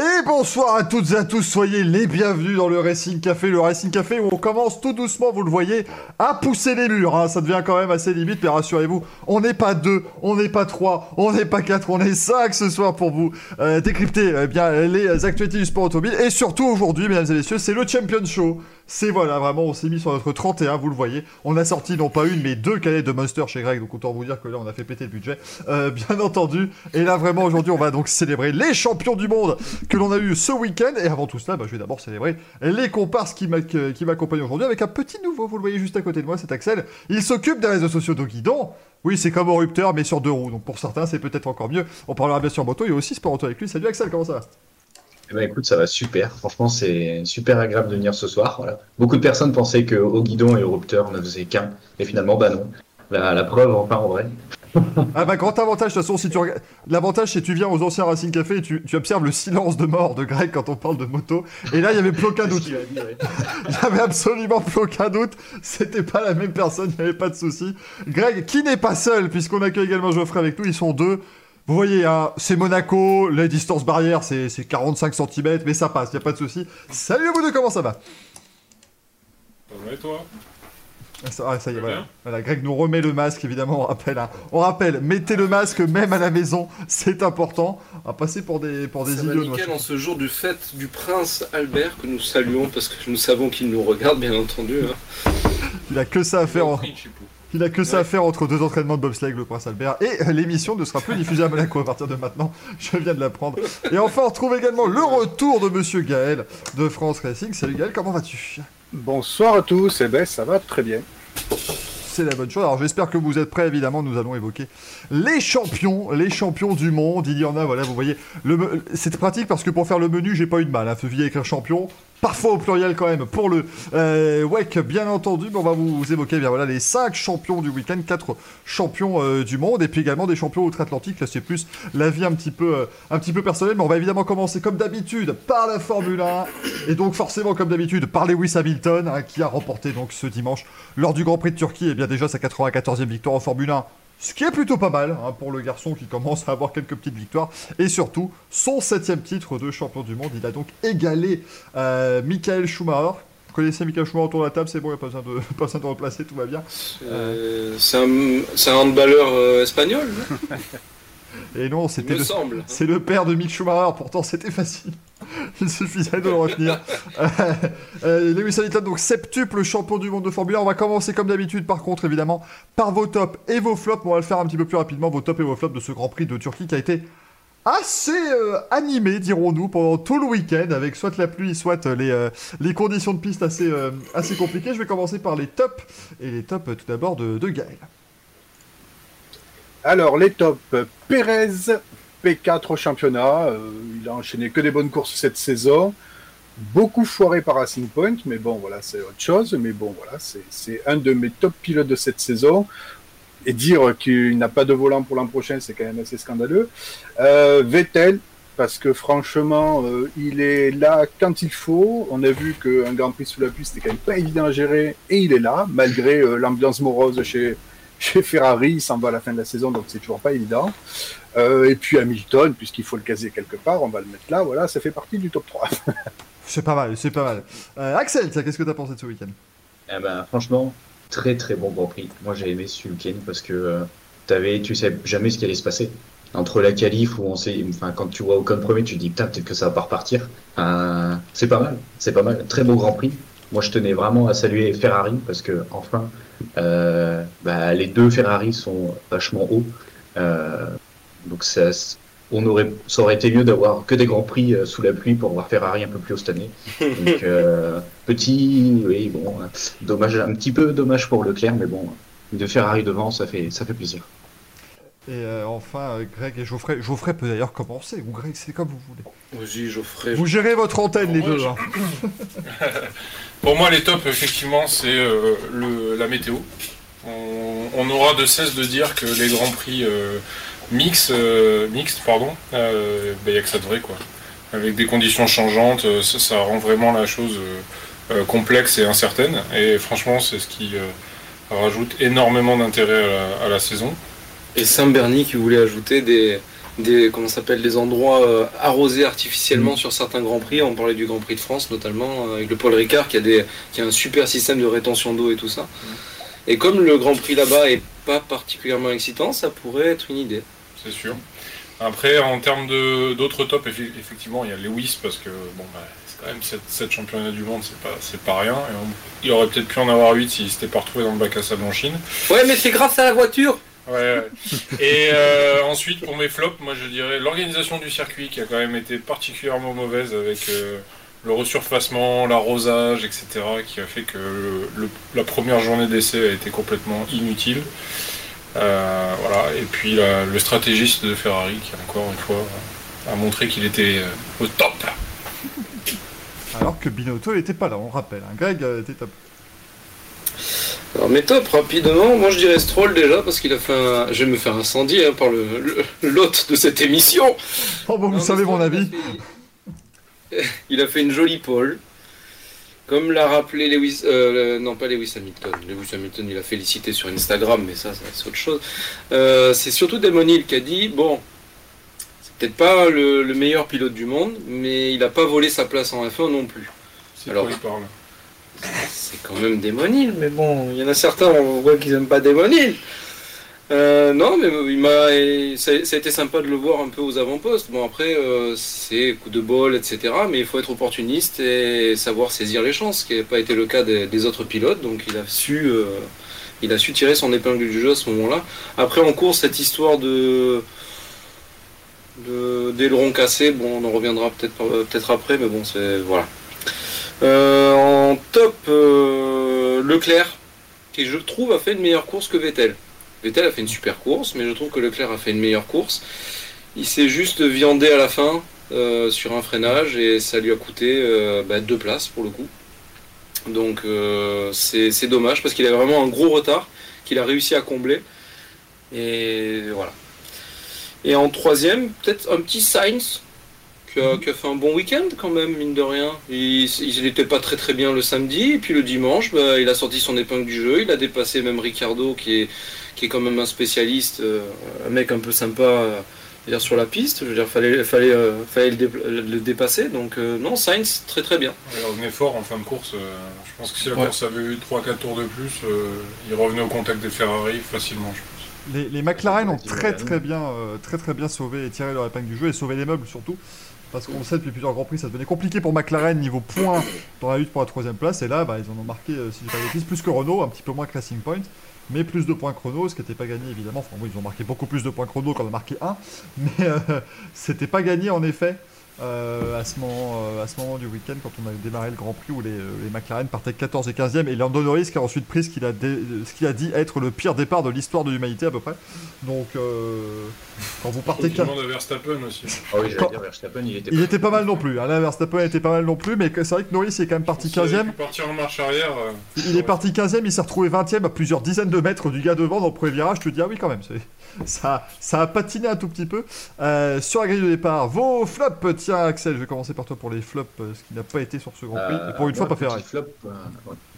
Et bonsoir à toutes et à tous, soyez les bienvenus dans le Racing Café, le Racing Café où on commence tout doucement, vous le voyez, à pousser les murs. hein. Ça devient quand même assez limite, mais rassurez-vous, on n'est pas deux, on n'est pas trois, on n'est pas quatre, on est cinq ce soir pour vous euh, décrypter eh bien les actualités du sport automobile. Et surtout aujourd'hui, mesdames et messieurs, c'est le Champion Show. C'est voilà, vraiment, on s'est mis sur notre 31, vous le voyez. On a sorti non pas une, mais deux canettes de Monster chez Greg, donc autant vous dire que là, on a fait péter le budget, euh, bien entendu. Et là, vraiment, aujourd'hui, on va donc célébrer les champions du monde que l'on a eu ce week-end. Et avant tout cela, bah, je vais d'abord célébrer les comparses qui m'a- qui m'accompagnent aujourd'hui avec un petit nouveau, vous le voyez juste à côté de moi, c'est Axel. Il s'occupe des réseaux sociaux de Guidon. Oui, c'est comme au Rupteur, mais sur deux roues. Donc pour certains, c'est peut-être encore mieux. On parlera bien sûr moto et aussi sport auto avec lui. Salut Axel, comment ça va? Eh ben écoute, ça va super. Franchement, c'est super agréable de venir ce soir. Voilà. Beaucoup de personnes pensaient que au guidon et au rupteur ne faisait qu'un, et finalement, bah non. La, la preuve, enfin en vrai. Ah bah grand avantage de toute façon si tu regardes l'avantage c'est que tu viens aux anciens Racing Café et tu, tu observes le silence de mort de Greg quand on parle de moto et là il y avait plus aucun doute il y avait absolument plus aucun doute c'était pas la même personne il n'y avait pas de souci Greg qui n'est pas seul puisqu'on accueille également Geoffrey avec nous ils sont deux vous voyez, hein, c'est Monaco, les distances barrières, c'est c'est 45 cm, mais ça passe, il a pas de souci. Salut à vous deux, comment ça va? Ça va et toi? Ah, ça, ah, ça y est, voilà. bien. Voilà, Greg nous remet le masque, évidemment, on rappelle. hein. On rappelle, mettez le masque même à la maison, c'est important. On va passer pour des, pour des Ça idiots. nickel en ce jour du fête du prince Albert que nous saluons parce que nous savons qu'il nous regarde bien entendu. hein. Il a que ça à faire. en-. Il a que ça à faire entre deux entraînements de bobsleigh, le Prince Albert. Et euh, l'émission ne sera plus diffusée à Monaco à partir de maintenant. Je viens de l'apprendre. Et enfin, on retrouve également le retour de Monsieur Gaël de France Racing. Salut Gaël, comment vas-tu? Bonsoir à tous, eh ben ça va très bien. C'est la bonne chose. Alors j'espère que vous êtes prêts, évidemment, nous allons évoquer les champions, les champions du monde. Il y en a, voilà, vous voyez. Me- C'est pratique parce que pour faire le menu, j'ai pas eu de mal. Hein. Veuillez écrire champion. Parfois au pluriel quand même pour le euh, WEC bien entendu mais on va vous évoquer eh bien voilà les 5 champions du week-end 4 champions euh, du monde et puis également des champions outre-Atlantique. Là c'est plus la vie un petit peu euh, personnelle mais on va évidemment commencer comme d'habitude par la Formule 1 et donc forcément comme d'habitude par Lewis Hamilton hein, qui a remporté donc ce dimanche lors du Grand Prix de Turquie et bien déjà sa 94e victoire en Formule 1 ce qui est plutôt pas mal hein, pour le garçon qui commence à avoir quelques petites victoires. Et surtout, son septième titre de champion du monde. Il a donc égalé euh, Michael Schumacher. Vous connaissez Michael Schumacher autour de la table, c'est bon, il n'y a pas besoin, de, pas besoin de replacer, tout va bien. Euh, c'est un, c'est un handballeur euh, espagnol, Et non, c'était le, semble. c'est le père de Mick Schumacher, pourtant c'était facile. Il suffisait de le retenir. Euh, euh, Lewis Hamilton, donc septuple champion du monde de Formule 1. On va commencer comme d'habitude, par contre, évidemment, par vos tops et vos flops. On va le faire un petit peu plus rapidement, vos tops et vos flops de ce Grand Prix de Turquie qui a été assez euh, animé, dirons-nous, pendant tout le week-end, avec soit la pluie, soit euh, les, euh, les conditions de piste assez, euh, assez compliquées. Je vais commencer par les tops, et les tops tout d'abord de, de Gaël. Alors les tops, Pérez, P4 au championnat, euh, il a enchaîné que des bonnes courses cette saison, beaucoup foiré par Racing Point, mais bon voilà c'est autre chose, mais bon voilà c'est- un de mes top pilotes de cette saison. Et dire qu'il n'a pas de volant pour l'an prochain, c'est quand même assez scandaleux. Euh, Vettel, parce que franchement, euh, il est là quand il faut. On a vu qu'un Grand Prix sous la pluie, c'était quand même pas évident à gérer, et il est là, malgré l'ambiance morose chez, chez Ferrari. Il s'en va à la fin de la saison, donc c'est toujours pas évident. Euh, et puis Hamilton, puisqu'il faut le caser quelque part, on va le mettre là. Voilà, ça fait partie du top 3. C'est pas mal, c'est pas mal. Euh, Axel, qu'est-ce que t'as pensé de ce week-end? Eh ben, franchement, très très bon Grand Prix. Moi, j'ai aimé ce week-end parce que euh, t'avais, tu sais jamais ce qui allait se passer. Entre la qualif où on sait, enfin, quand tu vois Ocon premier, tu te dis putain, peut-être que ça va pas repartir. C'est pas mal, c'est pas mal. Très beau Grand Prix. Moi, je tenais vraiment à saluer Ferrari parce que enfin, euh, bah, les deux Ferrari sont vachement hauts. Euh, donc ça, on aurait, ça aurait été mieux d'avoir que des grands prix euh, sous la pluie pour voir Ferrari un peu plus haut cette année. Donc euh, petit, oui, bon, dommage, un petit peu dommage pour Leclerc, mais bon, de Ferrari devant, ça fait, ça fait plaisir. Et euh, enfin, Greg et Geoffrey. Geoffrey peut d'ailleurs commencer, ou Greg, c'est comme vous voulez. Vas-y, Geoffrey. Vous gérez votre antenne, les deux. je- hein. Pour moi, les tops, effectivement, c'est euh, la météo. On, aura de cesse de dire que les grands prix euh, euh, mixtes, pardon, il n'y a que ça de vrai, quoi. avec des conditions changeantes, ça, rend vraiment la chose complexe et incertaine. Et franchement, c'est ce qui rajoute énormément d'intérêt à la, à la saison. Et Saint-Berny qui voulait ajouter des, des comment s'appelle des endroits euh, arrosés artificiellement sur certains grands prix. On parlait du Grand Prix de France notamment euh, avec le Paul Ricard qui a des qui a un super système de rétention d'eau et tout ça. Et comme le Grand Prix là-bas est pas particulièrement excitant, ça pourrait être une idée. c'est sûr. Après, en termes de- d'autres tops, effe- effectivement, il y a Lewis parce que bon, bah, c'est quand même 7, championnats du monde, c'est pas, c'est pas rien. Et on- il aurait peut-être pu en avoir 8 s'il s'était pas retrouvé dans le bac à sable en Chine. Ouais, mais c'est grâce à la voiture. Ouais, ouais. Et euh, ensuite, pour mes flops, moi je dirais l'organisation du circuit qui a quand même été particulièrement mauvaise avec euh, le resurfacement, l'arrosage, etc., qui a fait que le- la première journée d'essai a été complètement inutile. Euh, voilà. Et puis la- le stratégiste de Ferrari qui, encore une fois, a montré qu'il était au top. Alors que Binotto il était pas là, on rappelle. hein. Greg était top. Alors mes top rapidement, moi je dirais Stroll déjà parce qu'il a fait un... Je vais me faire incendier hein, par le le- l'hôte de cette émission. Oh bon, vous Non, savez mon avis. Il a, fait... il a fait une jolie pole. Comme l'a rappelé Lewis, euh, non pas Lewis Hamilton. Lewis Hamilton, il a félicité sur Instagram, mais ça, ça, c'est autre chose. Euh, c'est surtout Damon Hill qui a dit bon, c'est peut-être pas le, le meilleur pilote du monde, mais il n'a pas volé sa place en F1 non plus. C'est Alors- quoi il parle C'est quand même Damon Hill, mais bon, il y en a certains, on voit qu'ils aiment pas Damon Hill. Euh, non, mais il m'a, ça, a été sympa de le voir un peu aux avant-postes. Bon, après, euh, c'est coup de bol, etc. Mais il faut être opportuniste et savoir saisir les chances, ce qui n'a pas été le cas des, des autres pilotes. Donc, il a su, euh, il a su tirer son épingle du jeu à ce moment-là. Après, en cours, cette histoire de de- d'aileron cassé, bon, on en reviendra peut-être peut-être après, mais bon, c'est voilà. Euh, en top, euh, Leclerc, qui je trouve a fait une meilleure course que Vettel. Vettel a fait une super course, mais je trouve que Leclerc a fait une meilleure course. Il s'est juste viandé à la fin euh, sur un freinage et ça lui a coûté bah, deux places pour le coup. Donc c'est c'est dommage parce qu'il avait vraiment un gros retard qu'il a réussi à combler. Et voilà. Et en troisième, peut-être un petit Sainz qui a, qui a fait un bon week-end quand même, mine de rien. Il n'était pas très très bien le samedi, et puis le dimanche, bah, il a sorti son épingle du jeu, il a dépassé même Ricardo qui est, qui est quand même un spécialiste, euh, un mec un peu sympa euh, dire, sur la piste. Je veux dire, fallait, fallait, euh, fallait le, dé- le dépasser. Donc euh, non, Sainz, très très bien. Il revenait fort en fin de course. euh, je pense que si la Ouais. course avait eu 3-4 tours de plus, euh, il revenait au contact des Ferrari facilement, je pense. Les, les McLaren ont très très bien, euh, très très bien sauvé et tiré leur épingle du jeu et sauvé les meubles surtout. Parce qu'on sait depuis plusieurs grands prix, ça devenait compliqué pour McLaren niveau points dans la lutte pour la troisième place. Et là, bah, ils en ont marqué, euh, si je pas plus que Renault, un petit peu moins que Racing Point, mais plus de points chrono, ce qui n'était pas gagné évidemment. Enfin, bon, ils ont marqué beaucoup plus de points chrono qu'on a marqué un, mais euh, c'était pas gagné en effet. Euh, à, ce moment, euh, à ce moment du week-end, quand on a démarré le Grand Prix où les, euh, les McLaren partaient 14 et 15e, et Lando Norris qui a ensuite pris ce qu'il a, dé- ce qu'il a dit être le pire départ de l'histoire de l'humanité à peu près. Donc, euh, quand vous partez Tout le 15 monde a Verstappen aussi. Ah oui, Quand- j'allais dire Verstappen, il était il était pas mal non plus. Alain Verstappen était pas mal non plus, mais c'est vrai que Norris est quand même parti S'il avait 15ème. pu partir en marche arrière. euh, Il est parti 15ème, il s'est retrouvé 20ème à plusieurs dizaines de mètres du gars devant dans le premier virage. Je te dis, ah oui, quand même, c'est- ça, ça a patiné un tout petit peu. Euh, sur la grille de départ, vos flops. Tiens, Axel, je vais commencer par toi pour les flops, euh, ce qui n'a pas été sur ce Grand Prix. Euh, Et pour une fois, pas Ferrari. Petit flop, euh,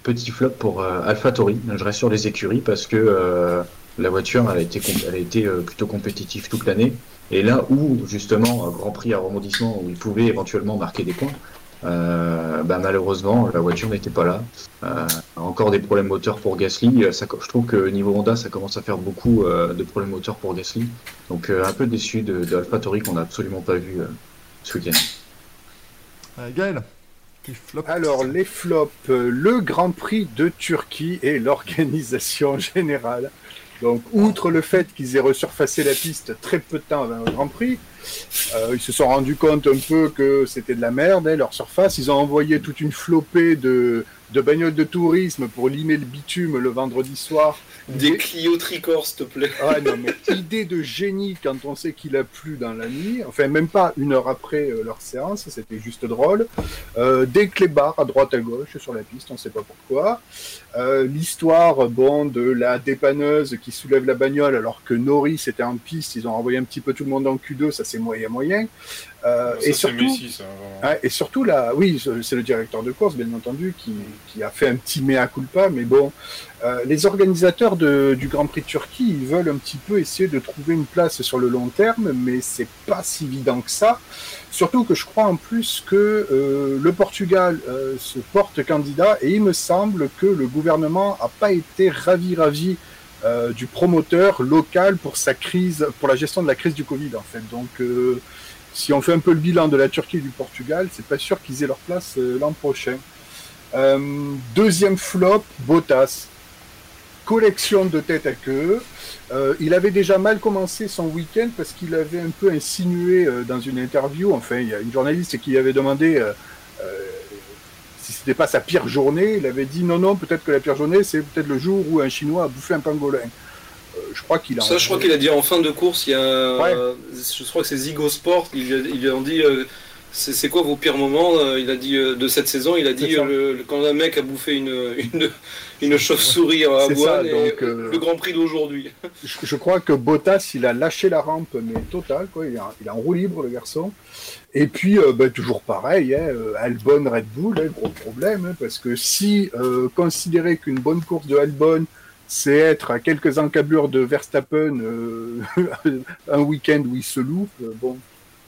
petit flop pour AlphaTauri. Je reste sur les écuries parce que la voiture, elle a été, com- elle a été plutôt compétitive toute l'année. Et là où, justement, un Grand Prix à rebondissement, où il pouvait éventuellement marquer des points, euh, bah, malheureusement, la voiture n'était pas là. Euh, encore des problèmes moteurs pour Gasly. Euh, Ça, je trouve que niveau Honda, ça commence à faire beaucoup euh, de problèmes moteurs pour Gasly. Donc euh, un peu déçu de, de AlphaTauri qu'on n'a absolument pas vu euh, ce week-end. Euh, Gaël. Alors, les flops, le Grand Prix de Turquie et l'organisation générale. Donc, outre le fait qu'ils aient resurfacé la piste très peu de temps avant le Grand Prix, euh, ils se sont rendus compte un peu que c'était de la merde, hein, leur surface. Ils ont envoyé toute une flopée de, de bagnoles de tourisme pour limer le bitume le vendredi soir. Des Clio Tricor, s'il te plaît. Ah non, mais idée de génie quand on sait qu'il a plu dans la nuit. Enfin, même pas une heure après euh, leur séance, c'était juste drôle. Euh, des clébards à droite à gauche sur la piste, on sait pas pourquoi. Euh, L'histoire, bon, de la dépanneuse qui soulève la bagnole alors que Norris était en piste, ils ont renvoyé un petit peu tout le monde en Q2, ça c'est moyen moyen. Euh, Ça, et surtout, Messi, ça, vraiment. Ouais, et surtout là, oui, c'est le directeur de course, bien entendu, qui, qui a fait un petit mea culpa, mais bon, euh, les organisateurs de, du Grand Prix de Turquie, ils veulent un petit peu essayer de trouver une place sur le long terme, mais c'est pas si évident que ça. Surtout que je crois en plus que euh, le Portugal se porte candidat, et il me semble que le gouvernement a pas été ravi ravi du promoteur local pour sa crise, pour la gestion de la crise du Covid en fait. Donc si on fait un peu le bilan de la Turquie et du Portugal, c'est pas sûr qu'ils aient leur place euh, l'an prochain. Euh, deuxième flop, Bottas. Collection de tête à queue. Euh, il avait déjà mal commencé son week-end parce qu'il avait un peu insinué dans une interview, enfin il y a une journaliste qui avait demandé si c'était pas sa pire journée. Il avait dit non non peut-être que la pire journée c'est peut-être le jour où un Chinois a bouffé un pangolin. Euh, je crois qu'il a. Ça, je crois qu'il a dit en fin de course, il y a, Ouais. je crois que c'est Zigo Sport, ils lui a- ont dit, euh, c'est quoi vos pires moments euh, Il a dit de cette saison, il a dit le- le- quand un mec a bouffé une, une, une chauve-souris à Avoine, euh, le Grand Prix d'aujourd'hui. Je, je crois que Bottas, il a lâché la rampe, mais total, quoi. Il en, il en roue libre, le garçon. Et puis, euh, bah, toujours pareil, hein, Albon, Red Bull, hein, gros problème, hein, parce que si euh, considérer qu'une bonne course de Albon, c'est être à quelques encablures de Verstappen euh, un week-end où il se loupe, euh, bon,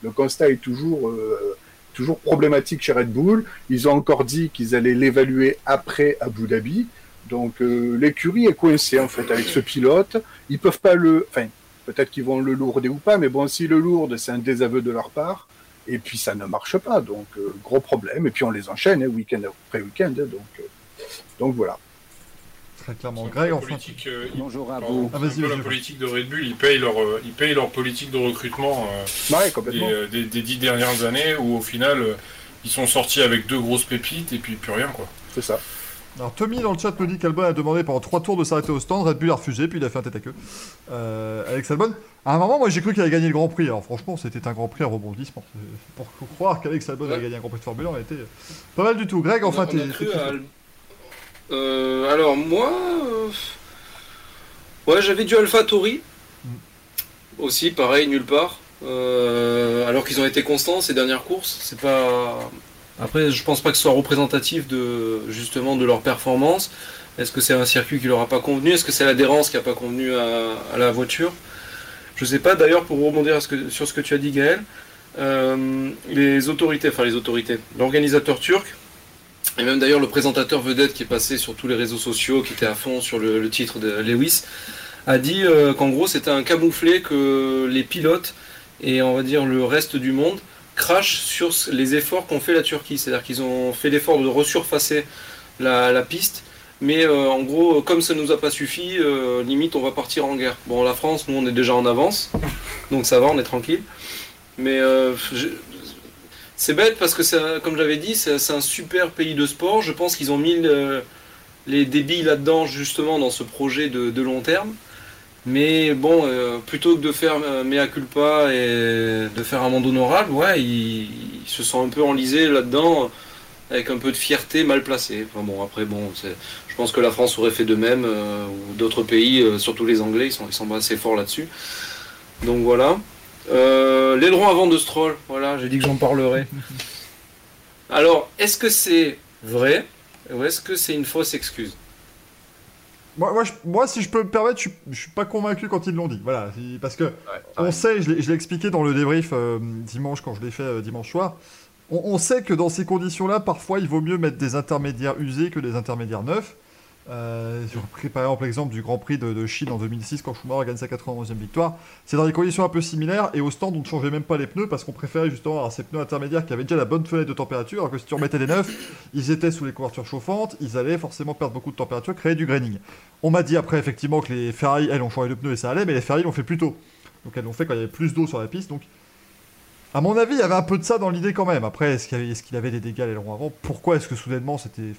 le constat est toujours, euh, toujours problématique chez Red Bull. Ils ont encore dit qu'ils allaient l'évaluer après Abu Dhabi. Donc euh, l'écurie est coincée en fait avec ce pilote. Ils peuvent pas le, enfin peut-être qu'ils vont le lourder ou pas, mais bon si le lourde c'est un désaveu de leur part. Et puis ça ne marche pas, donc euh, gros problème. Et puis on les enchaîne hein, week-end après week-end, donc euh, donc voilà. Très clairement. Greg, enfin. politique, euh, ils- Bonjour à vous. Ah, vas-y, vas-y. la politique de Red Bull, ils payent leur, euh, ils payent leur politique de recrutement euh, Ouais, des, complètement. euh, des- des dix dernières années où au final ils sont sortis avec deux grosses pépites et puis plus rien quoi. C'est ça. Alors Tommy dans le chat nous dit qu'Albon a demandé pendant trois tours de s'arrêter au stand, Red Bull a refusé, puis il a fait un tête à queue. Euh, Alex Albon, à un moment moi j'ai cru qu'il allait gagner le Grand Prix, alors franchement c'était un Grand Prix à rebondissement. Pour croire qu'Alex Albon Ouais. allait gagner un Grand Prix de Formule 1, on était pas mal du tout. Greg, enfin t'es... a cru t'es- à Al- Euh, alors moi, euh, ouais, j'avais du Alpha Tori. Mm. Aussi, pareil, nulle part. Euh, alors qu'ils ont été constants ces dernières courses, c'est pas. Après, je pense pas que ce soit représentatif de justement de leur performance. Est-ce que c'est un circuit qui leur a pas convenu? Est-ce que c'est l'adhérence qui a pas convenu à, à la voiture? Je sais pas. D'ailleurs, pour rebondir à ce que- sur ce que tu as dit, Gaël, les autorités, enfin les autorités, l'organisateur turc et même d'ailleurs le présentateur vedette qui est passé sur tous les réseaux sociaux, qui était à fond sur le, titre de Lewis, a dit euh, qu'en gros c'était un camouflet que les pilotes et on va dire le reste du monde crachent sur les efforts qu'ont fait la Turquie. C'est-à-dire qu'ils ont fait l'effort de resurfacer la, piste, mais euh, en gros comme ça nous a pas suffi, euh, limite on va partir en guerre. Bon la France, nous on est déjà en avance, donc ça va, on est tranquille. Mais euh, c'est bête parce que, comme j'avais dit, c'est un super pays de sport. Je pense qu'ils ont mis le- les débits là-dedans, justement, dans ce projet de, long terme. Mais bon, euh, plutôt que de faire mea culpa et de faire un monde honorable, ouais, ils, se sont un peu enlisés là-dedans avec un peu de fierté mal placée. Enfin bon, après, bon, je pense que la France aurait fait de même, euh, ou d'autres pays, euh, surtout les Anglais, ils sont, ils assez forts là-dessus. Donc voilà. Euh, L'aileron avant de Stroll, voilà, j'ai dit que j'en parlerai. Alors, est-ce que c'est vrai ou est-ce que c'est une fausse excuse? Moi, moi, je- moi, si je peux me permettre, je, suis- je suis pas convaincu quand ils l'ont dit. Voilà, parce que on sait, je l'ai je l'ai expliqué dans le débrief euh, dimanche quand je l'ai fait euh, dimanche soir. On, on sait que dans ces conditions-là, parfois, il vaut mieux mettre des intermédiaires usés que des intermédiaires neufs. Euh, j'ai repris par exemple l'exemple du Grand Prix de, Chine en 2006 quand Schumacher gagne sa 91e victoire. C'est dans des conditions un peu similaires et au stand on ne changeait même pas les pneus parce qu'on préférait justement avoir ces pneus intermédiaires qui avaient déjà la bonne fenêtre de température alors que si tu remettais les neufs, ils étaient sous les couvertures chauffantes, ils allaient forcément perdre beaucoup de température, créer du graining. On m'a dit après effectivement que les Ferrari, elles ont changé de pneus et ça allait, mais les Ferrari l'ont fait plus tôt. Donc elles l'ont fait quand il y avait plus d'eau sur la piste. Donc à mon avis, il y avait un peu de ça dans l'idée quand même. Après, est-ce qu'il avait, avait des dégâts l'aileron avant? Pourquoi est-ce que soudainement c'était.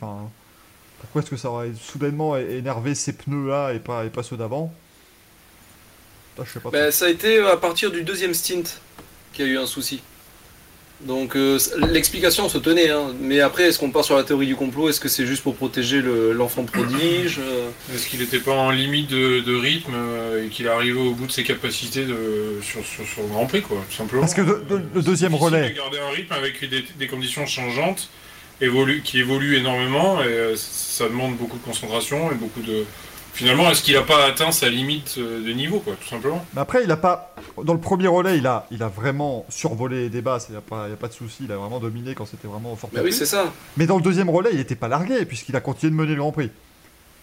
Pourquoi est-ce que ça aurait soudainement énervé ces pneus-là et pas, et pas ceux d'avant? Ça, Je sais pas. Ben, Ça a été à partir du deuxième stint qu'il y a eu un souci. Donc euh, l'explication se tenait, hein. mais après, est-ce qu'on part sur la théorie du complot? Est-ce que c'est juste pour protéger le- l'enfant prodige euh, Est-ce qu'il n'était pas en limite de, de rythme euh, et qu'il arrivait au bout de ses capacités de, sur, sur, sur le Grand Prix, quoi, tout simplement? Parce que de- de- le deuxième relais- de garder un rythme avec des, des conditions changeantes, évolu- qui évoluent énormément, et euh, ça demande beaucoup de concentration et beaucoup de. Finalement, est-ce qu'il n'a pas atteint sa limite euh, de niveau, quoi, tout simplement? Mais après, il a pas. Dans le premier relais, il a, il a vraiment survolé les débats, il n'y a, pas- y a pas de souci, il a vraiment dominé quand c'était vraiment fort. Bah oui, c'est ça. Mais dans le deuxième relais, il n'était pas largué, puisqu'il a continué de mener le Grand Prix.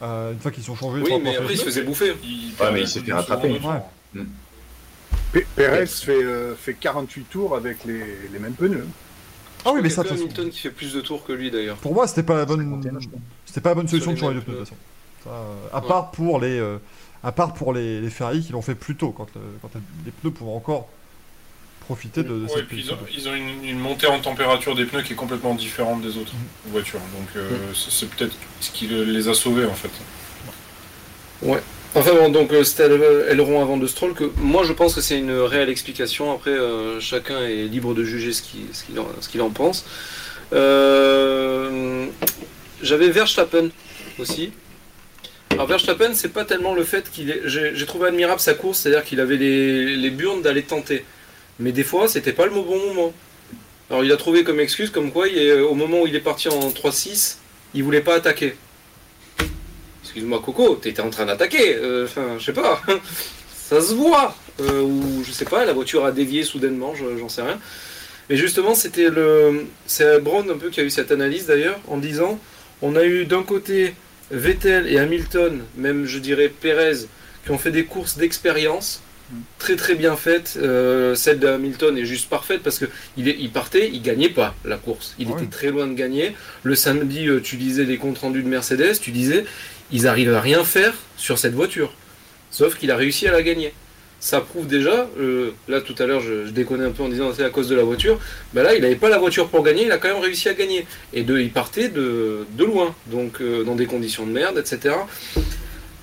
Euh, une fois qu'ils sont changés. Oui, mais après, il se faisait bouffer. Il Ouais, mais il s'est fait rattraper. Ouais. P- Perez fait, euh, fait 48 tours avec les, les mêmes pneus. Ah oui, mais ça, que de toute façon. Hamilton qui fait plus de tours que lui d'ailleurs. Pour moi, c'était pas la bonne. 51, je crois. C'était pas la bonne solution de changer de pneus, de toute façon. Ça, euh, à Ouais. part pour les, euh, à part pour les, les Ferrari qui l'ont fait plus tôt, quand, euh, quand les pneus pouvaient encore profiter de, de Ouais, cette et puis ils ont, position. ils ont une, une montée en température des pneus qui est complètement différente des autres Mm. voitures. Donc euh, c'est c'est peut-être ce qui le- les a sauvés en fait. Enfin bon, donc euh, c'était aileron avant de Stroll que moi je pense que c'est une réelle explication. Après, euh, chacun est libre de juger ce qu'il en, pense. Euh, J'avais Verstappen aussi. Alors Verstappen, c'est pas tellement le fait qu'il est. J'ai j'ai trouvé admirable sa course, c'est-à-dire qu'il avait les, les burnes d'aller tenter. Mais des fois, c'était pas le bon moment. Alors il a trouvé comme excuse, comme quoi, il est- au moment où il est parti en 3-6, il voulait pas attaquer. Excuse-moi Coco, t'étais en train d'attaquer. euh, Enfin, je sais pas. Ça se voit. Euh, ou je sais pas, la voiture a dévié soudainement, je- j'en sais rien. Mais justement, c'était le. C'est Brown un peu qui a eu cette analyse d'ailleurs, en disant on a eu d'un côté Vettel et Hamilton, même je dirais Perez, qui ont fait des courses d'expérience très très bien faites. Euh, celle de Hamilton est juste parfaite parce que il, est- il partait, il gagnait pas la course. Il Ouais. était très loin de gagner. Le samedi, euh, tu lisais des comptes rendus de Mercedes, tu disais ils arrivent à rien faire sur cette voiture. Sauf qu'il a réussi à la gagner. Ça prouve déjà, euh, là tout à l'heure je, déconnais un peu en disant c'est à cause de la voiture, ben là il n'avait pas la voiture pour gagner, il a quand même réussi à gagner. Et de, il partait de, de loin, donc euh, dans des conditions de merde, etc.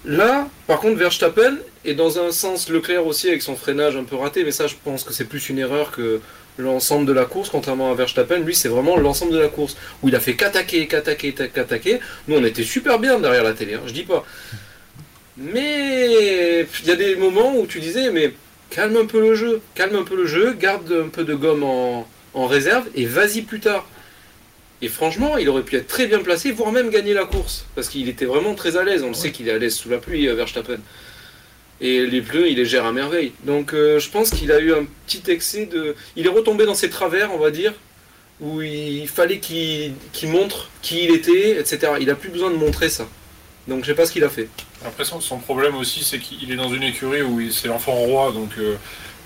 Là, par contre, Verstappen, et dans un sens Leclerc aussi avec son freinage un peu raté, mais ça je pense que c'est plus une erreur que l'ensemble de la course, contrairement à Verstappen, lui c'est vraiment l'ensemble de la course, où il a fait qu'attaquer, qu'attaquer, qu'attaquer. Nous on était super bien derrière la télé, hein, je dis pas. Mais il y a des moments où tu disais, mais calme un peu le jeu, calme un peu le jeu, garde un peu de gomme en, en réserve et vas-y plus tard. Et franchement, il aurait pu être très bien placé, voire même gagner la course, parce qu'il était vraiment très à l'aise. On le sait qu'il est à l'aise sous la pluie, euh, Verstappen. Et les pneus, il les gère à merveille. Donc euh, je pense qu'il a eu un petit excès de... Il est retombé dans ses travers, on va dire, où il fallait qu'il qu'il montre qui il était, etc. Il a plus besoin de montrer ça. Donc je sais pas ce qu'il a fait. Après, son, son problème aussi, c'est qu'il est dans une écurie où c'est l'enfant roi, donc euh,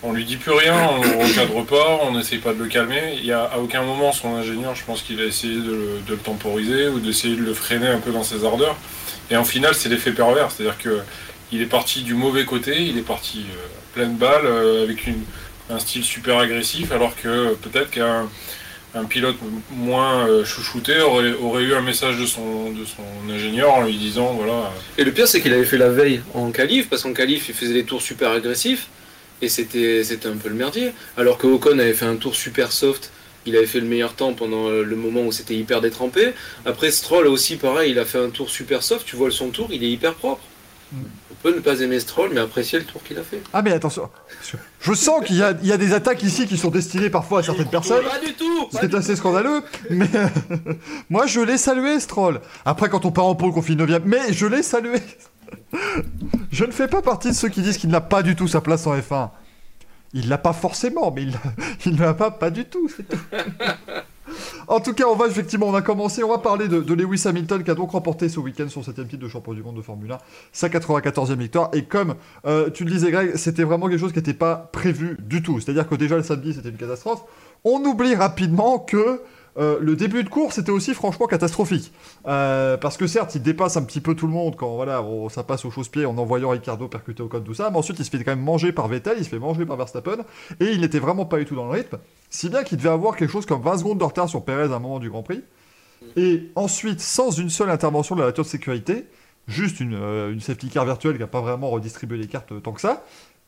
on lui dit plus rien, on le recadre pas, on n'essaye pas de le calmer. Il y a à aucun moment son ingénieur, je pense qu'il a essayé de le, de le temporiser ou d'essayer de le freiner un peu dans ses ardeurs. Et en final, c'est l'effet pervers, c'est-à-dire que il est parti du mauvais côté, il est parti euh, pleine balle euh, avec un style super agressif, alors que peut-être qu'un un pilote moins euh, chouchouté aurait, eu un message de son, de ingénieur en lui disant voilà. Et le pire, c'est qu'il avait fait la veille en qualif, parce qu'en qualif, il faisait des tours super agressifs, et c'était un peu le merdier. Alors que Ocon avait fait un tour super soft, il avait fait le meilleur temps pendant le moment où c'était hyper détrempé. Après, Stroll aussi, pareil, il a fait un tour super soft, tu vois son tour, il est hyper propre. On peut ne pas aimer Stroll, mais apprécier le tour qu'il a fait. Ah, mais attention. Je sens qu'il y a, il y a des attaques ici qui sont destinées parfois à certaines personnes. Pas du tout Ce qui est assez scandaleux, mais moi je l'ai salué, Stroll. Après, quand on part en pôle, qu'on finit 9 mais je l'ai salué. je ne fais pas partie de ceux qui disent qu'il n'a pas du tout sa place en F1. Il l'a pas forcément, mais il, il ne l'a pas pas du tout. c'est tout. En tout cas, on va effectivement, on a commencé, on va parler de, Lewis Hamilton qui a donc remporté ce week-end son 7 titre de champion du monde de Formule 1, sa 94e victoire. Et comme euh, tu le disais, Greg, c'était vraiment quelque chose qui n'était pas prévu du tout. C'est-à-dire que déjà le samedi, c'était une catastrophe. On oublie rapidement que euh, le début de course était aussi franchement catastrophique. Euh, parce que certes, il dépasse un petit peu tout le monde quand voilà, ça passe au chausse-pied en envoyant Ricardo percuter au code, tout ça. Mais ensuite, il se fait quand même manger par Vettel, il se fait manger par Verstappen. Et il n'était vraiment pas du tout dans le rythme. Si bien qu'il devait avoir quelque chose comme 20 secondes de retard sur Perez à un moment du Grand Prix. Et ensuite, sans une seule intervention de la voiture de sécurité, juste une, euh, une safety car virtuelle qui n'a pas vraiment redistribué les cartes tant que ça,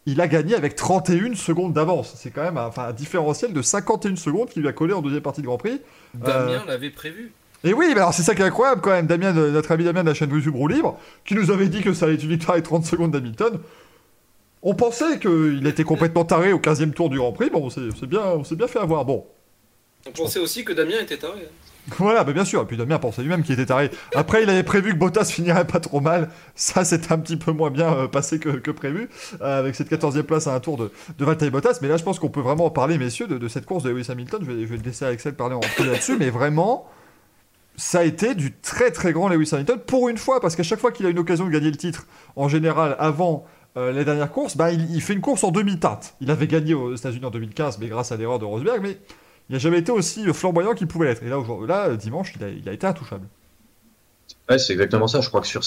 il a gagné avec 31 secondes d'avance. C'est quand même un, enfin, un différentiel de 51 secondes qui lui a collé en deuxième partie de Grand Prix. Damien Euh, l'avait prévu. Et oui, mais alors c'est ça qui est incroyable quand même, Damien, de- notre ami Damien de la chaîne YouTube Roue Libre, qui nous avait dit que ça allait être une victoire avec 30 secondes d'Hamilton. On pensait qu'il était complètement taré au 15e tour du Grand Prix. Bon, on s'est bien, on s'est bien fait avoir. Bon, On pensait aussi que Damien était taré. hein. voilà, bien sûr. Et puis Damien pensait lui-même qu'il était taré. Après, il avait prévu que Bottas finirait pas trop mal. Ça, c'était un petit peu moins bien euh, passé que, prévu, euh, avec cette 14e place à un tour de, de Valtteri Bottas. Mais là, je pense qu'on peut vraiment en parler, messieurs, de, cette course de Lewis Hamilton. Je vais, je laisser Axel parler en premier là-dessus, mais vraiment, ça a été du très très grand Lewis Hamilton pour une fois, parce qu'à chaque fois qu'il a une occasion de gagner le titre, en général, avant. euh, les dernières courses, bah, il, il fait une course en demi-teinte. Il avait gagné aux États-Unis en 2015, mais grâce à l'erreur de Rosberg, mais il n'a jamais été aussi flamboyant qu'il pouvait l'être. Et là, là dimanche, il a, été intouchable. C'est exactement ça. Je crois que sur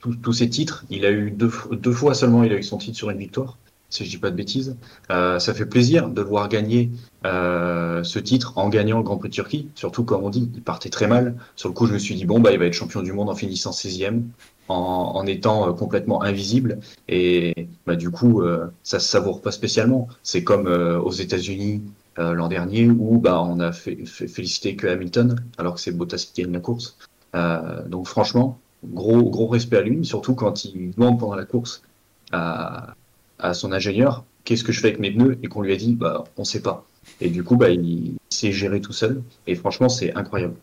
tous, ces titres, il a eu deux, fois seulement, il a eu son titre sur une victoire, si je dis pas de bêtises. Euh, ça fait plaisir de voir gagner euh, ce titre en gagnant le Grand Prix de Turquie. Surtout, comme on dit, il partait très mal. Sur le coup, je me suis dit, bon, bah, il va être champion du monde en finissant 16e, en, étant euh, complètement invisible. Et bah, du coup, ça se savoure pas spécialement. C'est comme aux États-Unis euh, l'an dernier où bah, on a fait, fait féliciter que Hamilton, alors que c'est Bottas qui gagne la course. Euh, donc franchement, gros gros respect à lui, surtout quand il demande pendant la course à, à son ingénieur qu'est-ce que je fais avec mes pneus? Et qu'on lui a dit bah on sait pas. Et du coup bah il s'est géré tout seul et franchement c'est incroyable.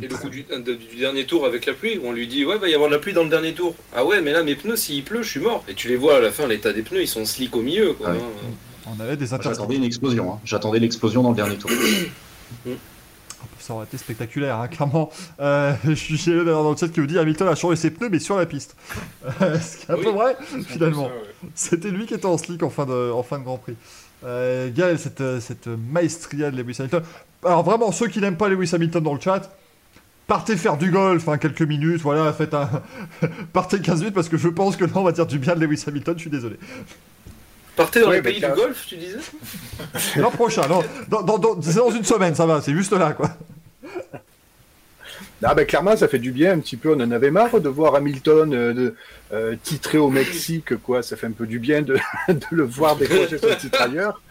Et le coup du, de- du dernier tour avec la pluie, où on lui dit ouais va y avoir de la pluie dans le dernier tour. Ah ouais mais là mes pneus s'il pleut je suis mort. Et tu les vois à la fin l'état des pneus ils sont slick au milieu quoi. Ah oui. hein. On avait des J'attendais une explosion, hein. j'attendais l'explosion dans le dernier tour. Ça aurait été spectaculaire, hein, clairement. Euh, je suis chez eux dans le chat qui vous dit Hamilton a changé ses pneus, mais sur la piste. Euh, Ce qui est un Oui. peu vrai, finalement. ouais. C'était lui qui était en slick en fin de, en fin de Grand Prix. Euh, Gaël, cette, euh, cette maestria de Lewis Hamilton. Alors vraiment, ceux qui n'aiment pas Lewis Hamilton dans le chat, partez faire du golf, hein, quelques minutes, voilà, faites un... partez 15 minutes parce que je pense que là on va dire du bien de Lewis Hamilton, je suis désolé. Partez dans Ouais, les pays du golf tu disais L'an prochain, non, dans, dans- dans- c'est dans une semaine, ça va, c'est juste là, quoi. Ah ben clairement, ça fait du bien un petit peu. On en avait marre de voir Hamilton euh, de, euh, titré au Mexique, quoi. Ça fait un peu du bien de, de le voir décrocher son titre ailleurs.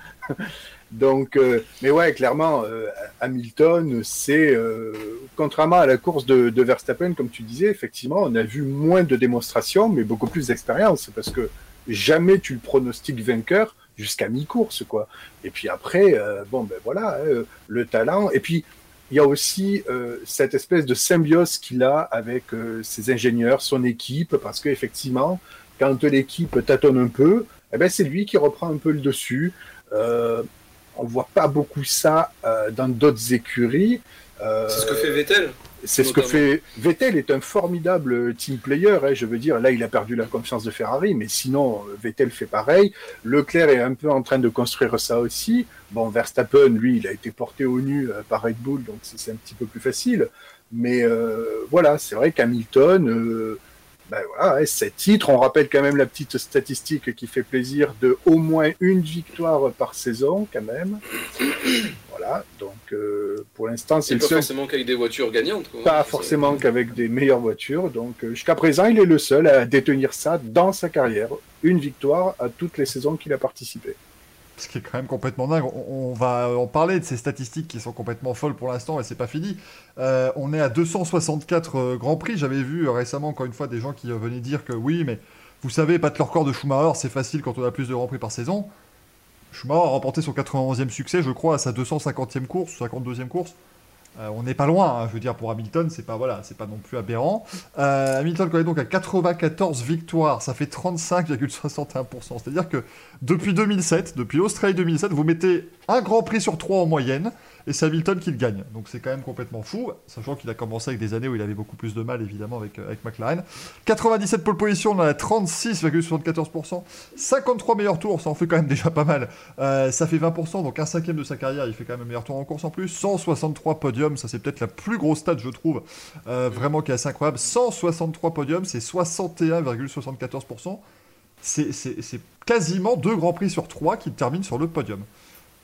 Donc, euh, mais ouais, clairement, euh, Hamilton, c'est euh, contrairement à la course de, de Verstappen, comme tu disais, effectivement, on a vu moins de démonstrations, mais beaucoup plus d'expérience, parce que jamais tu le pronostiques vainqueur jusqu'à mi-course, quoi. Et puis après, euh, bon, ben voilà, hein, le talent. Et puis, il y a aussi euh, cette espèce de symbiose qu'il a avec euh, ses ingénieurs, son équipe, parce qu'effectivement, quand l'équipe tâtonne un peu, eh ben, c'est lui qui reprend un peu le dessus. Euh, on voit pas beaucoup ça euh, dans d'autres écuries. Euh, C'est ce que fait Vettel. C'est ce que fait Vettel est un formidable team player. hein, je veux dire, là, il a perdu la confiance de Ferrari, mais sinon, euh, Vettel fait pareil. Leclerc est un peu en train de construire ça aussi. Bon, Verstappen, lui, il a été porté au nu euh, par Red Bull, donc c'est c'est un petit peu plus facile. Mais euh, voilà, c'est vrai qu'Hamilton, euh, ben voilà, ouais, sept titres. On rappelle quand même la petite statistique qui fait plaisir de au moins une victoire par saison, quand même. Voilà, donc euh, pour l'instant, c'est le pas seul forcément qu'avec des voitures gagnantes. Quoi. pas forcément qu'avec des meilleures voitures. Donc euh, jusqu'à présent, il est le seul à détenir ça dans sa carrière. Une victoire à toutes les saisons qu'il a participé. Ce qui est quand même complètement dingue. On, va en parler de ces statistiques qui sont complètement folles pour l'instant et c'est pas fini. Euh, on est à 264 euh, Grands Prix. J'avais vu euh, récemment, encore une fois, des gens qui venaient dire que oui, mais vous savez, battre le record de Schumacher, c'est facile quand on a plus de Grands Prix par saison. Schumacher a remporté son 91e succès, je crois, à sa 250e course, 52e course. Euh, on n'est pas loin, hein, je veux dire, pour Hamilton, c'est pas, voilà, pas non plus aberrant. Euh, Hamilton connaît donc à 94 victoires, ça fait 35,61%. C'est-à-dire que depuis 2007, depuis Australie 2007, vous mettez un Grand Prix sur trois en moyenne, et c'est Hamilton qui le gagne. Donc c'est quand même complètement fou, sachant qu'il a commencé avec des années où il avait beaucoup plus de mal, évidemment, avec, euh, avec McLaren. 97 pole position, on en a 36,74%. 53 meilleurs tours, ça en fait quand même déjà pas mal. Euh, ça fait 20%, donc un cinquième de sa carrière, il fait quand même un meilleur tour en course en plus. 163 podiums, ça c'est peut-être la plus grosse stat, je trouve, euh, vraiment qui est assez incroyable. 163 podiums, c'est 61,74%. C'est- C'est c'est quasiment deux grands prix sur trois qui terminent sur le podium.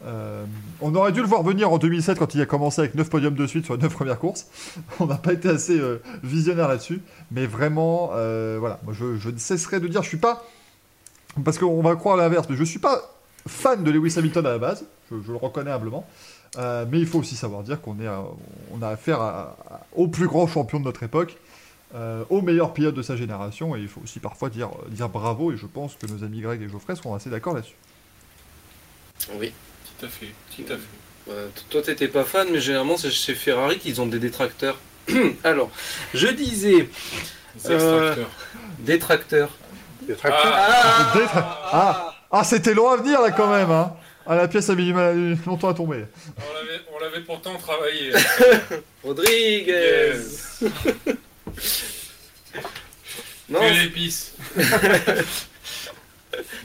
Euh, on aurait dû le voir venir en 2007 quand il a commencé avec 9 podiums de suite sur les 9 premières courses. On n'a pas été assez euh, visionnaire là-dessus. Mais vraiment, euh, voilà, moi je, ne cesserai de dire, je suis pas parce qu'on va croire l'inverse, mais je suis pas fan de Lewis Hamilton à la base, je, le reconnais humblement. Mais il faut aussi savoir dire qu'on est, on a affaire au plus grand champion de notre époque, au meilleur pilote de sa génération, et il faut aussi parfois dire, dire bravo, et je pense que nos amis Greg et Geoffrey seront assez d'accord là-dessus. Oui. Tout à fait, tout à fait. Euh, toi, t'étais pas fan, mais généralement, c'est chez Ferrari qu'ils ont des détracteurs. Alors, je disais Les extracteurs. détracteurs. Des tracteurs. Ah, Des- Ah, ah c'était long à venir là quand même, hein ah, la pièce a mis a mis longtemps à tomber. on l'avait- pourtant travaillé. Rodriguez. Non, Que l'épice.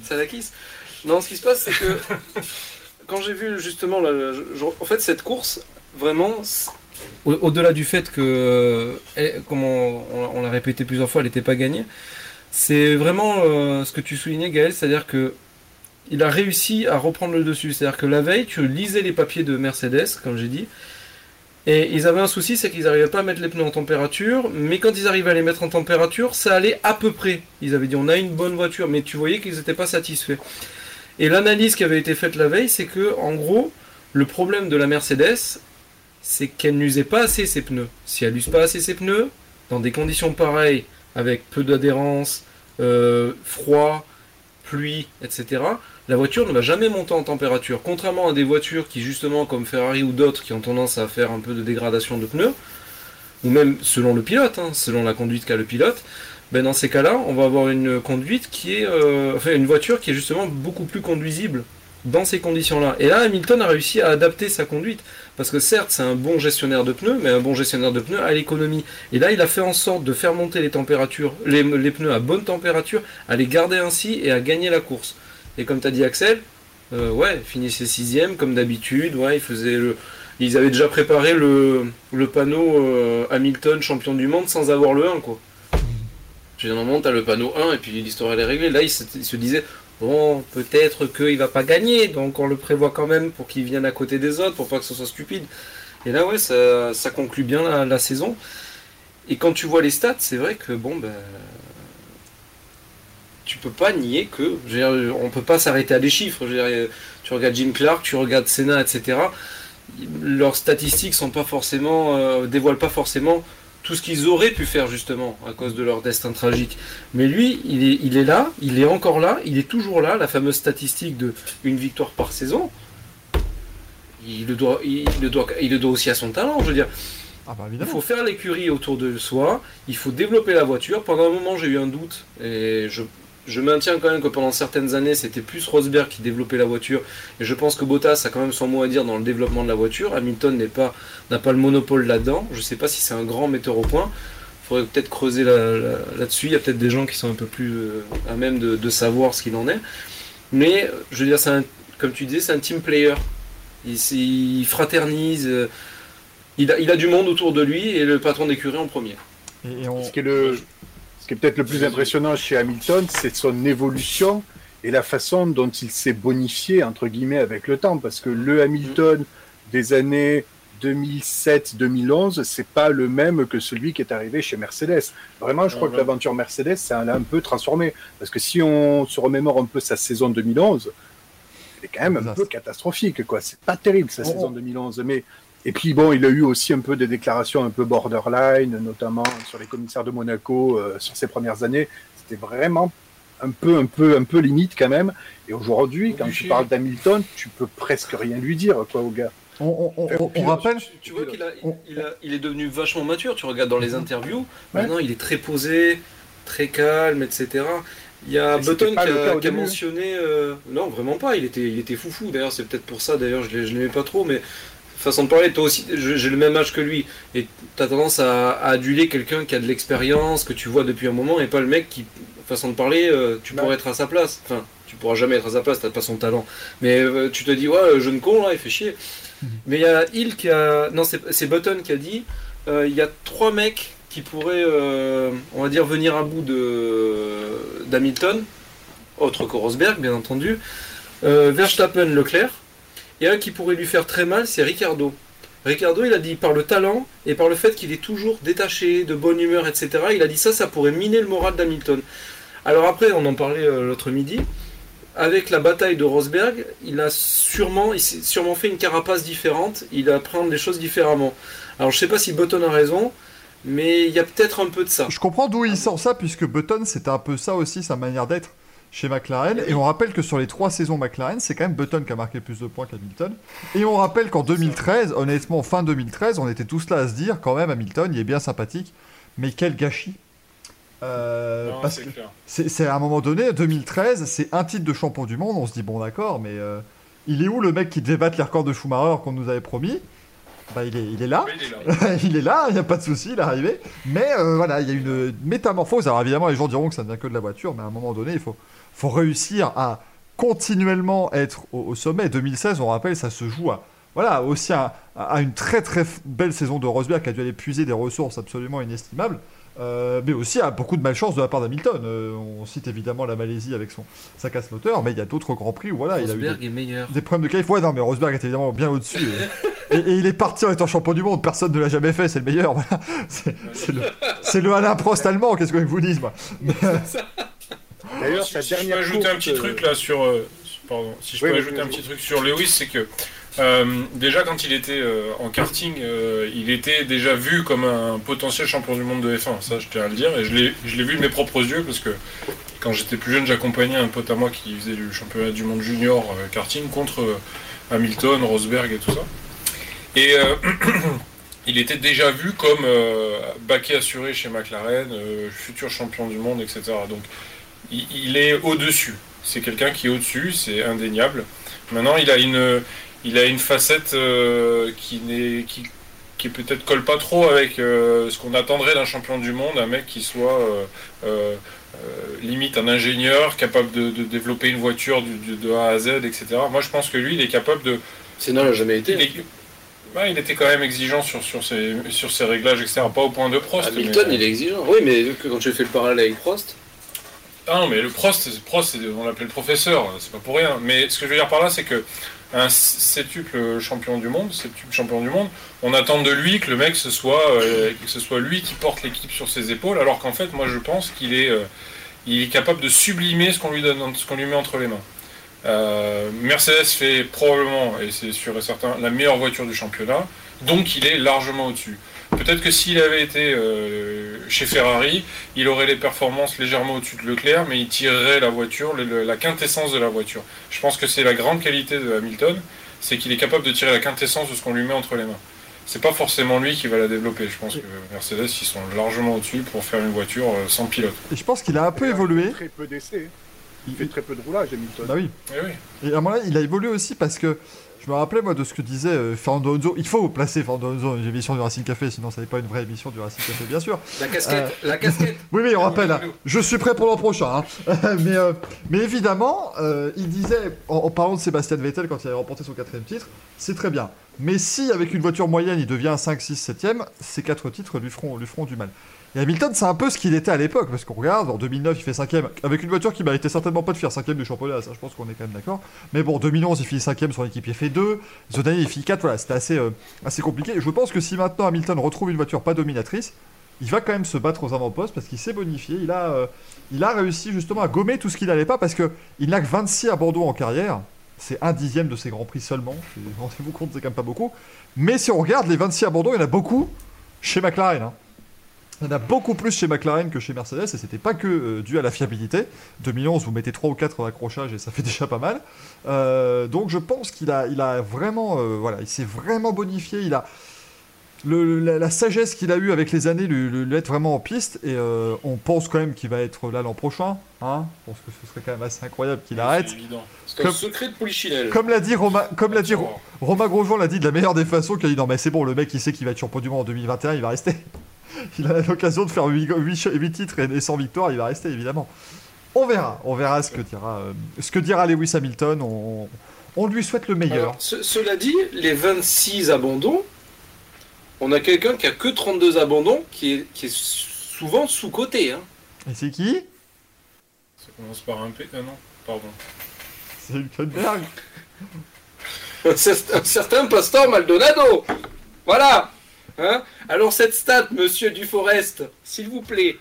ça la kiss. Non, ce qui se passe, c'est que quand j'ai vu justement, la- en fait, cette course, vraiment, au-delà du fait que, elle- comme on l'a répété plusieurs fois, elle n'était pas gagnée, c'est vraiment euh, ce que tu soulignais, Gaël, c'est-à-dire que il a réussi à reprendre le dessus. C'est-à-dire que la veille, tu lisais les papiers de Mercedes, comme j'ai dit, et ils avaient un souci, c'est qu'ils n'arrivaient pas à mettre les pneus en température, mais quand ils arrivaient à les mettre en température, ça allait à peu près. Ils avaient dit on a une bonne voiture, mais tu voyais qu'ils n'étaient pas satisfaits. Et l'analyse qui avait été faite la veille, c'est que en gros, le problème de la Mercedes, c'est qu'elle n'usait pas assez ses pneus. Si elle n'use pas assez ses pneus, dans des conditions pareilles, avec peu d'adhérence, euh, froid, pluie, etc., la voiture ne va jamais monter en température. Contrairement à des voitures qui, justement, comme Ferrari ou d'autres, qui ont tendance à faire un peu de dégradation de pneus, ou même selon le pilote, hein, selon la conduite qu'a le pilote, ben dans ces cas-là, on va avoir une conduite qui est, euh, enfin une voiture qui est justement beaucoup plus conduisible dans ces conditions-là. Et là, Hamilton a réussi à adapter sa conduite, parce que certes, c'est un bon gestionnaire de pneus, mais un bon gestionnaire de pneus à l'économie. Et là, il a fait en sorte de faire monter les températures, les, pneus à bonne température, à les garder ainsi et à gagner la course. Et comme tu as dit, Axel, euh, ouais, finissait sixième comme d'habitude. Ouais, il faisait le. Ils avaient déjà préparé le, le panneau euh, Hamilton champion du monde sans avoir le 1 quoi. Tu as le panneau 1 et puis l'histoire elle est réglée. Là, il se, il disait bon, peut-être qu'il va pas gagner, donc on le prévoit quand même pour qu'il vienne à côté des autres, pour pas que ce soit stupide. Et là, ouais, ça, conclut bien la, saison. Et quand tu vois les stats, c'est vrai que bon, ben. Tu peux pas nier que. je on peut pas s'arrêter à des chiffres. Tu regardes Jim Clark, tu regardes Senna, etc. Leurs statistiques sont pas forcément. euh, dévoilent pas forcément tout ce qu'ils auraient pu faire justement à cause de leur destin tragique. Mais lui, il est, il est là, il est encore là, il est toujours là, la fameuse statistique de une victoire par saison. Il le doit, il le doit, il le doit aussi à son talent, je veux dire. Ah bah Il faut faire l'écurie autour de soi, il faut développer la voiture. Pendant un moment, j'ai eu un doute et je, je maintiens quand même que pendant certaines années, c'était plus Rosberg qui développait la voiture. Et je pense que Bottas a quand même son mot à dire dans le développement de la voiture. Hamilton n'est pas, n'a pas le monopole là-dedans. Je ne sais pas si c'est un grand metteur au point. Il faudrait peut-être creuser là- là- là-dessus. Il y a peut-être des gens qui sont un peu plus euh, à même de, de savoir ce qu'il en est. Mais je veux dire, c'est un- comme tu disais, c'est un team player. Il, fraternise. euh, il a, il a du monde autour de lui et le patron d'écurie en premier. Et, et on- Ce qui est, le, ce qui est peut-être le plus impressionnant chez Hamilton, c'est son évolution et la façon dont il s'est bonifié, entre guillemets, avec le temps. Parce que le Hamilton des années 2007-2011, c'est pas le même que celui qui est arrivé chez Mercedes. Vraiment, je crois que l'aventure Mercedes, ça l'a un peu transformé. Parce que si on se remémore un peu sa saison 2011, elle est quand même un peu catastrophique, quoi. C'est pas terrible, sa On- saison 2011. Mais et puis bon, il a eu aussi un peu des déclarations un peu borderline, notamment sur les commissaires de Monaco euh, sur ses premières années. C'était vraiment un peu, un peu, un peu limite quand même. Et aujourd'hui, quand tu parles d'Hamilton, tu peux presque rien lui dire, quoi, au gars. on, on- on- on- on rappelle. Tu, tu vois qu'il a, On- il, a- il est devenu vachement mature. Tu regardes dans les interviews, Ouais. maintenant il est très posé, très calme, etc. Il y a Mais Button qui a, qui mentionné. euh, non, vraiment pas. Il était, il était foufou. D'ailleurs, c'est peut-être pour ça. D'ailleurs, je je l'aimais pas trop, mais façon de parler, toi aussi, j'ai le même âge que lui. Et tu as tendance à, à aduler quelqu'un qui a de l'expérience, que tu vois depuis un moment, et pas le mec qui, façon de parler, euh, tu Ouais. pourrais être à sa place. Enfin, tu pourras jamais être à sa place, t'as pas son talent. Mais euh, tu te dis, ouais, le jeune con, là, il fait chier. Mais il y a Hill qui a. Non, c'est Button qui a dit euh, il y a trois mecs qui pourraient, euh, on va dire, venir à bout de d'Hamilton, autre que Rosberg, bien entendu. Euh, Verstappen, Leclerc. Et un qui pourrait lui faire très mal, c'est Ricardo. Ricardo, il a dit par le talent et par le fait qu'il est toujours détaché, de bonne humeur, etc. Il a dit ça, ça pourrait miner le moral d'Hamilton. Alors après, on en parlait euh, l'autre midi. Avec la bataille de Rosberg, il a sûrement, fait une carapace différente. Il apprend les choses différemment. Alors je sais pas si Button a raison, mais il y a peut-être un peu de ça. Je comprends d'où il sort ça, puisque Button, c'était un peu ça aussi, sa manière d'être chez McLaren. Et on rappelle que sur les trois saisons McLaren, c'est quand même Button qui a marqué plus de points qu'Hamilton. Et on rappelle qu'en 2013, honnêtement, fin 2013, on était tous là à se dire, quand même, Hamilton, il est bien sympathique, mais quel gâchis. Euh, Non, parce c'est que à un moment donné, 2013, c'est un titre de champion du monde. On se dit, bon, d'accord, mais euh, il est où le mec qui devait battre les records de Schumacher qu'on nous avait promis? Bah, il, est, il est là. Mais il est là. il est là, il n'y a pas de souci, il est arrivé. Mais euh, voilà, il y a une métamorphose. Alors évidemment, les gens diront que ça ne vient que de la voiture, mais à un moment donné, il faut, faut réussir à continuellement être au, au sommet. 2016, on rappelle, ça se joue à, voilà, aussi à, à une très très belle saison de Rosberg qui a dû aller puiser des ressources absolument inestimables. Euh, mais aussi à beaucoup de malchance de la part d'Hamilton. Euh, on cite évidemment la Malaisie avec son, sa casse moteur, mais il y a d'autres grands prix où voilà, il a eu des, Rosberg est meilleur. des problèmes de qualif. Ouais, non, mais Rosberg est évidemment bien au-dessus. Et, il est parti en étant champion du monde. Personne ne l'a jamais fait, c'est le meilleur. Voilà. C'est le, Alain Prost allemand, qu'est-ce que je vous dise, moi? Mais, D'ailleurs, si, sa si je peux ajouter un petit euh, truc là sur. euh, pardon, si je Oui, peux oui, ajouter un petit truc sur Lewis, c'est que euh, déjà quand il était euh, en karting, euh, il était déjà vu comme un potentiel champion du monde de F1. Ça, je tiens à le dire. Et je l'ai vu de mes propres yeux parce que quand j'étais plus jeune, j'accompagnais un pote à moi qui faisait le championnat du monde junior euh, karting contre euh, Hamilton, Rosberg et tout ça. Et euh, il était déjà vu comme euh, baquet assuré chez McLaren, euh, futur champion du monde, etc. Donc il, il est au-dessus. C'est quelqu'un qui est au-dessus, c'est indéniable. Maintenant, il a une, il a une facette euh, qui n'est, qui, qui peut-être colle pas trop avec euh, ce qu'on attendrait d'un champion du monde, un mec qui soit euh, limite un ingénieur, capable de, de développer une voiture du- de A à Z, etc. Moi, je pense que lui, il est capable de, C'est non, il n'a jamais été. il, est- Ouais, il était quand même exigeant sur, sur, ses, sur ses réglages, etc. Pas au point de Prost. Hamilton, mais- il est exigeant. Oui, mais vu que quand tu fais le parallèle avec Prost, Ah non, mais le Prost, Prost on l'appelait le professeur, c'est pas pour rien. Mais ce que je veux dire par là, c'est que un septuple champion du monde, septuple champion du monde, on attend de lui que le mec ce soit, euh, ce soit lui qui porte l'équipe sur ses épaules, alors qu'en fait, moi je pense qu'il est, euh, capable de sublimer ce qu'on lui donne, lui met entre les mains. Euh, Mercedes fait probablement, et c'est sûr et certain, la meilleure voiture du championnat, donc il est largement au-dessus. Peut-être que s'il avait été euh, chez Ferrari, il aurait les performances légèrement au-dessus de Leclerc, mais il tirerait la voiture, le- le- la quintessence de la voiture. Je pense que c'est la grande qualité de Hamilton, c'est qu'il est capable de tirer la quintessence de ce qu'on lui met entre les mains. C'est pas forcément lui qui va la développer. Je pense que Mercedes, ils sont largement au-dessus pour faire une voiture euh, sans pilote. et je pense qu'il a un peu Il évolué. fait très peu d'essais. Il fait très peu de roulage, Hamilton. Bah oui. Eh oui. Et à mon avis, il a évolué aussi parce que je me rappelais moi de ce que disait euh, Fernando Alonso. Il faut placer Fernando Alonso dans une émission du Racing Café, sinon ça n'est pas une vraie émission du Racing Café, bien sûr. la casquette, la casquette. Oui, oui, on rappelle, je suis prêt pour l'an prochain. hein. mais, euh, mais évidemment, euh, il disait, en, en parlant de Sébastien Vettel quand il avait remporté son quatrième titre, c'est très bien. Mais si avec une voiture moyenne il devient 5, 6, 7ème, ces quatre titres lui feront, lui feront du mal. Et Hamilton, c'est un peu ce qu'il était à l'époque, parce qu'on regarde, en 2009, il fait 5ème, avec une voiture qui méritait certainement pas de faire 5ème du championnat, ça je pense qu'on est quand même d'accord. Mais bon, 2011, il finit 5ème, son équipier fait 2, cette année, il finit 4, voilà, c'était assez, euh, assez compliqué. Je pense que si maintenant Hamilton retrouve une voiture pas dominatrice, il va quand même se battre aux avant-postes parce qu'il s'est bonifié. Il a, euh, réussi justement à gommer tout ce qu'il n'allait pas parce que il n'a que 26 abandons en carrière. C'est un dixième de ses grands prix seulement. Rendez-vous compte, c'est quand même pas beaucoup. Mais si on regarde les 26 abandons, il y en a beaucoup chez McLaren. hein. Il y en a beaucoup plus chez McLaren que chez Mercedes et c'était pas que euh, dû à la fiabilité. 2011, vous mettez 3 ou 4 accrochages et ça fait déjà pas mal. Euh, donc je pense qu'il a, il a vraiment, euh, voilà, il s'est vraiment bonifié. Il a, le- la, la sagesse qu'il a eue avec les années lui, lui, lui aide vraiment en piste et on pense quand même qu'il va être là l'an prochain. Hein je pense que ce serait quand même assez incroyable qu'il arrête. C'est Comme- secret de Polichinelle. Comme l'a dit Romain, comme l'a dit. Romain Grosjean l'a dit de la meilleure des façons, qu'il a dit non mais c'est bon, le mec il sait qu'il va être du monde en 2021, il va rester. Il a l'occasion de faire 8, titres et 100 victoires, il va rester évidemment. On verra, on verra ce que dira, euh, ce que dira Lewis Hamilton. On, on lui souhaite le meilleur. Alors, ce- cela dit, les 26 abandons, on a quelqu'un qui a que 32 abandons, qui est, qui est souvent sous-coté. Hein. Et c'est qui? Ça commence par un P. Ah non, pardon. C'est Hülkenberg. Un certain Pastor Maldonado. Voilà. Hein Alors cette stat, monsieur Duforest, s'il vous plaît.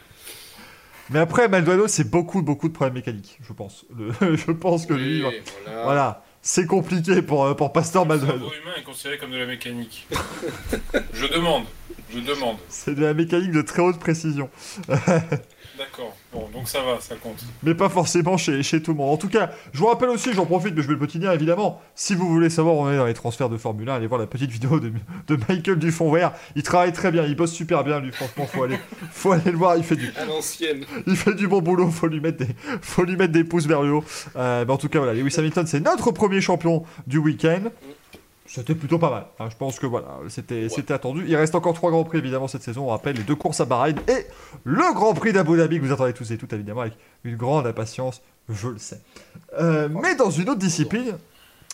Mais après, Maldonado, c'est beaucoup, beaucoup de problèmes mécaniques, je pense. Le- je pense que lui, Oui, voilà. voilà, c'est compliqué pour, euh, pour Pasteur Le Maldonado. cerveau humain est considéré comme de la mécanique. je demande, je demande. C'est de la mécanique de très haute précision. D'accord. Bon, donc ça va, ça compte. Mais pas forcément chez, chez tout le monde. En tout cas, je vous rappelle aussi, j'en profite, mais je mets le petit lien évidemment. Si vous voulez savoir où on est dans les transferts de Formule 1, allez voir la petite vidéo de, de Michael Dufont-Vert. Il travaille très bien, il bosse super bien, lui, franchement, faut aller, faut aller le voir. Il fait du, À l'ancienne. il fait du bon boulot, faut lui mettre des, faut lui mettre des pouces vers le haut. Euh, mais en tout cas, voilà, Lewis Hamilton, c'est notre premier champion du week-end. C'était plutôt pas mal. Je pense que voilà, c'était c'était attendu. Il reste encore trois grands prix évidemment cette saison. On rappelle les deux courses à Bahreïn et le Grand Prix d'Abu Dhabi que vous attendez tous et toutes évidemment avec une grande impatience, je le sais. Euh, mais dans une autre discipline,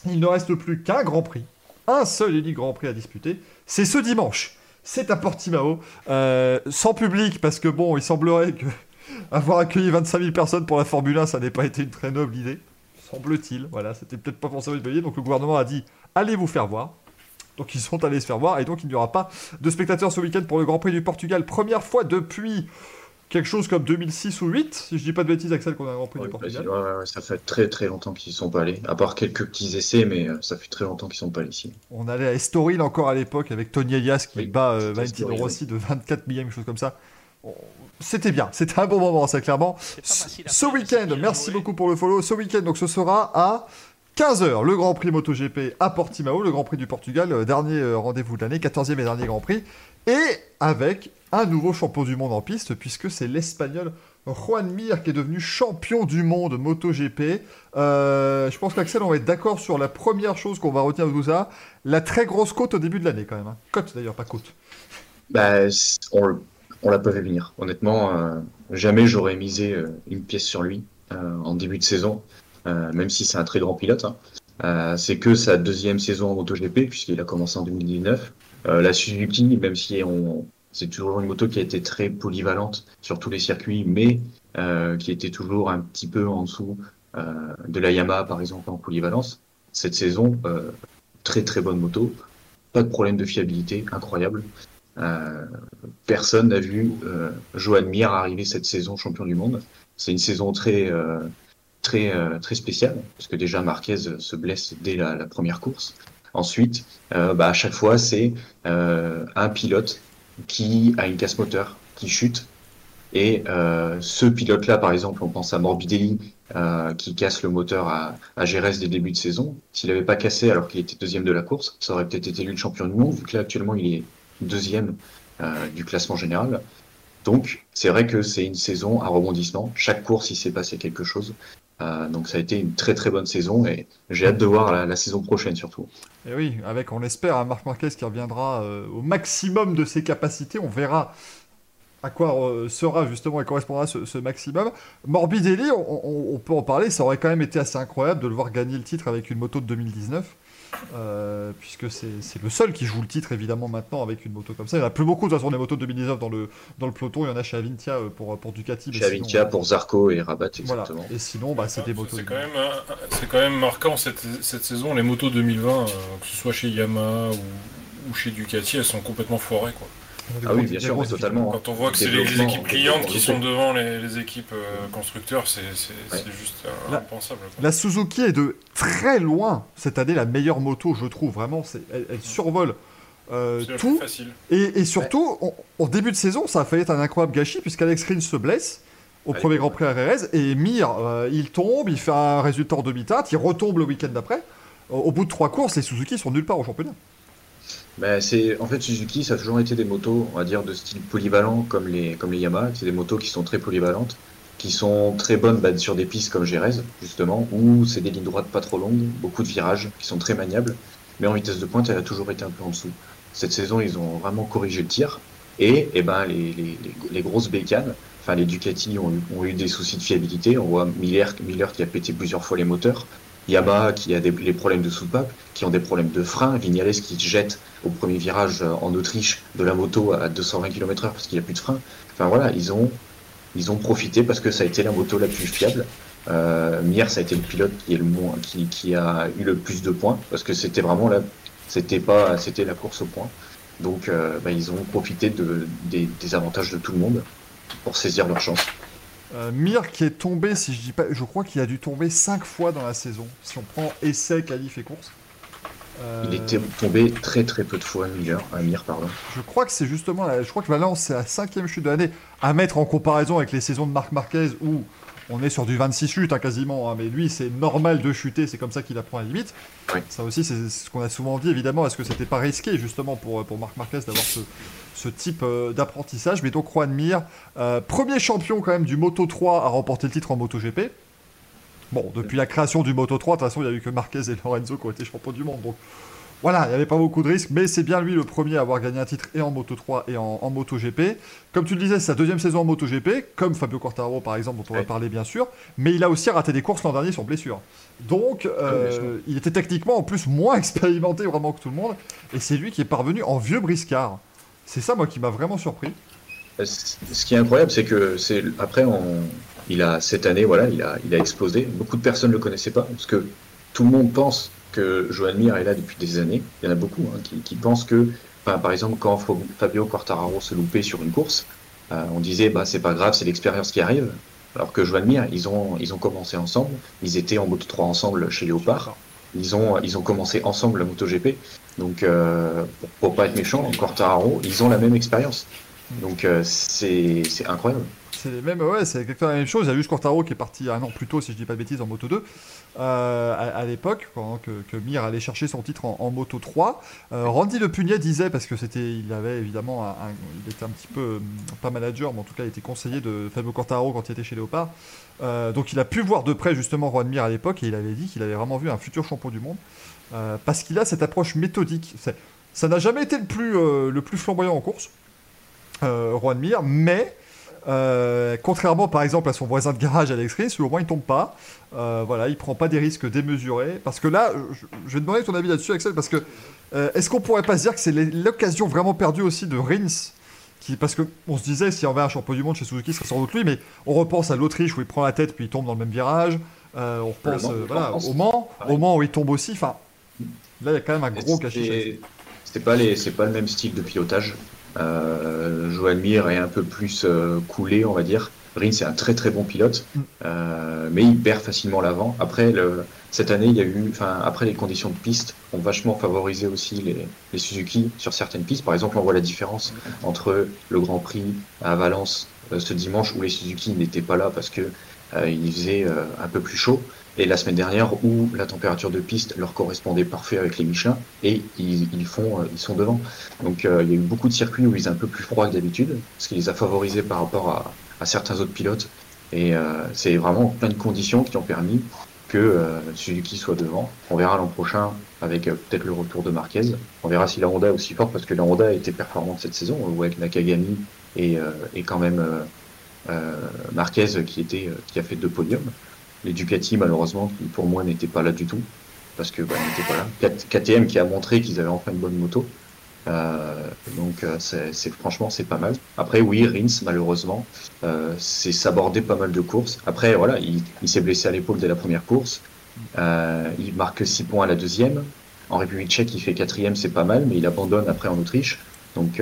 il ne reste plus qu'un Grand Prix, un seul et unique Grand Prix à disputer. C'est ce dimanche. C'est à Portimao, euh, sans public parce que bon, il semblerait que avoir accueilli 25 000 personnes pour la Formule 1, ça n'ait pas été une très noble idée. Semble-t-il, voilà, c'était peut-être pas forcément une bonne idée. Donc le gouvernement a dit allez vous faire voir. Donc ils sont allés se faire voir et donc il n'y aura pas de spectateurs ce week-end pour le Grand Prix du Portugal. Première fois depuis quelque chose comme 2006 ou 8, si je dis pas de bêtises Axel qu'on a un Grand Prix Ouais, du Portugal. ouais, ouais, ça fait très très longtemps qu'ils y sont pas allés. À part quelques petits essais, mais euh, ça fait très longtemps qu'ils sont pas allés ici. On allait à Estoril encore à l'époque avec Tony Elias qui Oui, bat euh, Valentino Rossi de 24 millième, quelque chose comme ça. C'était bien, c'était un bon moment, ça clairement. Ce week-end, merci beaucoup pour le follow. Ce week-end, donc ce sera à 15h, le Grand Prix MotoGP à Portimao, le Grand Prix du Portugal, euh, dernier euh, rendez-vous de l'année, 14e et dernier Grand Prix. Et avec un nouveau champion du monde en piste, puisque c'est l'Espagnol Juan Mir qui est devenu champion du monde MotoGP. Euh, je pense qu'Axel, on va être d'accord sur la première chose qu'on va retenir de tout ça, la très grosse côte au début de l'année quand même. hein. Côte d'ailleurs, pas côte. Bah, on, on l'a pas venir. Honnêtement, euh, jamais j'aurais misé euh, une pièce sur lui euh, en début de saison, même si c'est un très grand pilote. hein. C'est que sa deuxième saison en MotoGP, puisqu'il a commencé en 2019. Euh, la Suzuki, même si on, c'est toujours une moto qui a été très polyvalente sur tous les circuits, mais euh, qui était toujours un petit peu en dessous euh, de la Yamaha, par exemple, en polyvalence. Cette saison, euh, très très bonne moto, pas de problème de fiabilité, incroyable. Euh, personne n'a vu euh, Mir arriver cette saison champion du monde. C'est une saison très euh, très euh, très spéciale parce que déjà Marquez se blesse dès la, première course. Ensuite, bah, à chaque fois c'est un pilote qui a une casse moteur qui chute et ce pilote-là, par exemple, on pense à Morbidelli qui casse le moteur à, à Jerez dès début de saison. S'il n'avait pas cassé alors qu'il était deuxième de la course, ça aurait peut-être été lui le champion du monde, vu que là actuellement il est deuxième euh, du classement général. Donc c'est vrai que c'est une saison à rebondissement. Chaque course il s'est passé quelque chose. Euh, donc ça a été une très très bonne saison et j'ai hâte de voir la, saison prochaine surtout. Et oui, avec, on l'espère, un Marc Marquez qui reviendra euh, au maximum de ses capacités. On verra à quoi sera justement et correspondra ce, maximum. Morbidelli, on, on- on peut en parler, ça aurait quand même été assez incroyable de le voir gagner le titre avec une moto de 2019. Euh, puisque c'est c'est le seul qui joue le titre évidemment maintenant avec une moto comme ça. Il n'y en a plus beaucoup de toute façon des motos de 2019 dans le, dans le peloton. Il y en a chez Avintia euh, pour, pour Ducati. mais Chez sinon- Avintia pour Zarco et Rabat Voilà. exactement. Et sinon, bah, c'est des motos. C'est quand, même, un- c'est quand même marquant cette, cette saison. Les motos 2020, euh, que ce soit chez Yamaha ou, ou chez Ducati, elles sont complètement foirées. Quoi. Ah oui, bien sûr, mais totalement. hein. Quand on voit que c'est les, équipes clientes qui sont devant les, les équipes euh, constructeurs, c'est Ouais. juste euh, Là- impensable. quoi. La Suzuki est de très loin cette année la meilleure moto, je trouve. Vraiment, c'est- elle, elle survole euh, C'est la tout. facile. Et, et surtout, on- en début de saison, ça a failli être un incroyable gâchis puisqu'Alex Rins se blesse au Allez, premier ouais. Grand Prix à Jerez et Mir, euh, il tombe, il fait un résultat en demi-teinte, il retombe le week-end d'après. Au, au bout de trois courses, les Suzuki sont nulle part au championnat. Ben, c'est en fait Suzuki, ça a toujours été des motos, on va dire de style polyvalent comme les comme les Yamaha. C'est des motos qui sont très polyvalentes, qui sont très bonnes bah, sur des pistes comme Jerez justement, où c'est des lignes droites pas trop longues, beaucoup de virages, qui sont très maniables. Mais en vitesse de pointe, elle a toujours été un peu en dessous. Cette saison, ils ont vraiment corrigé le tir. Et, eh ben, les, les, les, grosses bécanes, enfin les Ducati ont eu, ont eu des soucis de fiabilité. On voit Miller, Miller qui a pété plusieurs fois les moteurs. Yamaha qui a des les problèmes de soupape, qui ont des problèmes de frein, Vignales qui jette au premier virage euh, en Autriche de la moto à 220 km/h parce qu'il n'y a plus de frein. Enfin voilà, ils ont, profité parce que ça a été la moto la plus fiable. Euh, Mir, ça a été le pilote qui, a eu le plus de points parce que c'était vraiment la, c'était pas, c'était la course au point. Donc euh, bah, ils ont profité de, des, des avantages de tout le monde pour saisir leur chance. Euh, Mir qui est tombé, si je dis pas, je crois qu'il a dû tomber 5 fois dans la saison. Si on prend essai, qualif et course. Euh, Il était tombé très très peu de fois, Miller, à Mir, pardon. Je crois que c'est justement, la- je crois que Valence c'est la cinquième chute de l'année, à mettre en comparaison avec les saisons de Marc Marquez où on est sur du 26 chutes hein, quasiment, hein, mais lui c'est normal de chuter, c'est comme ça qu'il apprend à la limite. Oui. Ça aussi c'est ce qu'on a souvent dit évidemment, est-ce que c'était pas risqué justement pour, pour Marc Marquez d'avoir ce, ce type euh, d'apprentissage, mais donc Juan Mir, euh, premier champion quand même du Moto 3 à remporter le titre en MotoGP. Bon, depuis la création du Moto 3, de toute façon, il n'y a eu que Marquez et Lorenzo qui ont été champions du monde. Donc voilà, il n'y avait pas beaucoup de risques, mais c'est bien lui le premier à avoir gagné un titre et en Moto 3 et en, en MotoGP. Comme tu le disais, c'est sa deuxième saison en MotoGP, comme Fabio Quartararo par exemple, dont on va parler bien sûr, mais il a aussi raté des courses l'an dernier sur blessure. Donc euh, il était techniquement en plus moins expérimenté vraiment que tout le monde, et c'est lui qui est parvenu en vieux briscard. C'est ça moi qui m'a vraiment surpris. Euh, Ce qui est incroyable, c'est que c'est après, il a cette année, voilà, il a, explosé. Beaucoup de personnes ne le connaissaient pas parce que tout le monde pense que Joan Mir est là depuis des années. Il y en a beaucoup hein, qui, pensent que, par exemple, quand Fabio Quartararo se loupait sur une course, euh, on disait bah c'est pas grave, c'est l'expérience qui arrive. Alors que Joan Mir, ils ont, ils ont commencé ensemble. Ils étaient en Moto 3 ensemble chez Léopard. Ils ont, ils ont commencé ensemble la MotoGP. Donc, euh, pour, pour pas être méchant, Quartararo, ils ont la même expérience. Donc, euh, c'est incroyable. C'est les mêmes, ouais, c'est exactement la même chose. Il y a juste Quartaro qui est parti un an plus tôt, si je dis pas de bêtises, en Moto 2, euh, à, l'époque, pendant que, Mir allait chercher son titre en, Moto 3. Euh, Randy Le Pugnet disait, parce que c'était, il avait évidemment, un, il était un petit peu, euh, pas manager, mais en tout cas, il était conseiller de Fabio Quartaro quand il était chez Léopard. Donc il a pu voir de près justement Juan Mir à l'époque, et il avait dit qu'il avait vraiment vu un futur champion du monde, parce qu'il a cette approche méthodique. Ça n'a jamais été le plus, le plus flamboyant en course, Juan Mir, mais euh, contrairement par exemple à son voisin de garage Alex Rins, lui, au moins il tombe pas. Euh, voilà, il prend pas des risques démesurés. Parce que là, je, je vais te demander ton avis là-dessus, Axel, parce que euh, est-ce qu'on pourrait pas se dire que c'est l'occasion vraiment perdue aussi de Rins qui, parce que on se disait si on avait un champion du monde chez Suzuki, ce serait sans doute lui, mais on repense à l'Autriche où il prend la tête puis il tombe dans le même virage. Euh, on repense Mans, euh, voilà, au Mans, Pareil. au Mans où il tombe aussi. Enfin, là il y a quand même un gros cachet. pas les, c'est pas le même style de pilotage. Euh, Joan Mir est un peu plus euh, coulé, on va dire. Rins est un très très bon pilote, Mm. euh, mais il perd facilement l'avant. Après, le, cette année, il y a eu, enfin, après les conditions de piste ont vachement favorisé aussi les, les Suzuki sur certaines pistes. Par exemple, on voit la différence entre le Grand Prix à Valence euh, ce dimanche où les Suzuki n'étaient pas là parce que il faisait un peu plus chaud. Et la semaine dernière où la température de piste leur correspondait parfait avec les Michelin et ils, font, euh, ils sont devant. Donc euh, il y a eu beaucoup de circuits où ils étaient un peu plus froid que d'habitude, ce qui les a favorisés par rapport à, certains autres pilotes. Et euh, c'est vraiment plein de conditions qui ont permis que euh, Suzuki soit devant. On verra l'an prochain avec peut-être le retour de Marquez. On verra si la Honda est aussi forte parce que la Honda a été performante cette saison. On voit avec Nakagami et, et quand même Marquez qui, était, qui a fait deux podiums. Les Ducati, malheureusement, pour moi n'étaient pas là du tout, parce que bah, pas là. KTM qui a montré qu'ils avaient enfin une bonne moto. Euh, donc euh, franchement c'est pas mal. Après oui, Rins malheureusement, euh, c'est s'aborder pas mal de courses. Après voilà, il, s'est blessé à l'épaule dès la première course. Il marque 6 points à la deuxième. En République tchèque, il fait quatrième, c'est pas mal, mais il abandonne après en Autriche. Donc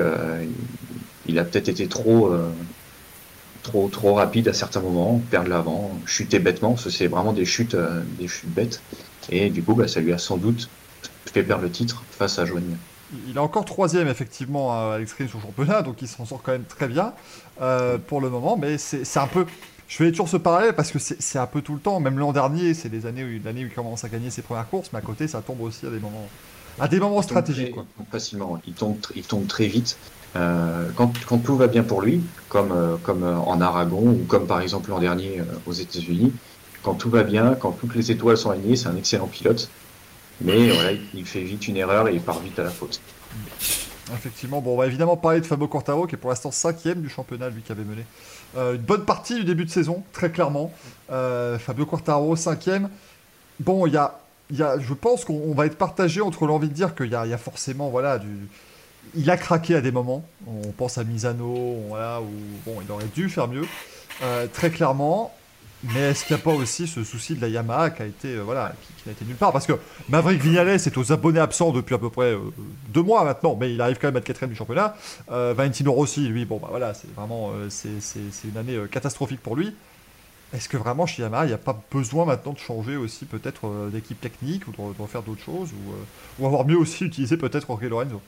il, a peut-être été trop trop rapide à certains moments, perdre l'avant, chuter bêtement, c'est vraiment des chutes euh, des chutes bêtes. Et du coup, bah, ça lui a sans doute fait perdre le titre face à Joanie. Il est encore troisième effectivement à Rins au championnat, donc il s'en sort quand même très bien euh, pour le moment. Mais c'est un peu, je fais toujours ce parallèle parce que c'est un peu tout le temps. Même l'an dernier, c'est les années où l'année où il commence à gagner ses premières courses, mais à côté, ça tombe aussi à des moments, à des moments stratégiques. Quoi. Facilement, il tombe, il tombe très vite. Euh, quand, quand tout va bien pour lui, comme, euh, comme euh, en Aragon ou comme par exemple l'an dernier euh, aux États-Unis, quand tout va bien, quand toutes les étoiles sont alignées, c'est un excellent pilote. Mais voilà, il- il fait vite une erreur et il part vite à la faute. Effectivement, bon, on va évidemment parler de Fabio Quartaro qui est pour l'instant cinquième du championnat, lui qui avait mené une bonne partie du début de saison, très clairement. Fabio Quartaro cinquième. Bon, il y a, y a, je pense qu'on on va être partagé entre l'envie de dire qu'il y a, forcément, voilà, du, il a craqué à des moments. On pense à Misano, où bon, il aurait dû faire mieux, euh, très clairement. Mais est-ce qu'il n'y a pas aussi ce souci de la Yamaha qui a été, euh, voilà, qui, qui été nulle part? Parce que Maverick Vignales est aux abonnés absents depuis à peu près euh, deux mois maintenant, mais il arrive quand même à être quatrième du championnat. Valentino Rossi, lui, bon, bah voilà, c'est vraiment, c'est, une année catastrophique pour lui. Est-ce que vraiment chez Yamaha, il n'y a pas besoin maintenant de changer aussi peut-être euh, d'équipe technique ou de, de refaire d'autres choses ou, euh, ou avoir mieux aussi utilisé peut-être Jorge Lorenzo?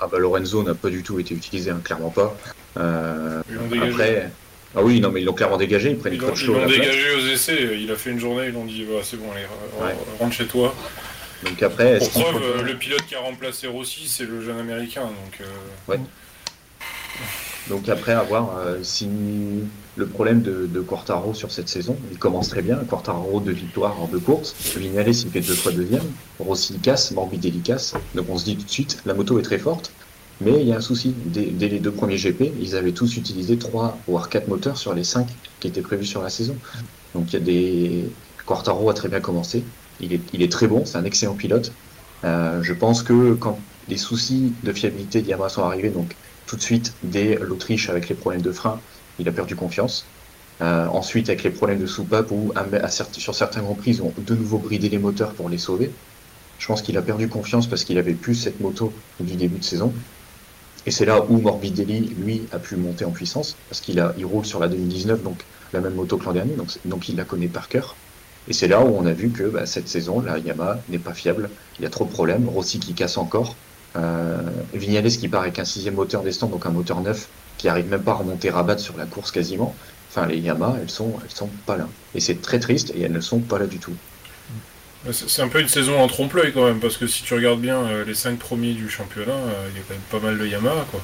Ah bah Lorenzo n'a pas du tout été utilisé, hein, clairement pas. Euh, Ils l'ont dégagé. après, ah oui, non mais ils l'ont clairement dégagé, ils prennent Ils l'ont ils l'ont place. dégagé aux essais, il a fait une journée, ils l'ont dit bah, c'est bon, allez, re- Ouais. rentre chez toi. Donc après, est-ce Pour preuve, faut- euh, le pilote qui a remplacé Rossi, c'est le jeune américain. Donc, euh, Donc après, à voir euh, si le problème de, de Quartaro sur cette saison, il commence très bien. Quartaro deux victoires en deux courses. Vignales il fait deux fois deuxième. Rossi casse, Morbidelli casse. Donc on se dit tout de suite, la moto est très forte. Mais il y a un souci. Dès, les deux premiers GP, ils avaient tous utilisé trois voire quatre moteurs sur les cinq qui étaient prévus sur la saison. Donc il y a des. Quartaro a très bien commencé. Il est, très bon, c'est un excellent pilote. Euh, je pense que quand les soucis de fiabilité de Yamaha sont arrivés, donc tout de suite dès l'Autriche avec les problèmes de frein, il a perdu confiance. Euh, ensuite avec les problèmes de soupape certes- sur certains grands prix ils ont de nouveau bridé les moteurs pour les sauver. Je pense qu'il a perdu confiance parce qu'il avait plus cette moto du début de saison. Et c'est là où Morbidelli, lui, a pu monter en puissance parce qu'il roule sur la 2019, donc la même moto que l'an dernier, donc, il la connaît par cœur. Et c'est là où on a vu que bah, cette saison, la Yamaha n'est pas fiable. Il y a trop de problèmes. Rossi qui casse encore. Euh, Vignales qui part avec un sixième moteur descente, donc un moteur neuf, qui arrive même pas à remonter rabat sur la course quasiment. Enfin, les Yamaha, elles sont, elles sont pas là. Et c'est très triste, et elles ne sont pas là du tout. c'est un peu une saison en trompe-l'œil quand même, parce que si tu regardes bien euh, les 5 premiers du championnat, euh, il y a quand même pas mal de Yamaha. Quoi.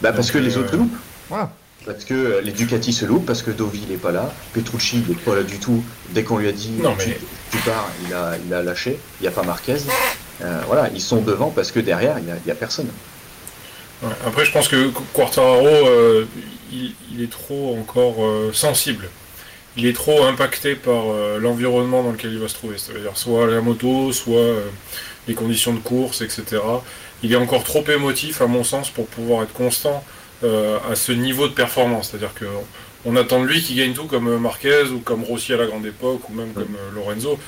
Bah, parce Donc, que les euh, autres loupent. Voilà. Parce que euh, les Ducati se loupent, parce que Dovi il est pas là, Petrucci il est pas là du tout. Dès qu'on lui a dit Non, tu, mais- tu pars, il a, il a lâché. Il n'y a pas Marquez. Euh, voilà, ils sont devant parce que derrière il y a, il y a personne. Ouais, Après, je pense que Quartararo, euh, il, il est trop encore euh, sensible. Il est trop impacté par euh, l'environnement dans lequel il va se trouver. C'est-à-dire soit la moto, soit les conditions de course, etc. Il est encore trop émotif, à mon sens, pour pouvoir être constant à ce niveau de performance. C'est-à-dire que on attend de lui qu'il gagne tout comme Marquez ou comme Rossi à la grande époque ou même comme Lorenzo.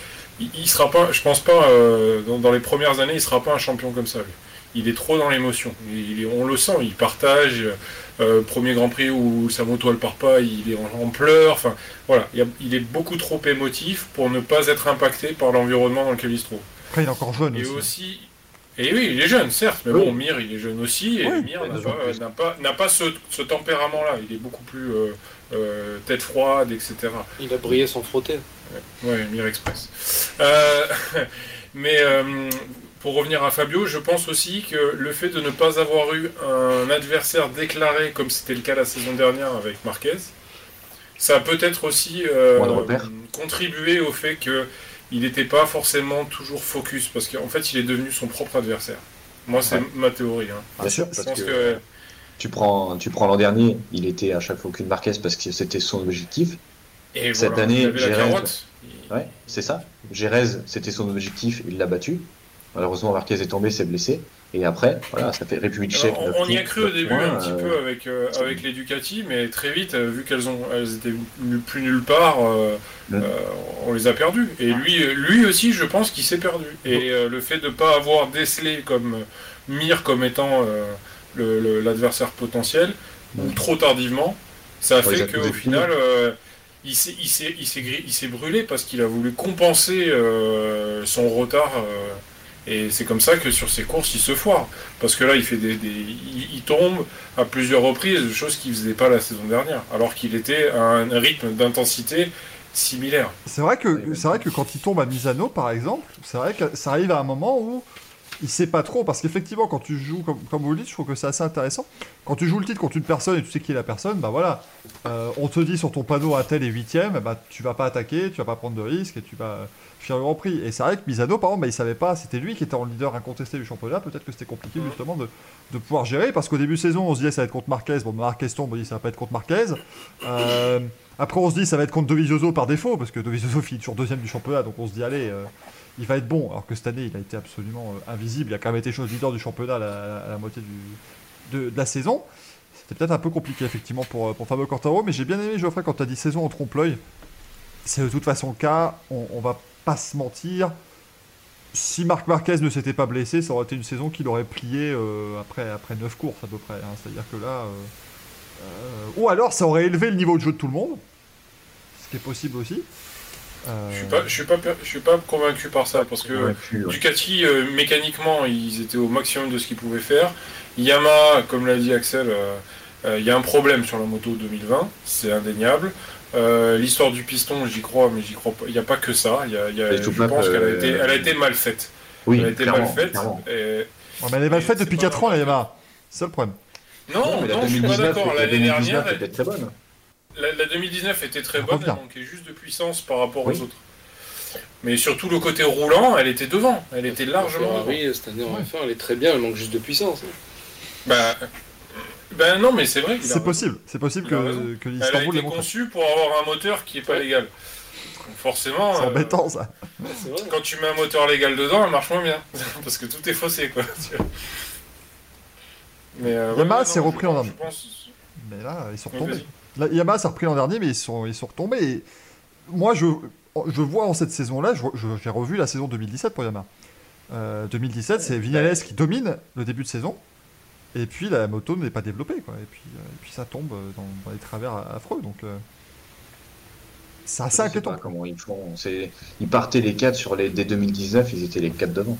Il, il sera pas, je pense pas, dans, dans les premières années, il sera pas un champion comme ça. lui il est trop dans l'émotion. Il on le sent, il partage. euh, premier Grand Prix où sa moto elle part pas, il est en, en pleurs. Enfin, voilà, il, y a- il est beaucoup trop émotif pour ne pas être impacté par l'environnement dans lequel il se trouve. Après, il est encore jeune Et aussi. aussi, et oui, il est jeune, certes, mais Oui. bon, Mir, il est jeune aussi, et Oui, Mir ouais, n'a pas, ce, ce tempérament-là. Il est beaucoup plus euh, euh, tête froide, etc. Il a brillé sans frotter. Ouais, Mir Express. Euh, mais euh, pour revenir à Fabio, je pense aussi que le fait de ne pas avoir eu un adversaire déclaré, comme c'était le cas la saison dernière avec Marquez, ça a peut-être aussi euh, contribué au fait que il n'était pas forcément toujours focus, parce qu'en fait, il est devenu son propre adversaire. Moi, c'est Ouais. ma théorie. hein. Bien sûr, Je parce pense que, que tu prends, tu prends l'an dernier, il était à chaque fois aucune Marquez parce que c'était son objectif. et cette voilà, année. Il- Ouais, c'est ça. Gérez, c'était son objectif, il l'a battu. Malheureusement, Marquez est tombé, s'est blessé. Et après, voilà, ça fait République tchèque. On, on y a cru au début points, un petit euh, peu avec, euh, avec les Ducati, mais très vite, euh, vu qu'elles ont elles étaient plus nulle part, euh, Mm. euh, on les a perdues. Et lui, lui aussi, je pense qu'il s'est perdu. Et euh, le fait de ne pas avoir décelé comme euh, Mir comme étant euh, l'adversaire potentiel, ou trop tardivement, ça a Ouais, fait qu'au final, euh, il s'est- il brûlé parce qu'il a voulu compenser euh, son retard. euh, et c'est comme ça que sur ses courses, il se foire. Parce que là, il fait des, des- il, il tombe à plusieurs reprises, chose qu'il faisait pas la saison dernière, alors qu'il était à un rythme d'intensité similaire. C'est vrai que c'est vrai que quand il tombe à Misano, par exemple, c'est vrai que ça arrive à un moment où il sait pas trop parce qu'effectivement quand tu joues comme, comme vous le dites, je trouve que c'est assez intéressant. Quand tu joues le titre contre une personne et tu sais qui est la personne, bah voilà, euh, on te dit sur ton panneau un tel est huitième, bah tu vas pas attaquer, tu vas pas prendre de risques et tu vas faire le Grand Prix. Et c'est vrai que Misano, par exemple, bah, il savait pas, c'était lui qui était en leader incontesté du championnat. Peut-être que c'était compliqué justement de, de pouvoir gérer parce qu'au début de saison, on se disait ça va être contre Marquez. Bon, Marquez tombe, on dit ça va pas être contre Marquez. Euh, après, on se dit ça va être contre Dovizioso par défaut, parce que Dovizioso finit toujours deuxième du championnat, donc on se dit allez, euh, il va être bon. Alors que cette année, il a été absolument euh, invisible. Il a quand même été chose leader du championnat à la, à la moitié du, de, de la saison. C'était peut-être un peu compliqué effectivement pour, pour Fabio Quartaro, mais j'ai bien aimé Geoffrey quand tu as dit saison en trompe-l'œil. C'est de toute façon le cas, on, on va pas se mentir. Si Marc Marquez ne s'était pas blessé, ça aurait été une saison qu'il aurait plié euh, après, après 9 courses à peu près. hein. C'est-à-dire que là. euh, euh, ou alors ça aurait élevé le niveau de jeu de tout le monde. Ce qui est possible aussi. Euh, Je suis pas, je suis pas, per- je suis pas convaincu par ça parce que Ouais, plus, ouais. Ducati, euh, mécaniquement, ils étaient au maximum de ce qu'ils pouvaient faire. Yamaha, comme l'a dit Axel, euh, euh, il y a un problème sur la moto 2020, c'est indéniable. Euh, L'histoire du piston, j'y crois, mais j'y crois pas. Il n'y a pas que ça. Il y a, y a- je tout pense plein, qu'elle a été, elle a été mal faite. Oui, elle a été clairement, mal faite. et- mais elle est mal faite depuis pas 4 ans, la. Yamaha. C'est ça le problème. Non, mais la non, je suis pas 2019, d'accord. la L'année 2019 dernière, était très bonne. La, la 2019 était très bonne, elle manquait juste de puissance par rapport Oui. aux autres. Mais surtout le côté roulant, elle était devant, elle était largement. Ferrari, cette année en Ouais. F1, elle est très bien, elle manque juste de puissance. hein. Bah, ben non, mais c'est vrai. C'est possible, c'est possible que, que l'Istanbul l'ait conçue pour avoir un moteur qui est pas Ouais. légal. Donc forcément, C'est euh, embêtant ça. Vrai. quand tu mets un moteur légal dedans, elle marche moins bien. Parce que tout est faussé, quoi. Mais, euh, Yamaha s'est repris en dernier. pense- Mais là, ils sont retombés. La Yamaha s'est repris l'an dernier, mais ils sont, ils sont retombés. Et moi, je, je vois en cette saison-là, j'ai revu la saison 2017 pour Yamaha. Euh, 2017, c'est Vignales qui domine le début de saison. Et puis la moto n'est pas développée. Quoi. Et, puis, euh, et puis ça tombe dans, dans les travers affreux. Donc euh, c'est assez Je sais inquiétant. pas comment ils font. C'est- Ils partaient les 4 sur les dès 2019, ils étaient les 4 devant.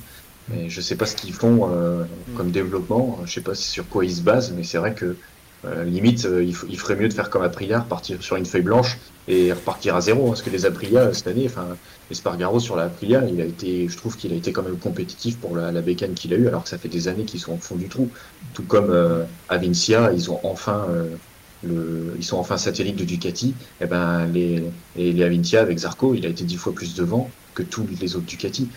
Mais je sais pas ce qu'ils font euh, comme développement. Je sais pas sur quoi ils se basent, mais c'est vrai que euh, limite, euh, il, f- il ferait mieux de faire comme Aprilia, repartir sur une feuille blanche et repartir à zéro. Parce que les Aprilia cette année, enfin, Espargaro sur la Aprilia, il a été, je trouve qu'il a été quand même compétitif pour la, la bécane qu'il a eu, alors que ça fait des années qu'ils sont au fond du trou. Tout comme euh, Avincia, ils ont enfin euh, le, ils sont enfin satellites de Ducati. Et ben les, les, les Avincia avec Zarco, il a été dix fois plus devant que tous les autres Ducati.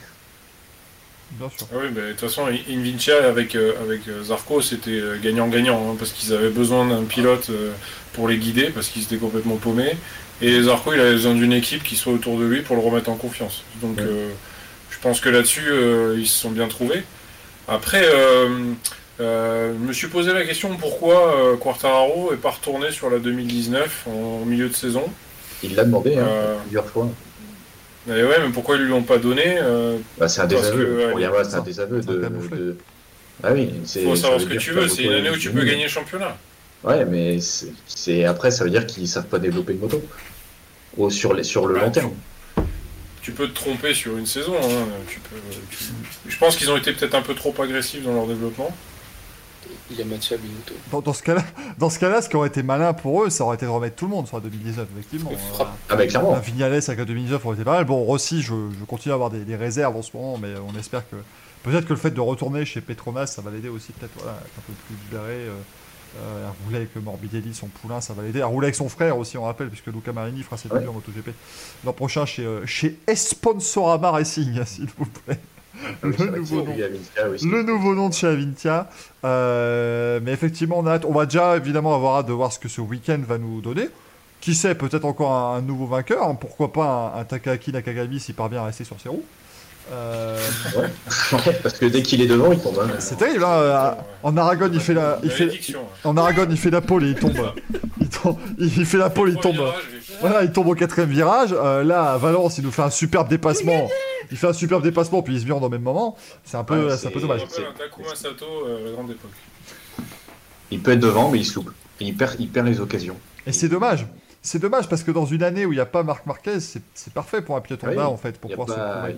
Bien sûr. Ah oui, bah, de toute façon, Invincia avec, euh, avec euh, Zarco, c'était gagnant-gagnant, hein, parce qu'ils avaient besoin d'un pilote euh, pour les guider, parce qu'ils étaient complètement paumés. Et Zarco, il avait besoin d'une équipe qui soit autour de lui pour le remettre en confiance. Donc, Ouais. euh, je pense que là-dessus, euh, ils se sont bien trouvés. Après, euh, euh, je me suis posé la question pourquoi euh, Quartararo est pas retourné sur la 2019 en, milieu de saison. Il l'a demandé hein, Euh, plusieurs fois. Mais ouais, mais pourquoi ils lui l'ont pas donné euh, Bah, c'est un désaveu. que, ouais, c'est un désaveu de, Ah oui, c'est. Faut savoir ce que dire tu veux. C'est une année où tu peux gagner le championnat. Ouais, mais c'est après, ça veut dire qu'ils savent pas développer une moto. Sur, les, sur le Bah, long terme. Tu peux te tromper sur une saison. hein, tu peux, tu- Je pense qu'ils ont été peut-être un peu trop agressifs dans leur développement. Il y a Mattia Binotto. Dans, dans ce cas-là, dans ce cas-là, ce qui aurait été malin pour eux, ça aurait été de remettre tout le monde sur la 2019, effectivement. Euh. Ah, bah clairement. Un Vignales avec la 2019 aurait été pas mal. Bon, Rossi, je, je continue à avoir des, des réserves en ce moment, mais on espère que. Peut-être que le fait de retourner chez Petronas, ça va l'aider aussi, peut-être, voilà, être un peu plus libéré. Euh, euh, à rouler avec Morbidelli, son poulain, ça va l'aider. À rouler avec son frère aussi, on rappelle, puisque Luca Marini fera ses Ouais. débuts en MotoGP l'an prochain chez, euh, chez Esponsorama Racing, s'il vous plaît. Ah oui, le nouveau nom. oui, c'est- Le nouveau nom de chez Avintia. Euh, mais effectivement, on, a hâte. on va déjà évidemment avoir hâte de voir ce que ce week-end va nous donner. Qui sait, peut-être encore un, un nouveau vainqueur. hein. Pourquoi pas un, un Takaki Nakagami s'il parvient à rester sur ses roues. Euh, Ouais. Parce que dès qu'il est devant, il tombe. hein. c'est terrible. hein, euh, En Aragon, il fait la, il fait, hein. en Aragon, il fait la pole et il tombe. Il, tombe- il fait la pole, il tombe. Voilà, il tombe au quatrième virage. Euh, là, à Valence, il nous fait un superbe dépassement. Il fait un superbe dépassement, puis il se viande en même moment. C'est un peu, Ouais, c'est un peu dommage. Takuma Sato, euh, grande époque. Il peut être devant, mais il se loupe. Et il perd, il perd les occasions. Et c'est dommage. C'est dommage parce que dans une année où il n'y a pas Marc Marquez, c'est parfait pour un pilote Oui, Honda en fait, pour pouvoir pas- se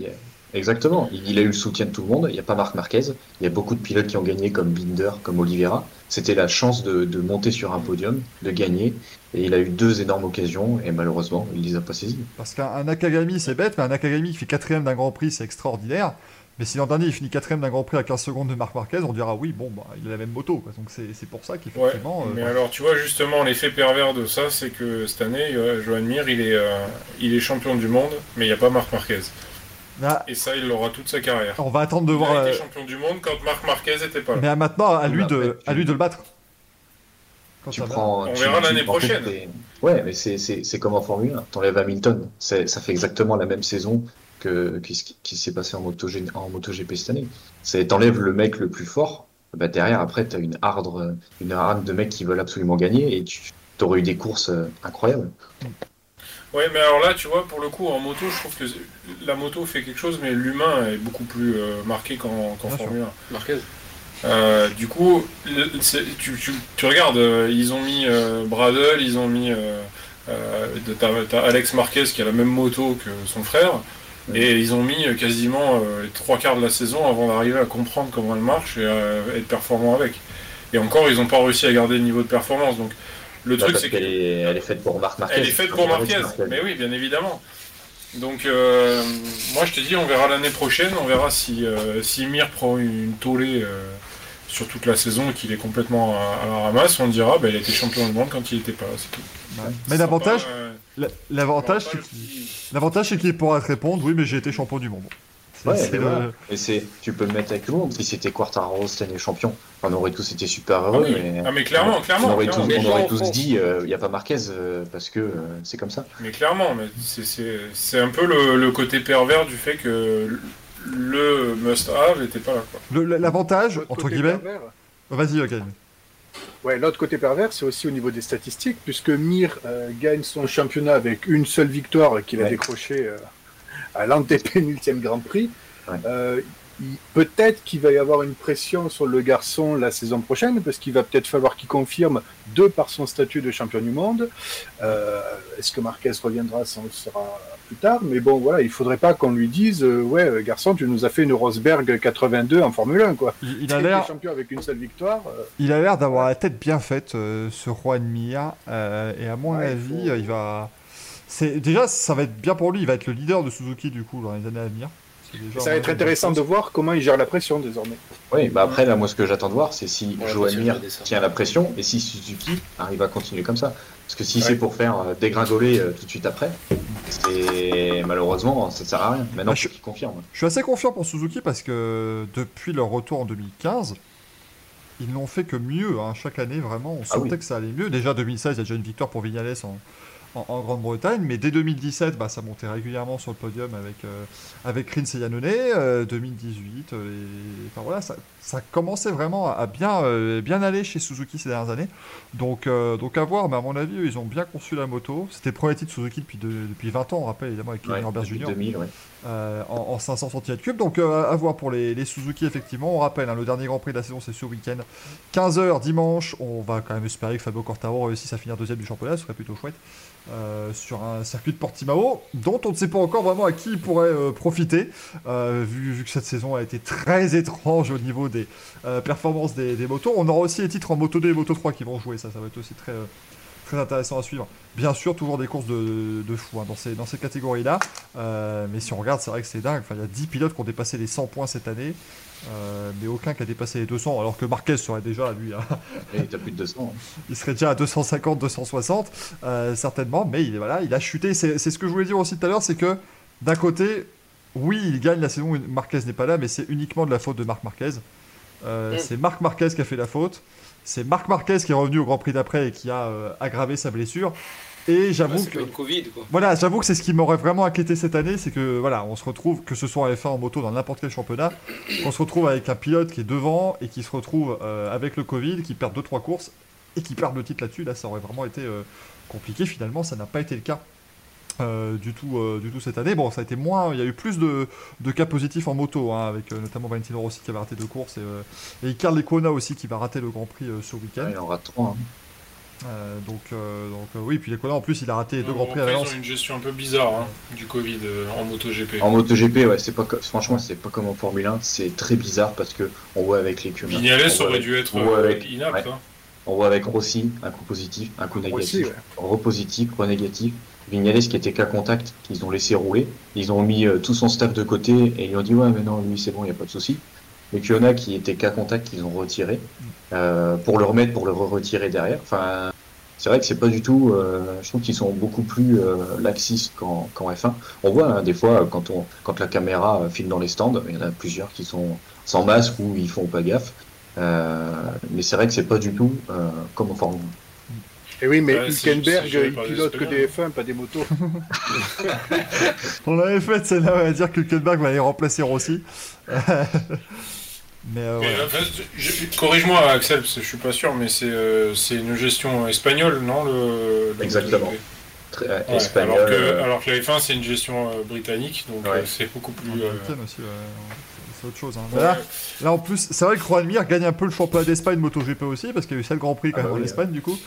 Exactement. Il a eu le soutien de tout le monde. Il n'y a pas Marc Marquez. Il y a beaucoup de pilotes qui ont gagné, comme Binder, comme Oliveira. C'était la chance de, de monter sur un podium, de gagner. Et il a eu deux énormes occasions. Et malheureusement, il les a pas saisies. Parce qu'un un Nakagami, c'est bête, mais un Nakagami qui fait quatrième d'un Grand Prix, c'est extraordinaire. Mais si l'an dernier il finit quatrième d'un Grand Prix à 15 secondes de Marc Marquez, on dira oui, bon, bah, il a la même moto. Quoi. Donc c'est pour ça Ouais, qu'effectivement. euh, mais alors tu vois justement l'effet pervers de ça, c'est que cette année, euh, Joan Mir, il est, euh, il est champion du monde, mais il n'y a pas Marc Marquez. Et ça, il l'aura toute sa carrière. on va attendre de Il voir. a euh, été champion du monde quand Marc Marquez était pas là. Mais à maintenant, à lui, Après, de, à lui de le battre. Quand Tu prends, On tu- verra l'année fait, prochaine. ouais, mais c'est- c'est c'est comme en Formule 1. T'enlèves Hamilton. Ça fait exactement la même saison que, ce qui, qui s'est passé en, moto, en MotoGP cette année. C'est T'enlèves le mec le plus fort. Bah derrière, après, t'as une harde, une harde de mecs qui veulent absolument gagner et tu aurais eu des courses euh, incroyables. Ouais, mais alors là, tu vois, pour le coup, en moto, je trouve que la moto fait quelque chose, mais l'humain est beaucoup plus euh, marqué qu'en. Formule 1. Marquez. Euh, du coup, le- tu, tu- tu regardes, euh, ils ont mis euh, Bradle, ils ont mis euh, Euh, de- Alex Marquez qui a la même moto que son frère. Et ils ont mis quasiment euh, les trois quarts de la saison avant d'arriver à comprendre comment elle marche et à être performant avec. Et encore, ils n'ont pas réussi à garder le niveau de performance. Donc le Bah, truc, parce c'est qu'elle que est, elle est faite pour Marc Marquez. elle est faite pour Marquez. Mais oui, bien évidemment. Donc euh, moi je te dis, on verra l'année prochaine, on verra si, euh, si Mir prend une tollée euh, sur toute la saison et qu'il est complètement à, à la ramasse, on dira bah, il a été champion du monde quand il était pas tout. Mais l'avantage, euh, l'avantage, c'est qu'il petit- l'avantage, c'est qu'il pourra te répondre, oui, mais j'ai été champion du monde. C'est- Ouais, c'est mais c'est, tu peux le mettre avec tout le monde. Si c'était Quartaro cette année champion, on aurait tous été super Ah, heureux. oui. mais... Ah, mais clairement, clairement, on aurait clairement. tous, on aurait dit, il n'y a pas Marquez euh, parce que euh, c'est comme ça. Mais clairement, mais c'est- un peu le, le côté pervers du fait que le must-have n'était pas là. Quoi. L'avantage, entre guillemets. Vas-y, ok. Ouais, l'autre côté pervers, c'est aussi au niveau des statistiques, puisque Mir euh, gagne son championnat avec une seule victoire qu'il a Ouais. décrochée euh, à l'antépénultième Grand Prix. Ouais. Euh, peut-être qu'il va y avoir une pression sur le garçon la saison prochaine, parce qu'il va peut-être falloir qu'il confirme, de par son statut de champion du monde. Euh, Est-ce que Marquez reviendra Ça on le saura plus tard. Mais bon, voilà, il faudrait pas qu'on lui dise euh, Ouais, garçon, tu nous as fait une Rosberg 82 en Formule 1, quoi. Il, il a l'air, champion avec une seule victoire. euh, il a l'air d'avoir la tête bien faite, euh, ce Juan euh, et à mon Ouais, avis, faut- il va. C'est déjà, ça va être bien pour lui. Il va être le leader de Suzuki du coup dans les années à venir. Déjà Ça va être intéressant de voir comment il gère la pression désormais. Oui, bah après, là, moi, ce que j'attends de voir, c'est si Mir ça. tient la pression et si Suzuki arrive à continuer comme ça. Parce que si Ouais. c'est pour faire euh, dégringoler euh, tout de suite après, c'est malheureusement, ça sert à rien. Maintenant, Bah, je- qu'il confirme. Je suis assez confiant pour Suzuki parce que depuis leur retour en 2015, ils n'ont fait que mieux. hein. Chaque année, vraiment, on Ah sentait oui. que ça allait mieux. Déjà, 2016, il y a déjà une victoire pour Vignales en, en- Grande-Bretagne, mais dès 2017, bah, ça montait régulièrement sur le podium avec, euh, avec Rins et Yannone. Euh, 2018, euh, et- enfin, voilà, ça, ça commençait vraiment à bien, euh, bien aller chez Suzuki ces dernières années. Donc, euh, donc à voir, mais à mon avis, eux, ils ont bien conçu la moto. C'était le premier titre Suzuki depuis, de- depuis 20 ans, on rappelle évidemment avec Ouais, Jr. 2000, ouais. Euh, en, en 500 cm3. Donc à voir pour les, les Suzuki, effectivement. On rappelle, hein, le dernier Grand Prix de la saison, c'est ce week-end. 15h dimanche. On va quand même espérer que Fabio Quartaro réussisse à finir deuxième du championnat. Ce serait plutôt chouette. Euh, sur un circuit de Portimao, dont on ne sait pas encore vraiment à qui il pourrait euh, profiter, euh, vu, vu que cette saison a été très étrange au niveau des euh, performances des, des motos. On aura aussi les titres en Moto 2 et Moto 3 qui vont jouer, ça, ça va être aussi très, euh, très intéressant à suivre. Bien sûr, toujours des courses de, de fou hein, dans ces, dans ces catégories-là. Euh, mais si on regarde, c'est vrai que c'est dingue. Enfin, il y a 10 pilotes qui ont dépassé les 100 points cette année, euh, mais aucun qui a dépassé les 200, alors que Marquez serait déjà, lui, hein, Et t'as plus de 200. il serait déjà à 250, 260, euh, certainement, mais il, voilà, il a chuté. C'est c'est ce que je voulais dire aussi tout à l'heure, c'est que d'un côté, oui, il gagne la saison où Marquez n'est pas là, mais c'est uniquement de la faute de Marc Marquez. Euh. C'est Marc Marquez qui a fait la faute. C'est Marc Marquez qui est revenu au Grand Prix d'après et qui a euh, aggravé sa blessure. Et j'avoue que pas une Covid, quoi. voilà, j'avoue que c'est ce qui m'aurait vraiment inquiété cette année, c'est que voilà, on se retrouve, que ce soit en F1 en moto dans n'importe quel championnat, qu'on se retrouve avec un pilote qui est devant et qui se retrouve euh, avec le Covid, qui perd 2-3 courses et qui perd le titre là-dessus. Là, ça aurait vraiment été compliqué. Finalement, ça n'a pas été le cas. Euh, du tout, euh, du tout cette année. Bon, ça a été moins. Il y a eu plus de, de cas positifs en moto, hein, avec euh, notamment Valentino Rossi qui avait raté deux courses et, euh, et Icar Lecona aussi qui va rater le Grand Prix euh, ce week-end. Ouais, il en rate 3. Euh, donc, euh, donc euh, oui, puis Lecona en plus, il a raté deux Grands Prix à Après, ils Valence. ont une gestion un peu bizarre hein, du Covid euh, en MotoGP. En MotoGP, ouais, c'est pas franchement, c'est pas comme en Formule 1, c'est très bizarre parce que on voit avec les voit aurait avec- dû être on voit euh, avec- inapte. ouais. hein. On voit avec Rossi un coup positif, un coup Rossi, négatif, ouais. repositif, renégatif. Vignales qui était cas contact, qu'ils ont laissé rouler. Ils ont mis euh, tout son staff de côté et ils ont dit ouais mais non lui c'est bon, il n'y a pas de souci. Et Kiona qui était cas contact qu'ils ont retiré euh, pour le remettre, pour le re-retirer derrière. Enfin, c'est vrai que c'est pas du tout. euh, je trouve qu'ils sont beaucoup plus euh, laxistes qu'en qu'en F1. On voit hein, des fois quand on quand la caméra filme dans les stands, il y en a plusieurs qui sont sans masque ou ils font pas gaffe. Mais c'est vrai que c'est pas du tout comme en Formule 1. Et oui, mais Hülkenberg, il pilote que des F1, pas des motos. On avait fait celle-là, on va dire que Hülkenberg va aller remplacer Rossi. mais euh, Mais, enfin, je- Corrige-moi, Axel, parce que je suis pas sûr, mais c'est euh, c'est une gestion espagnole, non le, le Exactement. MotoGP Très, euh, Ouais, espagnol. alors, que, euh, alors que la F1, c'est une gestion euh, britannique, donc Ouais. euh, c'est beaucoup plus. Euh, Britain aussi. C'est autre chose. hein. Ouais. Là, là, en plus, c'est vrai que Juan Mir gagne un peu le championnat d'Espagne MotoGP aussi, parce qu'il y a eu 7 grands prix quand Ah même bah en. Espagne du coup.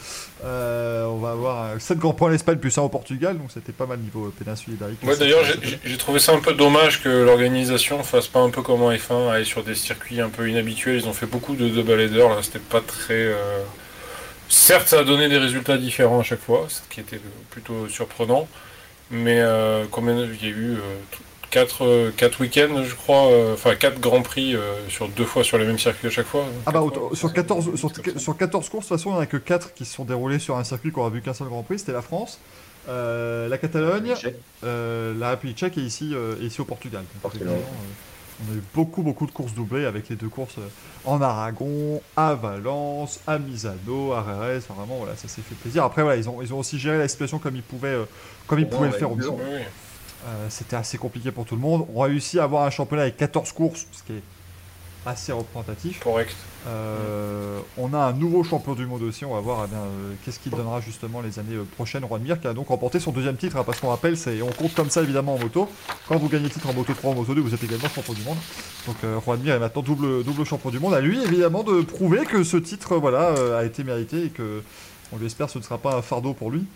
Euh, on va avoir 7 grands prix en Espagne plus un au Portugal, donc c'était pas mal niveau euh, péninsule ibérique. Moi d'ailleurs, j'ai- trouvé ça un peu dommage que l'organisation fasse pas un peu comme en F1, aller sur des circuits un peu inhabituels. Ils ont fait beaucoup de double headers, là, c'était pas très. euh, Certes, ça a donné des résultats différents à chaque fois, ce qui était plutôt surprenant. Mais euh, combien il y a eu 4, quatre week-ends, je crois, euh, enfin 4 grands prix euh, sur deux fois sur les mêmes circuits à chaque fois. Ah bah fois, sur c'est- 14, sur, sur 14 courses, de toute façon, il n'y en a que 4 qui se sont déroulées sur un circuit qu'on a vu qu'un seul Grand Prix, c'était la France, euh, la Catalogne, euh, la République tchèque et ici, euh, et ici au Portugal. Euh, on a eu beaucoup beaucoup de courses doublées avec les deux courses euh, en Aragon, à Valence, à Misano, à enfin, vraiment voilà, ça s'est fait plaisir. Après voilà, ils ont, ils ont aussi géré la situation comme ils pouvaient, euh, comme ils pouvaient le faire au Euh, C'était assez compliqué pour tout le monde. On a réussi à avoir un championnat avec 14 courses, ce qui est assez représentatif. Correct. Euh, on a un nouveau champion du monde aussi, on va voir eh euh, qu'est-ce qu'il donnera justement les années prochaines. Juan Mir qui a donc remporté son deuxième titre, hein, parce qu'on rappelle, c'est, on compte comme ça évidemment en moto. Quand vous gagnez titre en moto 3, en moto 2, vous êtes également champion du monde. Donc euh, Juan Mir est maintenant double, double champion du monde. À lui évidemment de prouver que ce titre voilà, a été mérité et que on espère ce ne sera pas un fardeau pour lui.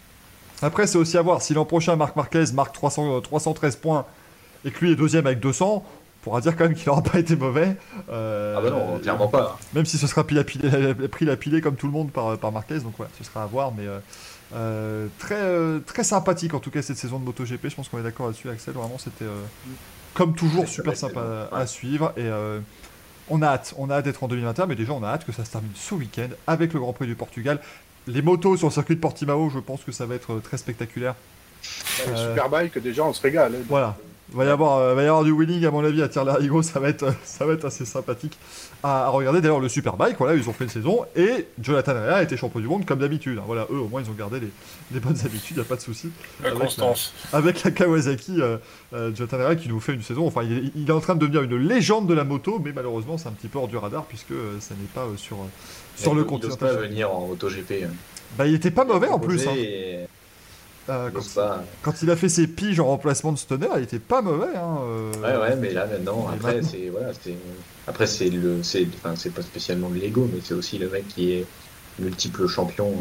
Après c'est aussi à voir si l'an prochain Marc Marquez marque 300, euh, 313 points et que lui est deuxième avec 200. On pourra dire quand même qu'il n'aura pas été mauvais. Euh, Ah bah non, clairement pas. même si ce sera pile à pilé- pris la pilée comme tout le monde par, par Marquez, donc voilà, ce sera à voir, mais euh, euh, très, euh, très sympathique en tout cas cette saison de MotoGP, je pense qu'on est d'accord là-dessus Axel, vraiment c'était euh, comme toujours super sympa à ouais. suivre et euh, on a hâte, on a hâte d'être en 2021, mais déjà on a hâte que ça se termine ce week-end avec le Grand Prix du Portugal. Les motos sur le circuit de Portimao, je pense que ça va être très spectaculaire. Euh, Superbike, déjà, on se régale. hein. Voilà. Il va y avoir, euh, va y avoir du wheeling à mon avis à ça va être, ça va être assez sympathique à, à regarder. D'ailleurs le Superbike, voilà, ils ont fait une saison et Jonathan Rea a été champion du monde comme d'habitude. hein. Voilà, eux au moins ils ont gardé les, les bonnes habitudes, il n'y a pas de souci. La Avec constance. Avec la Kawasaki, euh, euh, Jonathan Rea qui nous fait une saison, enfin il est, il est en train de devenir une légende de la moto, mais malheureusement c'est un petit peu hors du radar puisque euh, ça n'est pas euh, sur, euh, sur Il- le il continent. pas venir en MotoGP. Bah il était pas mauvais en plus. hein. Et... Euh, il quand, ose pas. quand il a fait ses piges en remplacement de Stoner, il était pas mauvais. Hein, euh, Ouais, ouais, mais là maintenant, après, c'est voilà, c'est après c'est le, c'est, enfin, c'est pas spécialement de l'ego, mais c'est aussi le mec qui est multiple champion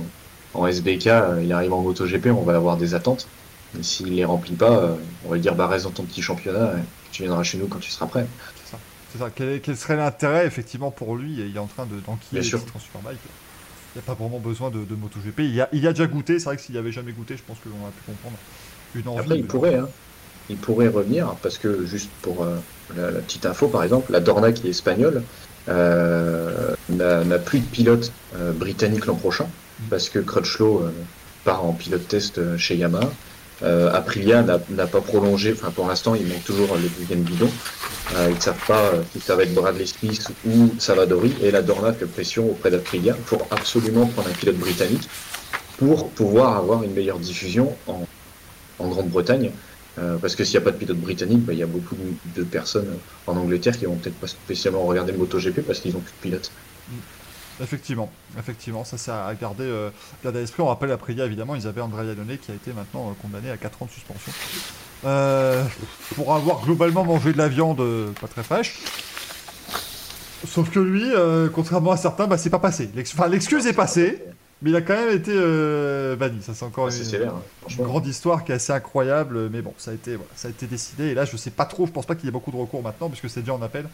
en SBK. Il arrive en MotoGP, on va avoir des attentes. Mais s'il les remplit pas, euh, on va lui dire bah reste dans ton petit championnat, et tu viendras chez nous quand tu seras prêt. C'est ça. Quel, serait l'intérêt effectivement pour lui? Il est en train de d'enquiller en Superbike. Il n'y a pas vraiment besoin de, de MotoGP. Il y, a, il y a déjà goûté. C'est vrai que s'il n'y avait jamais goûté, je pense que l'on a pu comprendre une envie. Après, il pourrait, hein. il pourrait revenir parce que juste pour euh, la, la petite info, par exemple, la Dorna qui est espagnole euh, n'a plus de pilote euh, britannique l'an prochain parce que Crutchlow part en pilote test chez Yamaha. Euh, Aprilia n'a pas prolongé, enfin pour l'instant il manque toujours le deuxième bidon. Euh, ils ne savent pas euh, si ça va être Bradley Smith ou Savadori et la Dorna fait pression auprès d'Aprilia pour absolument prendre un pilote britannique pour pouvoir avoir une meilleure diffusion en, Grande-Bretagne. Parce que s'il n'y a pas de pilote britannique, bah, il y a beaucoup de, de personnes en Angleterre qui vont peut-être pas spécialement regarder le MotoGP parce qu'ils n'ont plus de pilote. Effectivement, effectivement, ça c'est à garder, euh, garder à l'esprit. On rappelle Aprilia évidemment, ils avaient Andrea Iannone qui a été maintenant euh, condamné à 4 ans de suspension Euh, pour avoir globalement mangé de la viande euh, pas très fraîche. Sauf que lui, euh, contrairement à certains, bah, c'est pas passé. L'ex- Enfin, l'excuse est passée, mais il a quand même été banni. Ça c'est encore C'est une- sévère, hein, une grande histoire qui est assez incroyable, mais bon, ça a été, voilà, ça a été décidé. Et là, je sais pas trop, je pense pas qu'il y ait beaucoup de recours maintenant, puisque c'est déjà en appel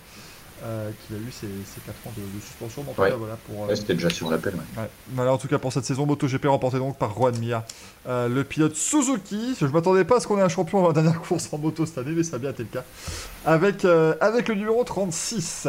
euh, qu'il a eu ces 4 ans de, de suspension. Mais en tout Ouais. cas, voilà, pour, euh, C'était déjà sur l'appel. ouais. Ouais. Voilà, en tout cas pour cette saison MotoGP remportée donc par Juan Mir. Euh, le pilote Suzuki, je m'attendais pas à ce qu'on ait un champion à la dernière course en moto cette année, mais ça a bien été le cas. Avec, euh, avec le numéro 36.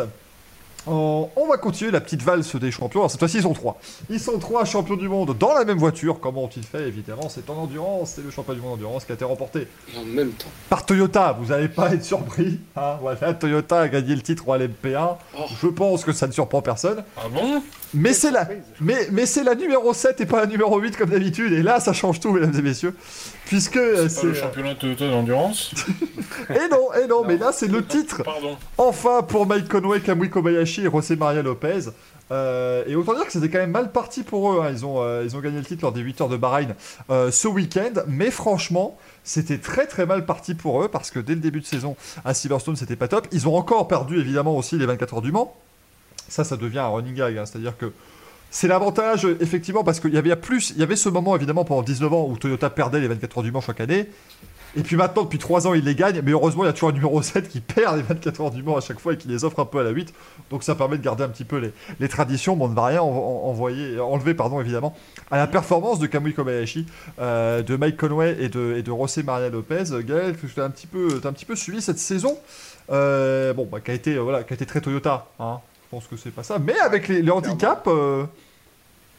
On, on va continuer la petite valse des champions. Alors cette fois-ci, ils sont trois. Ils sont trois champions du monde dans la même voiture. Comment ont-ils fait Évidemment, c'est en endurance. C'est le champion du monde en endurance qui a été remporté En même temps. par Toyota. Vous n'allez pas être surpris. hein. Voilà, Toyota a gagné le titre à l'MP1. Oh. Je pense que ça ne surprend personne. Ah bon? Mais c'est la, mais, mais c'est la numéro 7 et pas la numéro 8 comme d'habitude. Et là, ça change tout, mesdames et messieurs. Puisque euh, C'est le championnat d'endurance Et non, et non, mais là, c'est le titre. Pardon. Enfin, pour Mike Conway, Kamui Kobayashi et José Maria Lopez. Euh, et autant dire que c'était quand même mal parti pour eux. hein. Ils, ont, euh, ils ont gagné le titre lors des 8 heures de Bahreïn euh, ce week-end. Mais franchement, c'était très très mal parti pour eux parce que dès le début de saison à Silverstone, c'était pas top. Ils ont encore perdu évidemment aussi les 24 heures du Mans. Ça, ça devient un running gag. hein. C'est-à-dire que c'est l'avantage, euh, effectivement, parce qu'il y avait plus, il y avait ce moment évidemment pendant 19 ans où Toyota perdait les 24 heures du Mans chaque année. Et puis maintenant, depuis 3 ans, il les gagne. Mais heureusement, il y a toujours un numéro 7 qui perd les 24 heures du Mans à chaque fois et qui les offre un peu à la 8. Donc ça permet de garder un petit peu les, traditions. Mais on ne va rien enlever pardon, évidemment, à la performance de Kamui Kobayashi, euh, de Mike Conway et de, José Maria Lopez. Gaël, tu as un, petit peu- suivi cette saison. Euh, bon, bah, qui, a été, euh, voilà, très Toyota. Hein. Je pense que c'est pas ça. Mais avec les, les handicaps, euh,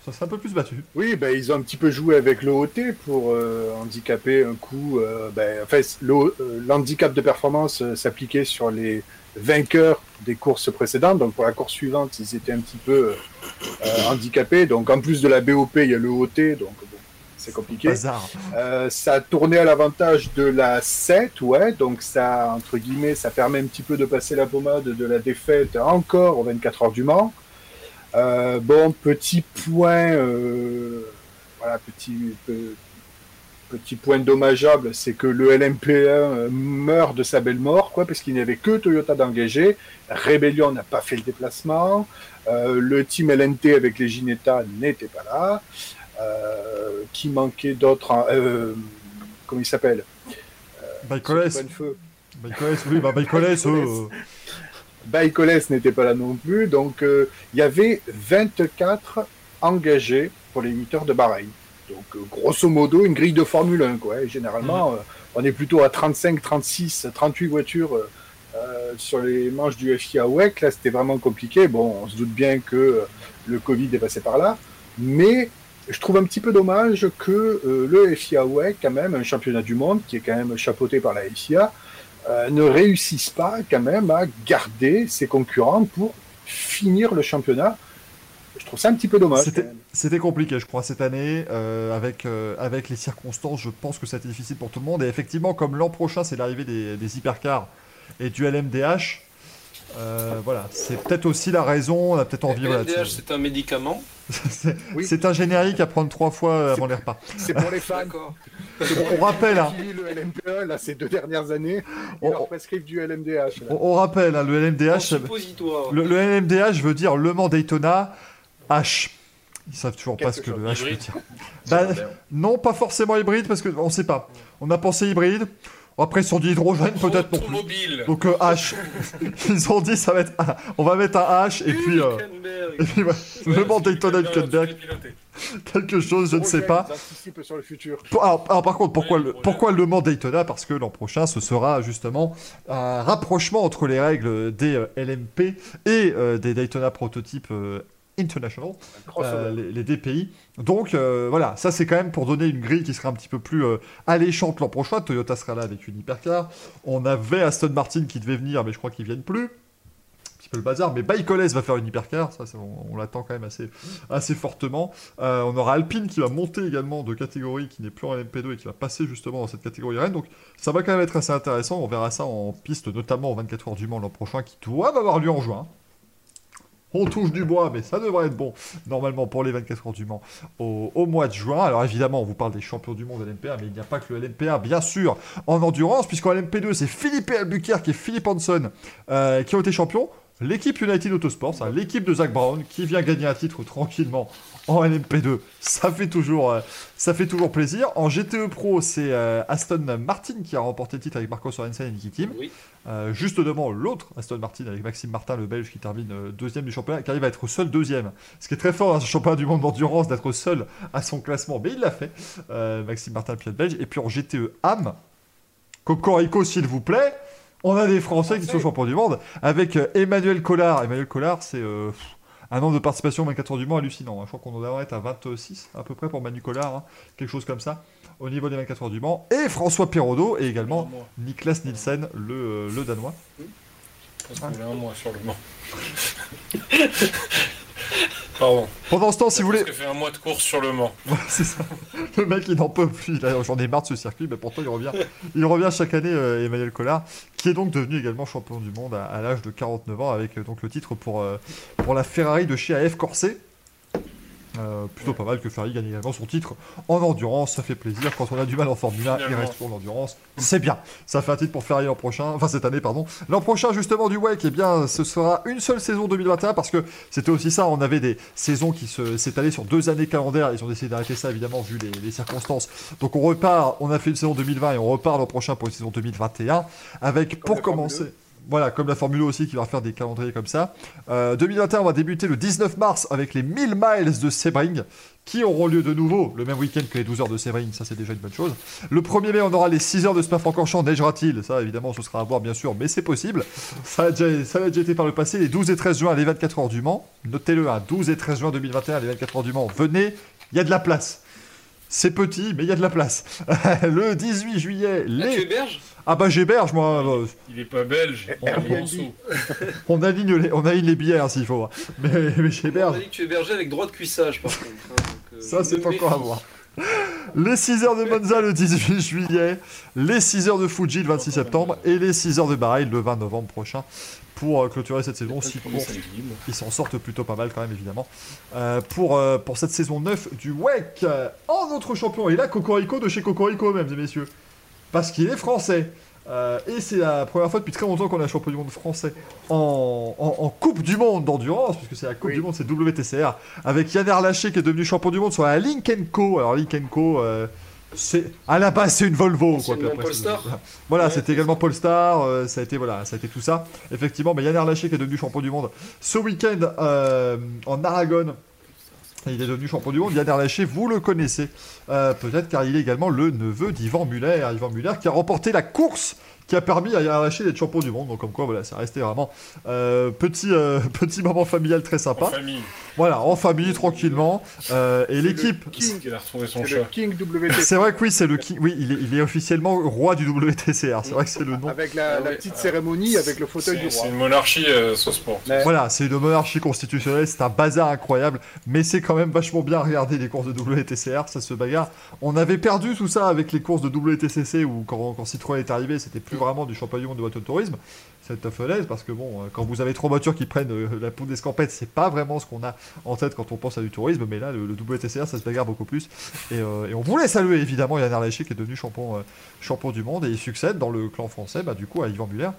ça s'est un peu plus battu. Oui, ben, ils ont un petit peu joué avec le OT pour euh, handicaper un coup. euh, ben, enfin, le- euh, l'handicap de performance s'appliquait sur les vainqueurs des courses précédentes. Donc pour la course suivante, ils étaient un petit peu handicapés. Donc en plus de la BOP, il y a le OT. Donc bon, c'est compliqué. Euh, ça a tourné à l'avantage de la 7, ouais, donc ça, entre guillemets, ça permet un petit peu de passer la pommade de la défaite encore aux 24 heures du Mans. Euh, bon, petit point, euh, voilà, petit, pe- petit point dommageable, c'est que le LMP1 euh, meurt de sa belle mort, quoi, parce qu'il n'y avait que Toyota d'engagé. Rebellion n'a pas fait le déplacement. Euh, le team LNT avec les Ginetta n'était pas là. Euh, qui manquait d'autres hein, euh, Comment il s'appelle? Prennent feu. Baïkoles, oui, bah euh, Baïkoles n'était pas là non plus, donc euh, il y avait 24 engagés pour les 8 heures de Bahreïn. Donc euh, grosso modo une grille de Formule 1 quoi. Et généralement euh, on est plutôt à 35, 36, 38 voitures euh, euh, sur les manches du FIA WEC. Là c'était vraiment compliqué. Bon, on se doute bien que euh, le Covid est passé par là, mais je trouve un petit peu dommage que euh, le FIA WEC, quand même, un championnat du monde qui est quand même chapeauté par la FIA, euh, ne réussissent pas quand même à garder ses concurrents pour finir le championnat. Je trouve ça un petit peu dommage. C'était-. C'était compliqué, je crois, cette année. euh, avec, avec les circonstances, je pense que ça a été difficile pour tout le monde. Et effectivement, comme l'an prochain, c'est l'arrivée des, des hypercars et du LMDH, euh, voilà, c'est peut-être aussi la raison. On a peut-être envie. Le voilà, de- c'est un médicament. c'est Oui. un générique à prendre trois fois avant les repas. C'est pour les fans. On rappelle, hein, le LMP1, là, ces deux dernières années, ils On- leur prescrivent du LMDH. on, on rappelle, hein, le LMDH, le, le LMDH veut dire Le Mans Daytona H. Ils savent toujours pas ce que le H veut dire. Bah, non, pas forcément hybride parce que on sait pas. On a pensé hybride. Après, ils se sont dit hydrogène peut-être non plus. Automobile. Donc euh, H. Ils ont dit ça va être un- on va mettre un H et puis euh, et puis, ouais, le Hülkenberg, quelque chose, je ne sais pas. Sur le futur. Alors, alors, par contre, pourquoi Ouais, le, pourquoi le Mans Daytona? Parce que l'an prochain, ce sera justement un rapprochement entre les règles des euh, LMP et euh, des Daytona prototypes euh, International, euh, les, les DPI. Donc euh, voilà, ça c'est quand même pour donner une grille qui sera un petit peu plus euh, alléchante l'an prochain. Toyota sera là avec une hypercar. On avait Aston Martin qui devait venir, mais je crois qu'ils viennent plus. Un petit peu le bazar, mais Baïkoles va faire une hypercar, ça, on, on l'attend quand même assez, assez fortement. On aura Alpine qui va monter également de catégorie, qui n'est plus en LMP2 et qui va passer justement dans cette catégorie Rennes. Donc ça va quand même être assez intéressant. On verra ça en piste, notamment aux 24 heures du Mans l'an prochain, qui doivent avoir lieu en juin. On touche du bois, mais ça devrait être bon, normalement, pour les 24 heures du Mans au, mois de juin. Alors évidemment, on vous parle des champions du monde LMP1, mais il n'y a pas que le LMP1, bien sûr, en endurance, puisqu'en LMP2, c'est Philippe Albuquerque et Philippe Hanson euh, qui ont été champions. L'équipe United Autosports, hein, l'équipe de Zach Brown, qui vient gagner un titre tranquillement en LMP2, ça fait toujours, euh, ça fait toujours plaisir. En GTE Pro, c'est euh, Aston Martin qui a remporté le titre avec Marco Sorensen et Niki. Oui. Euh, juste devant l'autre Aston Martin avec Maxime Martin, le Belge qui termine deuxième du championnat, qui arrive à être seul deuxième. Ce qui est très fort dans ce championnat du monde d'endurance d'être seul à son classement, mais il l'a fait. Maxime Martin, le pilote belge. Et puis en GTE AM, Cocorico s'il vous plaît, on a des Français qui sont champions du monde avec euh, Emmanuel Collard. Emmanuel Collard, c'est euh, un nombre de participation aux 24 heures du Mans hallucinant. hein. Je crois qu'on en être à 26 à peu près pour Manu Collard, hein. quelque chose comme ça, au niveau des 24 heures du Mans. Et François Perraudot et également. Niklas Nielsen, le, euh, le Danois. Je pense qu'on est un mois sur le Mans. Pardon. Pendant ce temps, si vous voulez. Parce que fait un mois de course sur le Mans. Voilà, c'est ça. Le mec, il n'en peut plus. Il a- J'en ai marre de ce circuit, mais pourtant, il revient. Il revient chaque année, euh, Emmanuel Collard, qui est donc devenu également champion du monde à, à l'âge de 49 ans, avec euh, donc le titre pour, euh, pour la Ferrari de chez AF Corset. Euh, plutôt pas mal que Ferrari gagne également son titre en endurance, ça fait plaisir. Quand on a du mal en Formule 1, il reste toujours en endurance. C'est bien. Ça fait un titre pour Ferrari l'an prochain, enfin cette année, pardon. L'an prochain, justement, du WEC, eh bien, ce sera une seule saison 2021 parce que c'était aussi ça. On avait des saisons qui s'étalaient sur deux années calendaires. Ils ont décidé d'arrêter ça, évidemment, vu les, les circonstances. Donc on repart, on a fait une saison 2020 et on repart l'an prochain pour une saison 2021 avec, pour Formule commencer. Voilà, comme la Formule 1 aussi qui va faire des calendriers comme ça. Euh, 2021, on va débuter le 19 mars avec les 1000 miles de Sebring qui auront lieu de nouveau le même week-end que les 12 heures de Sebring, ça c'est déjà une bonne chose. Le 1er mai, on aura les 6 heures de Spa-Francorchamps, neigera-t-il? Ça évidemment, ce sera à voir bien sûr, mais c'est possible. Ça a, déjà, été par le passé, les 12 et 13 juin, les 24 heures du Mans. Notez-le, hein, 12 et 13 juin 2021, les 24 heures du Mans. Venez, il y a de la place. C'est petit, mais il y a de la place. le 18 juillet, Ah, tu les... héberges? Ah bah j'héberge moi, euh, Il est pas belge. Eh, Il est Airbnb. Monceau. on aligne les, on aligne les billets hein, s'il faut. Mais, mais On j'héberge. a dit que tu hébergeais avec droit de cuissage, par contre. hein, donc, euh, Ça, c'est pas encore à voir. Les 6 heures de Monza le 18 juillet, les 6 heures de Fuji le 26 septembre et les 6 heures de Bahreïn le 20 novembre prochain pour euh, clôturer cette saison. Courses. Ils s'en sortent plutôt pas mal quand même, évidemment. Euh, pour, euh, pour cette saison 9 du WEC, en autre champion, et là Cocorico de chez Cocorico, mesdames et messieurs. Parce qu'il est français. Euh, et c'est la première fois depuis très longtemps qu'on a un champion du monde français en, en- en Coupe du Monde d'endurance, puisque c'est la Coupe Oui. du Monde, c'est WTCR, avec Yann Arlaché qui est devenu champion du monde sur la Link Co. Alors Link Co, euh, c'est à la base c'est une Volvo. Quoi, Anciennement puis après, Polestar. Voilà, Ouais, c'était également. Polestar, euh, ça a été voilà, ça a été tout ça. Effectivement, mais Yann Arlaché qui est devenu champion du monde ce week-end euh, en Aragon. Il est devenu champion du monde. Yann Arlaché, vous le connaissez euh, peut-être car il est également le neveu d'Ivan Muller. Ivan Muller qui a remporté la course qui a permis à Yann Arlaché d'être champion du monde. Donc comme quoi, voilà, ça restait vraiment euh, petit, euh, petit moment familial très En sympa. famille. Voilà, en famille, tranquillement. Euh, et l'équipe... Parce qu'il a retrouvé son C'est. C'est vrai que oui, c'est le king. Oui, il est, il est officiellement roi du WTCR. C'est vrai que c'est le nom. Avec la, Ah la petite cérémonie avec le fauteuil C'est du c'est roi. une monarchie euh, sans sport. Mais- Voilà, c'est une monarchie constitutionnelle, c'est un bazar incroyable, mais c'est quand même vachement bien à regarder les courses de WTCR, ça se bagarre. On avait perdu tout ça avec les courses de WTCC où quand, quand Citroën est arrivé, c'était plus vraiment du monde de autotourisme, cette falaise, parce que bon, euh, quand vous avez trois voitures qui prennent euh, la poudre d'escampette, c'est pas vraiment ce qu'on a en tête quand on pense à du tourisme, mais là, le, le WTCR, ça se bagarre beaucoup plus. Et, euh, et on voulait saluer évidemment Yann Arlaché qui est devenu champion, euh, champion du monde et il succède dans le clan français, bah, du coup, à Yvan Muller,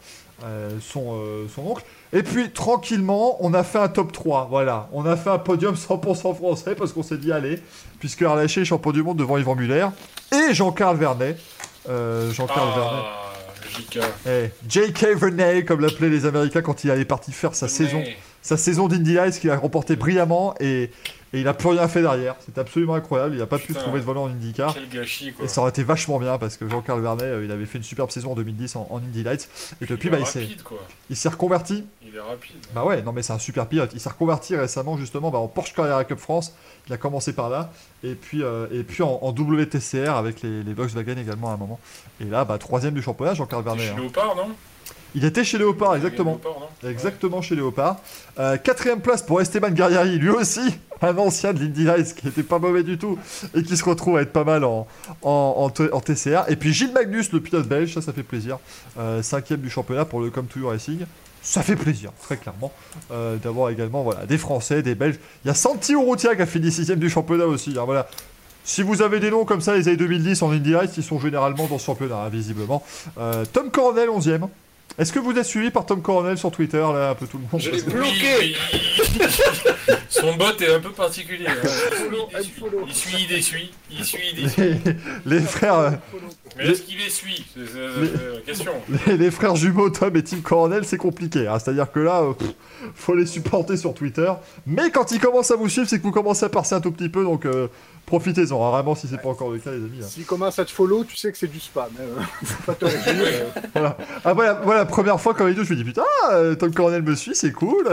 euh, son, son oncle. Et puis, tranquillement, on a fait un top 3. Voilà. On a fait un podium 100% français parce qu'on s'est dit, allez, puisque Arlaché est champion du monde devant Yvan Muller et Jean-Carl Vernet. Jean-Carl Vernet. JK. Eh, J.K. Vernet, comme l'appelaient les Américains quand il allait parti faire sa saison, sa saison d'Indy Lights qu'il a remporté brillamment et, et il a plus rien fait derrière. C'est absolument incroyable. Il a pas pu trouver de volant en IndyCar. Quel gâchis, quoi. Et ça aurait été vachement bien parce que Jean-Carl Vernet, euh, il avait fait une superbe saison en 2010 en, en Indy Lights. Et depuis, il bah, il s'est rapide, quoi. il s'est reconverti Il est rapide. bah ouais, non mais c'est un super pilote. Il s'est reconverti récemment justement bah, en Porsche Carrera Cup France. Il a commencé par là. Et puis, euh, et puis en, en WTCR avec les, les Volkswagen également à un moment. Et là, bah, troisième du championnat, Jean-Carl Vernet. hein. Léopard, non? Il était chez Léopard, exactement. Léopard, Exactement chez Léopard. Euh, quatrième place pour Esteban Guerrieri, lui aussi, un ancien de l'Indy Lights qui était pas mauvais du tout et qui se retrouve à être pas mal en, en, en TCR. Et puis Gilles Magnus, le pilote belge, ça, ça fait plaisir. Euh, cinquième du championnat pour le Come to You Racing. Ça fait plaisir, très clairement, euh, d'avoir également voilà, des Français, des Belges. Il y a Santi Urrutia qui a fini sixième du championnat aussi. hein, voilà. Si vous avez des noms comme ça, les années 2010 en Indy Lights, ils sont généralement dans ce championnat, hein, visiblement. Tom Coronel, 11e. Est-ce que vous êtes suivi par Tom Coronel sur Twitter, là, un peu tout le monde Je l'ai bloqué. Son bot est un peu particulier. hein. Il suit, il suit, il suit, il les, les frères, euh, Mais est-ce qu'il les suit C'est c'est- c'est la question. les, les frères jumeaux Tom et Tim Coronel, c'est compliqué. hein. C'est-à-dire que là, euh, pff, faut les supporter sur Twitter. Mais quand ils commencent à vous suivre, c'est que vous commencez à percer un tout petit peu, donc euh, profitez-en. hein, Vraiment, si c'est pas encore le cas, les amis. hein. S'il commence à te follow, tu sais que c'est du spam. hein. Faut pas te réjouir. euh. Ah, voilà, voilà, la première fois, quand il dit, je me dis putain, euh, Tom Coronel me suit, c'est cool.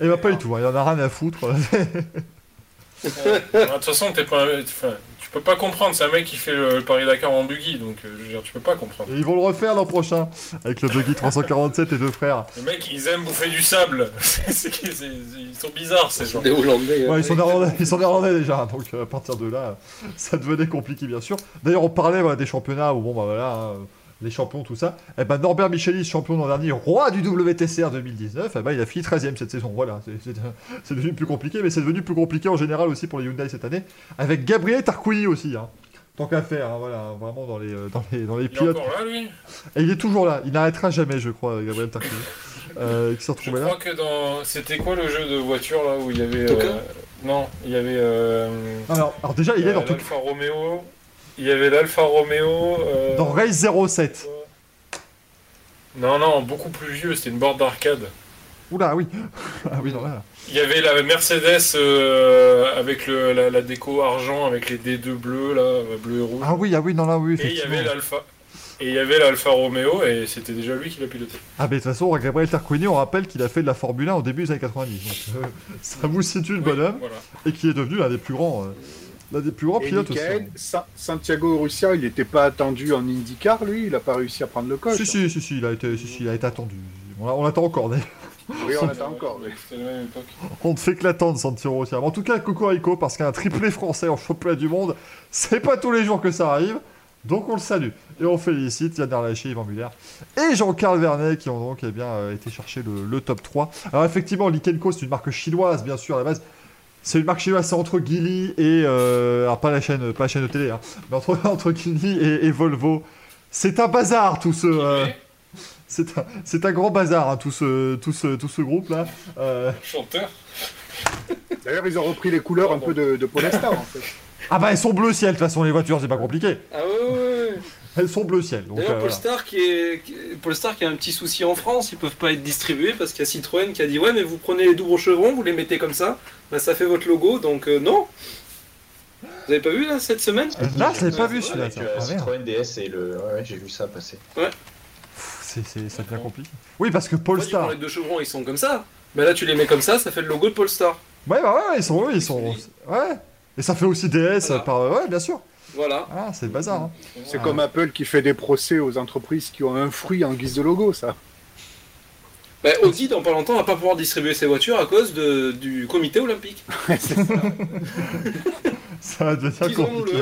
Eh, Et bah, pas du tout, hein, il en a rien à foutre. euh, De toute façon, t'es pas, enfin, peux pas comprendre. C'est un mec qui fait le, Paris-Dakar en buggy, donc euh, je veux dire, tu peux pas comprendre. Et ils vont le refaire l'an prochain avec le buggy 347 et deux frères. Les mecs, ils aiment bouffer du sable. C'est- c'est- c'est- ils sont bizarres ces gens. Des Hollandais. Ouais, hein. ils sont néerlandais, ils sont néerlandais déjà, donc euh, à partir de là, ça devenait compliqué bien sûr. D'ailleurs, on parlait voilà, des championnats où bon bah voilà, hein, les champions tout ça. Et ben Norbert Michelis, champion l'an dernier, roi du WTCR 2019, eh ben il a fini 13 e cette saison. Voilà, c'est- devenu plus compliqué, mais c'est devenu plus compliqué en général aussi pour les Hyundai cette année, avec Gabriel Tarquini aussi. Hein. Tant qu'à faire, hein, voilà, vraiment dans les, euh, dans les, dans les Il est pilotes. encore là, lui? Et il est toujours là, il n'arrêtera jamais, je crois, Gabriel Tarquini. Euh, qui s'est Je retrouvé là. crois que dans. C'était quoi le jeu de voiture là où il y avait. Euh, Non, il y avait. euh, Alors, alors déjà, il est euh, dans, tout- l'Alfa Romeo. Il y avait l'Alfa Romeo. euh, dans Race 07. Non, non, beaucoup plus vieux, c'était une borne d'arcade. Oula, oui. ah oui, non, là. Il y avait la Mercedes euh, avec le, la, la déco argent, avec les D2 bleus, là, bleu et rouge. Ah oui, ah oui, non, là, oui, et il y avait l'Alfa. Et il y avait l'Alfa Romeo, et c'était déjà lui qui l'a piloté. Ah, mais de toute façon, Gabriel Tarquini, on rappelle qu'il a fait de la Formule 1 au début des années 90. Donc, euh, ça vous situe le bonhomme, Voilà. et qui est devenu l'un des plus grands, euh, l'un des plus grands Et pilotes aussi. Sa- Santiago Russia, il n'était pas attendu en IndyCar, lui, il n'a pas réussi à prendre le coche. Si, si, si, si, il a été, si, si, il a été attendu. On, on l'attend encore, d'ailleurs. Oui, on attend encore. oui. C'était la même époque. On ne fait que l'attendre, Santiro Rossi. En tout cas, Cocorico, parce qu'un triplé français en championnat du monde, c'est pas tous les jours que ça arrive. Donc on le salue. Et on félicite Yann Arlaché, Yvan Muller et Jean-Carl Vernet qui ont donc eh bien, euh, été chercher le, le top 3. Alors effectivement, Likenko, c'est une marque chinoise, bien sûr, à la base. C'est une marque chinoise, c'est entre Geely et... euh, alors pas la chaîne, pas la chaîne de télé, hein, mais entre, entre Geely et, et Volvo. C'est un bazar, tout ce... euh, c'est un, c'est un grand bazar, hein, tout ce, tout ce, tout ce groupe-là. Euh, Chanteur. D'ailleurs, ils ont repris les couleurs un peu de, de Polestar, en fait. Ah bah elles sont bleu ciel, de toute façon les voitures c'est pas compliqué. Ah ouais, ouais, ouais. Elles sont bleu ciel. Donc, D'ailleurs, euh. Polestar, qui est... qui- Polestar qui a un petit souci en France, ils peuvent pas être distribués parce qu'il y a Citroën qui a dit Ouais, mais vous prenez les doubles chevrons, vous les mettez comme ça, bah, ça fait votre logo, donc euh, non. Vous avez pas vu là cette semaine? Là je l'ai pas vu Ouais, celui-là. avec, euh, Ah. Citroën DS et le. Ouais, ouais, j'ai vu ça passer. Pff, c'est, c'est- ça devient compliqué. Oui parce que Moi, Polestar. les deux chevrons, ils sont comme ça. Mais là, tu les mets comme ça, ça fait le logo de Polestar. Ouais bah ouais, ils sont eux, ils sont. Ouais. Et ça fait aussi DS Voilà. par. Ouais bien sûr. Voilà. Ah c'est le bazar. hein. C'est comme Apple qui fait des procès aux entreprises qui ont un fruit en guise de logo, ça. Bah, Audi, dans pas longtemps, va pas pouvoir distribuer ses voitures à cause de, du comité olympique. Ça va devenir compliqué.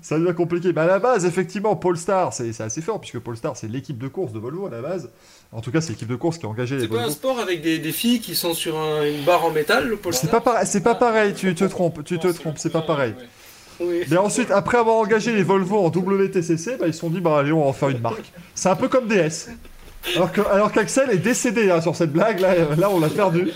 Ça devient compliqué. Mais à la base, effectivement, Polestar, c'est, c'est assez fort puisque Polestar c'est l'équipe de course de Volvo à la base. En tout cas, c'est l'équipe de course qui a engagé les C'est pas un sport avec des, des filles qui sont sur un- une barre en métal, le Polestar C'est pas pareil, c'est pas pareil, tu te trompes, tu te trompes, c'est pas pareil. ouais. Oui. Mais ensuite, après avoir engagé les Volvo en WTCC, bah, ils se sont dit, bah allez, on va en faire une marque. C'est un peu comme DS. Alors que- alors qu'Axel est décédé hein, sur cette blague, là, là on l'a perdu.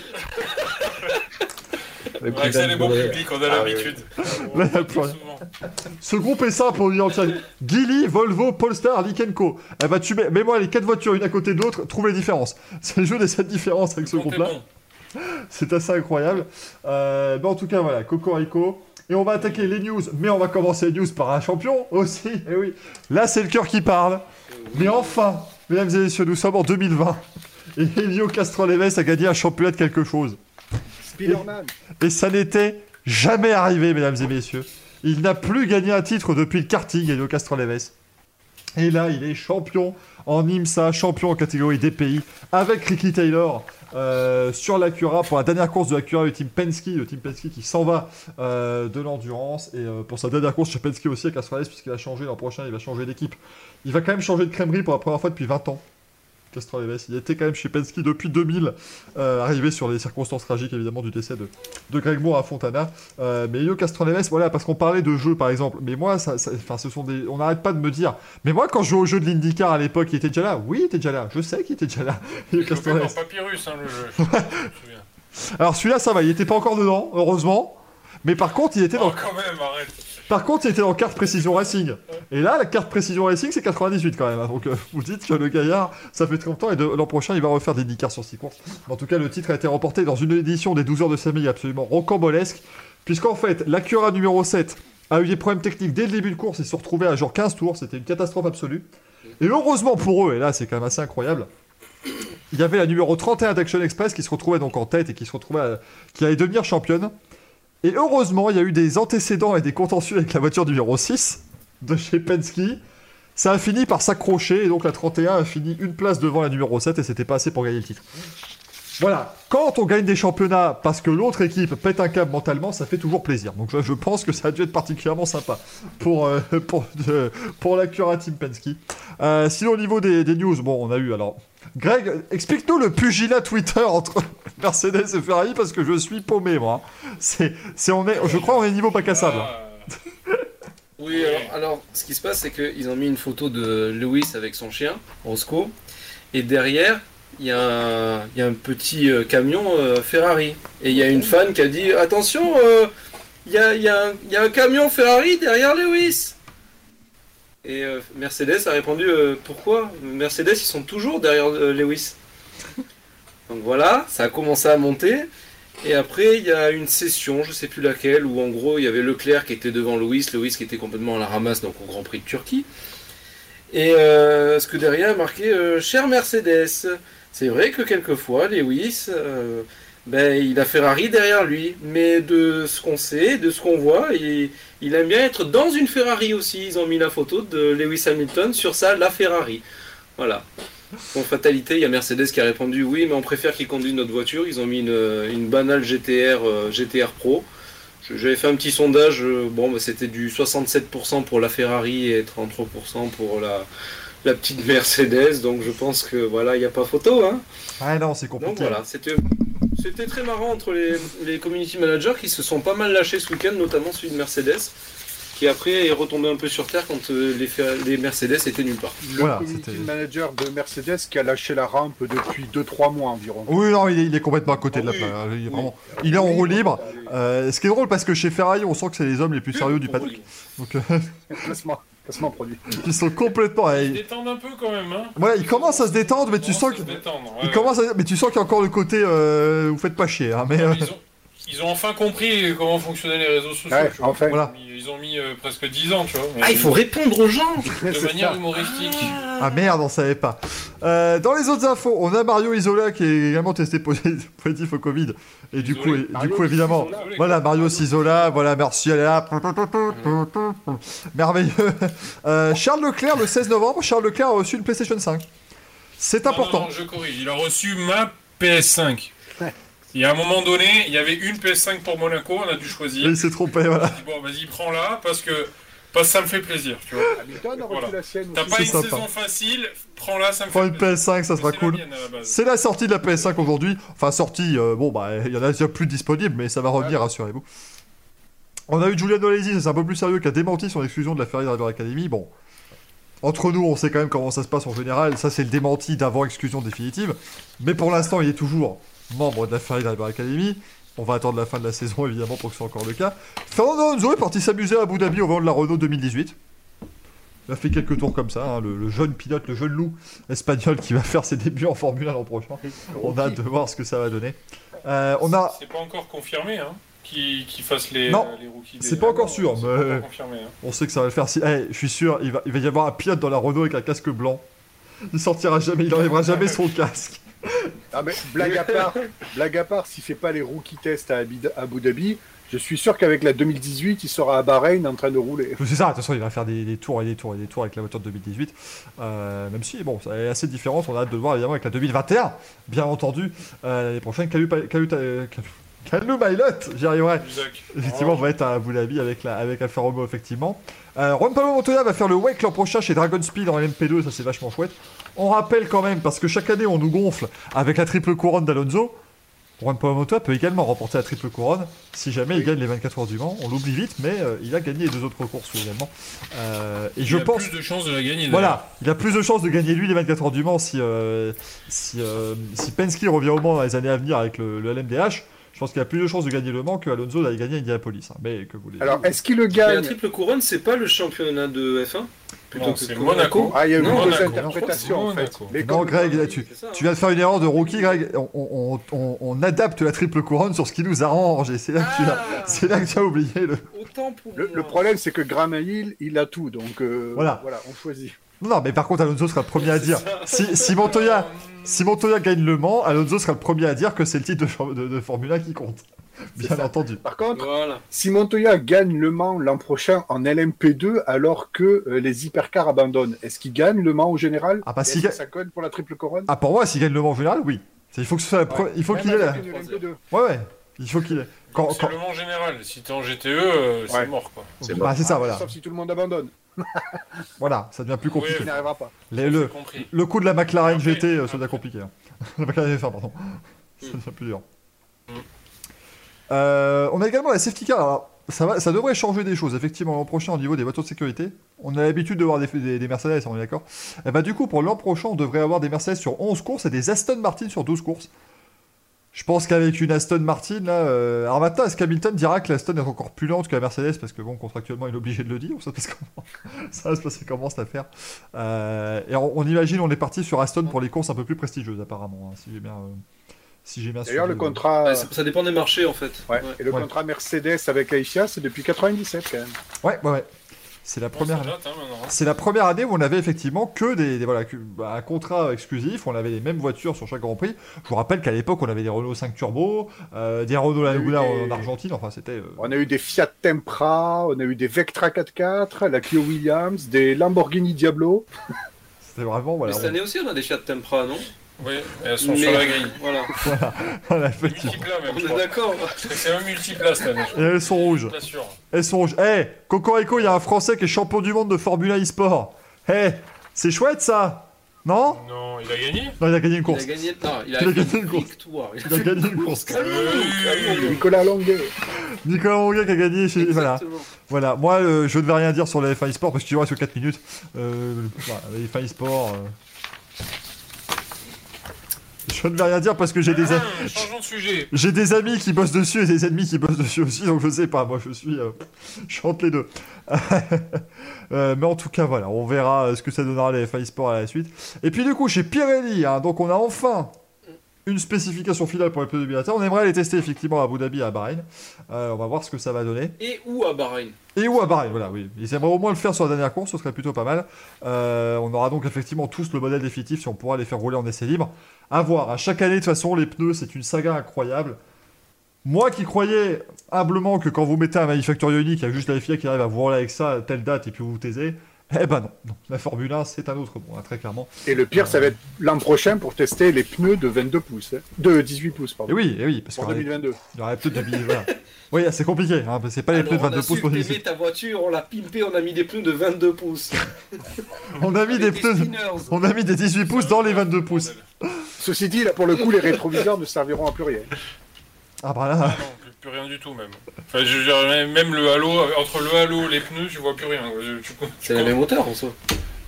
Axel est bon public, on a Ah, oui, l'habitude. Là, a. Ce groupe est simple, on dit en tiens, Geely, Volvo, Polestar, Likenco. Eh bah, tu mets, mets-moi les quatre voitures une à côté de l'autre, trouve les différences. C'est le jeu des sept différences avec ce groupe-là. bon. C'est assez incroyable. Euh, mais en tout cas, voilà, Cocorico. Et on va attaquer les news, mais on va commencer les news par un champion aussi. Et oui, là c'est le cœur qui parle. Mais enfin, mesdames et messieurs, nous sommes en 2020. Et Elio Castroneves a gagné un championnat de quelque chose. Spiderman. Et ça n'était jamais arrivé, mesdames et messieurs. Il n'a plus gagné un titre depuis le karting, Elio Castroneves. Et là, il est champion en IMSA, champion en catégorie DPI, avec Ricky Taylor euh, sur l'Acura pour la dernière course de l'Acura, le team Penske, le team Penske qui s'en va euh, de l'endurance. Et euh, pour sa dernière course chez Penske aussi avec Castroneves, puisqu'il va changer l'an prochain, il va changer d'équipe. Il va quand même changer de crèmerie pour la première fois depuis 20 ans. Castroneves, il était quand même chez Penske depuis 2000, euh, arrivé sur les circonstances tragiques évidemment du décès de, de Greg Moore à Fontana. Euh, mais Elio Castroneves, voilà, parce qu'on parlait de jeux par exemple. Mais moi, ça, ça- enfin, ce sont des, on n'arrête pas de me dire. Mais moi, quand je jouais au jeu de l'IndyCar à l'époque, il était déjà là. Oui, il était déjà là. Je sais qu'il était déjà là. Dans Papyrus, hein, le jeu. Je me souviens. Alors celui-là, ça va. Il était pas encore dedans, heureusement. Mais par contre, il était dans, Oh, quand même, arrête. Par contre, il était dans carte précision racing. Et là, la carte précision racing, c'est 98 quand même. hein. Donc, euh, vous dites que le gaillard, ça fait très longtemps. Et l'an prochain, il va refaire des IndyCar sur 6 courses. En tout cas, le titre a été remporté dans une édition des 12 heures de Samy absolument rocambolesque. Puisqu'en fait, l'Acura numéro 7 a eu des problèmes techniques dès le début de course. Ils se sont retrouvés à genre 15 tours. C'était une catastrophe absolue. Et heureusement pour eux, et là, c'est quand même assez incroyable. Il y avait la numéro 31 d'Action Express qui se retrouvait donc en tête et qui se retrouvait qui allait devenir championne. Et heureusement, il y a eu des antécédents et des contentieux avec la voiture numéro 6 de chez Penske. Ça a fini par s'accrocher et donc la 31 a fini une place devant la numéro 7 et c'était pas assez pour gagner le titre. Voilà, quand on gagne des championnats parce que l'autre équipe pète un câble mentalement, ça fait toujours plaisir. Donc je, pense que ça a dû être particulièrement sympa pour, euh, pour, pour la Cura Team Penske. Euh, sinon au niveau des news, bon on a eu alors... Greg, explique-nous le pugilat Twitter entre Mercedes et Ferrari parce que je suis paumé moi. C'est, on est, je crois on est niveau cassable. Ah, Oui, alors, ce qui se passe, c'est qu'ils ont mis une photo de Lewis avec son chien, Roscoe, et derrière, il y, a un- petit euh, camion euh, Ferrari. Et il y a une fan qui a dit Attention, euh, il y a un camion Ferrari derrière Lewis. Et euh, Mercedes a répondu euh, Pourquoi Mercedes, ils sont toujours derrière euh, Lewis. Donc voilà, ça a commencé à monter. Et après, il y a une session, je sais plus laquelle, où en gros, il y avait Leclerc qui était devant Lewis, Lewis qui était complètement à la ramasse, donc au Grand Prix de Turquie. Et ce que derrière a marqué Cher Mercedes, c'est vrai que quelquefois, Lewis, ben, il a Ferrari derrière lui, mais de ce qu'on sait, de ce qu'on voit, il, il aime bien être dans une Ferrari aussi. Ils ont mis la photo de Lewis Hamilton sur sa La Ferrari. Voilà. Bon, fatalité, il y a Mercedes qui a répondu oui, mais on préfère qu'il conduise notre voiture. Ils ont mis une, une banale GTR, euh, GTR Pro. J'avais fait un petit sondage, euh, bon, bah, c'était du 67% pour la Ferrari et 33% pour la, la petite Mercedes. Donc je pense que voilà, il n'y a pas photo. Hein. Ah non, c'est Donc compliqué. voilà, c'était c'était très marrant entre les, community managers qui se sont pas mal lâchés ce week-end, notamment celui de Mercedes, qui après est retombé un peu sur terre quand euh, les, Mercedes étaient nulle part. Le Voilà, community manager de Mercedes qui a lâché la rampe depuis 2-3 mois environ. Oui, non, il est, il est complètement à côté de la Oui, plaque. Il est, oui. vraiment- il est en roue libre. Euh, ce qui est drôle parce que chez Ferrari, on sent que c'est les hommes les plus sérieux du paddock. Donc, euh, Placement, produit. ils sont complètement. Ils euh, détendent un peu quand même. Hein. Ouais, ils commencent à se détendre, mais tu Ils sens commencent que. à se détendre, ouais, Ils ouais. commencent à- Mais tu sens qu'il y a encore le côté. euh, vous faites pas chier. Hein, mais, euh, Ils ont, ils ont enfin compris comment fonctionnaient les réseaux sociaux. Ouais, tu vois. enfin. Voilà. Ils ont mis euh, presque 10 ans, tu vois. Ah, il faut répondre aux gens De manière ça. humoristique. Ah merde, on savait pas. Euh, dans les autres infos, on a Mario Isola qui est également testé posi- positif au Covid. Et du coup, et- du coup évidemment. Voilà, Mario Sisola, voilà, merci, elle est là. Merveilleux. Euh, Charles Leclerc, le 16 novembre, Charles Leclerc a reçu une PlayStation 5. C'est important. Non, non, je corrige. Il a reçu ma PS5. Il y a un moment donné, il y avait une PS5 pour Monaco, on a dû choisir. Il s'est trompé, voilà. Bon, vas-y, prends-la, parce que, parce que ça me fait plaisir, tu vois. Hamilton a Voilà. reçu la sienne T'as pas une sympa. saison facile, prends-la, ça me Prends fait une plaisir. PS5, ça sera C'est la cool. C'est la sortie de la PS5 aujourd'hui. Enfin, sortie, euh, bon, bah, il y en a déjà plus disponibles, mais ça va revenir, rassurez-vous. On a eu Julian Olesi, c'est un peu plus sérieux, qui a démenti son exclusion de la Ferrari Driver Academy. Bon, entre nous, on sait quand même comment ça se passe en général. Ça, c'est le démenti d'avant exclusion définitive. Mais pour l'instant, il est toujours membre de la Ferrari Driver Academy. On va attendre la fin de la saison, évidemment, pour que ce soit encore le cas. Fernando Alonso est parti s'amuser à Abu Dhabi au vent de la Renault 2018. Il a fait quelques tours comme ça, hein, le, le jeune pilote, le jeune loup espagnol qui va faire ses débuts en Formule 1 l'an prochain. On a hâte de voir ce que ça va donner. Euh, on a, C'est pas encore confirmé, hein, qu'il qu'il fasse les, Non, euh, les rookies. des- c'est pas encore sûr, mais- confirmé, hein. on sait que ça va le faire. Si, eh, je suis sûr, il va, il va y avoir un pilote dans la Renault avec un casque blanc. Il sortira jamais, il enlèvera jamais son casque. Ah, mais blague à part, blague à part, s'il fait pas les rookie tests à Abi- Abu Dhabi, je suis sûr qu'avec la 2018, il sera à Bahreïn en train de rouler. C'est ça, de toute façon, il va faire des, des tours et des tours et des tours avec la voiture de 2018. Euh, même si, bon, ça est assez différente. On a hâte de le voir évidemment avec la 2021, bien entendu. Euh, L'année prochaine, Calu, Calu, Calu, Mailot, j'y arriverai. Effectivement, on va être à Abu Dhabi avec, la, avec Alfa Romeo, effectivement. Euh, Juan Pablo Montoya va faire le WEC l'an prochain chez Dragon Speed en LMP2, ça c'est vachement chouette. On rappelle quand même, parce que chaque année on nous gonfle avec la triple couronne d'Alonso, Juan Pablo Montoya peut également remporter la triple couronne si jamais il gagne les 24 heures du Mans. On l'oublie vite, mais euh, il a gagné les deux autres courses également. Euh, et je il a pense. plus de chances de la gagner. Voilà, il a plus de chances de gagner lui les 24 heures du Mans si, euh, si, euh, si Penske revient au Mans dans les années à venir avec le, le LMDH. Je pense qu'il a plus de chances de gagner le Mans que Alonso d'aller gagner Indianapolis. hein. Mais que voulez Alors, est-ce qu'il le Mais la gagne triple couronne, c'est pas le championnat de F1 Non, que c'est Monaco. Ah, il y a eu Non, deux Monaco. interprétations en fait. Mais Non, Greg, là, tu, viens de faire une erreur de rookie, Greg. On, on- on- on adapte la triple couronne sur ce qui nous arrange. Et c'est là, que tu as- Ah, c'est là que tu as oublié le. Autant pour Le, problème, c'est que Graham Hill, il a tout, donc euh, Voilà. on choisit. Non, mais par contre, Alonso sera le premier à dire. Si, si, Montoya, si Montoya gagne le Mans, Alonso sera le premier à dire que c'est le titre de, champ- de- de Formule 1 qui compte. Bien ça. entendu. Par contre, Voilà. si Montoya gagne Le Mans l'an prochain en LMP2 alors que euh, les hypercars abandonnent, est-ce qu'il gagne Le Mans au général? Ah bah, ga- ça colle pour la triple couronne? Ah, pour moi, s'il gagne le Mans en général, oui. Il faut que ce soit la pre- il faut qu'il ait la... avec une LMP2. Ouais, ouais. Il faut qu'il ait. Quand, C'est quand- le Mans général. Si t'es en GTE, euh, c'est Ouais. mort quoi. C'est Bah, c'est ça, voilà. Sauf si tout le monde abandonne, Voilà, ça devient plus compliqué. il n'y arrivera pas. Les- le, le coup de la McLaren Après, GT, euh, ça devient compliqué. hein. la McLaren F1, pardon. Ça devient plus dur. Mm. Euh, on a également la safety car. Alors, ça, devrait changer des choses, effectivement, l'an prochain au niveau des voitures de sécurité. On a l'habitude de voir des, des- des Mercedes, on est d'accord Et bah, du coup, pour l'an prochain, on devrait avoir des Mercedes sur 11 courses et des Aston Martin sur 12 courses. Je pense qu'avec une Aston Martin, là. Euh... Alors maintenant, est-ce qu'Hamilton dira que l'Aston est encore plus lente que la Mercedes? Parce que, bon, contractuellement, il est obligé de le dire. Ça, passer comment ça va se passer comment cette affaire? Euh, Et on, on imagine, on est parti sur Aston pour les courses un peu plus prestigieuses, apparemment. hein, si j'ai bien. euh, Si j'ai bien D'ailleurs, le contrat, Ouais, ça, ça dépend des marchés en fait. ouais, et le Ouais. contrat Mercedes avec Aisha, c'est depuis 97 quand même. Ouais, ouais, ouais. C'est la première. date, hein, hein. C'est la première année où on avait effectivement que des, des- voilà que- bah, un contrat exclusif. On avait les mêmes voitures sur chaque Grand Prix. Je vous rappelle qu'à l'époque on avait des Renault 5 Turbo, euh, des Renault Laguna des- en Argentine. Enfin c'était. euh, On a eu des Fiat Tempra, on a eu des Vectra 4x4, la Clio Williams, des Lamborghini Diablo. C'était vraiment voilà. Mais cette année aussi, on a des Fiat Tempra, non? Oui, elles sont Mais- sur la grille. Voilà. on, a effectivement. Multiplat même, On est d'accord. C'est même multiplat cette année. Et elles sont rouges. sûr. Elles sont rouges. Eh, Cocorico, il y a un Français qui est champion du monde de Formula e-sport. Eh, c'est chouette ça, non Non, il a gagné Non, il a gagné une Il course. a gagné. Non, il a, Il a fait gagné une course. victoire. Il a gagné une course. Nicolas Longuet. Nicolas Monguet qui a gagné. Chez... Voilà. Voilà, moi euh, je ne vais rien dire sur la F1 eSport parce que tu vois sur 4 minutes. Euh, voilà, la F1 eSport. euh, Je ne vais rien dire parce que j'ai des, a- Ah, changeons de sujet. j'ai des amis qui bossent dessus et des ennemis qui bossent dessus aussi, donc je sais pas, moi je suis. euh, je suis entre les deux. Euh, mais en tout cas, voilà, on verra euh, ce que ça donnera la F1 eSport à la suite. Et puis du coup, chez Pirelli, hein, donc on a enfin une spécification finale pour les pneus de bilatéral. On aimerait les tester effectivement à Abu Dhabi et à Bahreïn. Euh, on va voir ce que ça va donner. Et où à Bahreïn? Et ou à Bahreïn, voilà, oui. Ils aimeraient au moins le faire sur la dernière course, ce serait plutôt pas mal. Euh, on aura donc effectivement tous le modèle définitif si on pourra les faire rouler en essai libre. À voir, à chaque année, de toute façon, les pneus, c'est une saga incroyable. Moi qui croyais humblement que quand vous mettez un manufacturier unique, il y a juste la FIA qui arrive à vous rouler avec ça à telle date et puis vous vous taisez. Eh ben non, non. la Formule 1, c'est un autre monde, hein, très clairement. Et le pire, ça va être l'an prochain pour tester les pneus de 22 pouces. hein. De 18 pouces, Et pardon. oui, et oui, parce aurait- 2022. il y aurait peut-être des voilà. Oui, c'est compliqué, hein, parce que c'est pas les Alors, pneus de on 22 a pouces pour les ta voiture, on l'a pimpé, on a mis des pneus de 22 pouces. On a mis des pneus, spinners. on a mis des 18 pouces dans les 22 pouces. Ceci dit, là, pour le coup, les rétroviseurs ne serviront à plus rien. Ah bah là. Ah plus, rien du tout même. Enfin, je veux dire, même- le halo, entre le halo, les pneus, tu vois plus rien. Je- C'est la même hauteur en soi.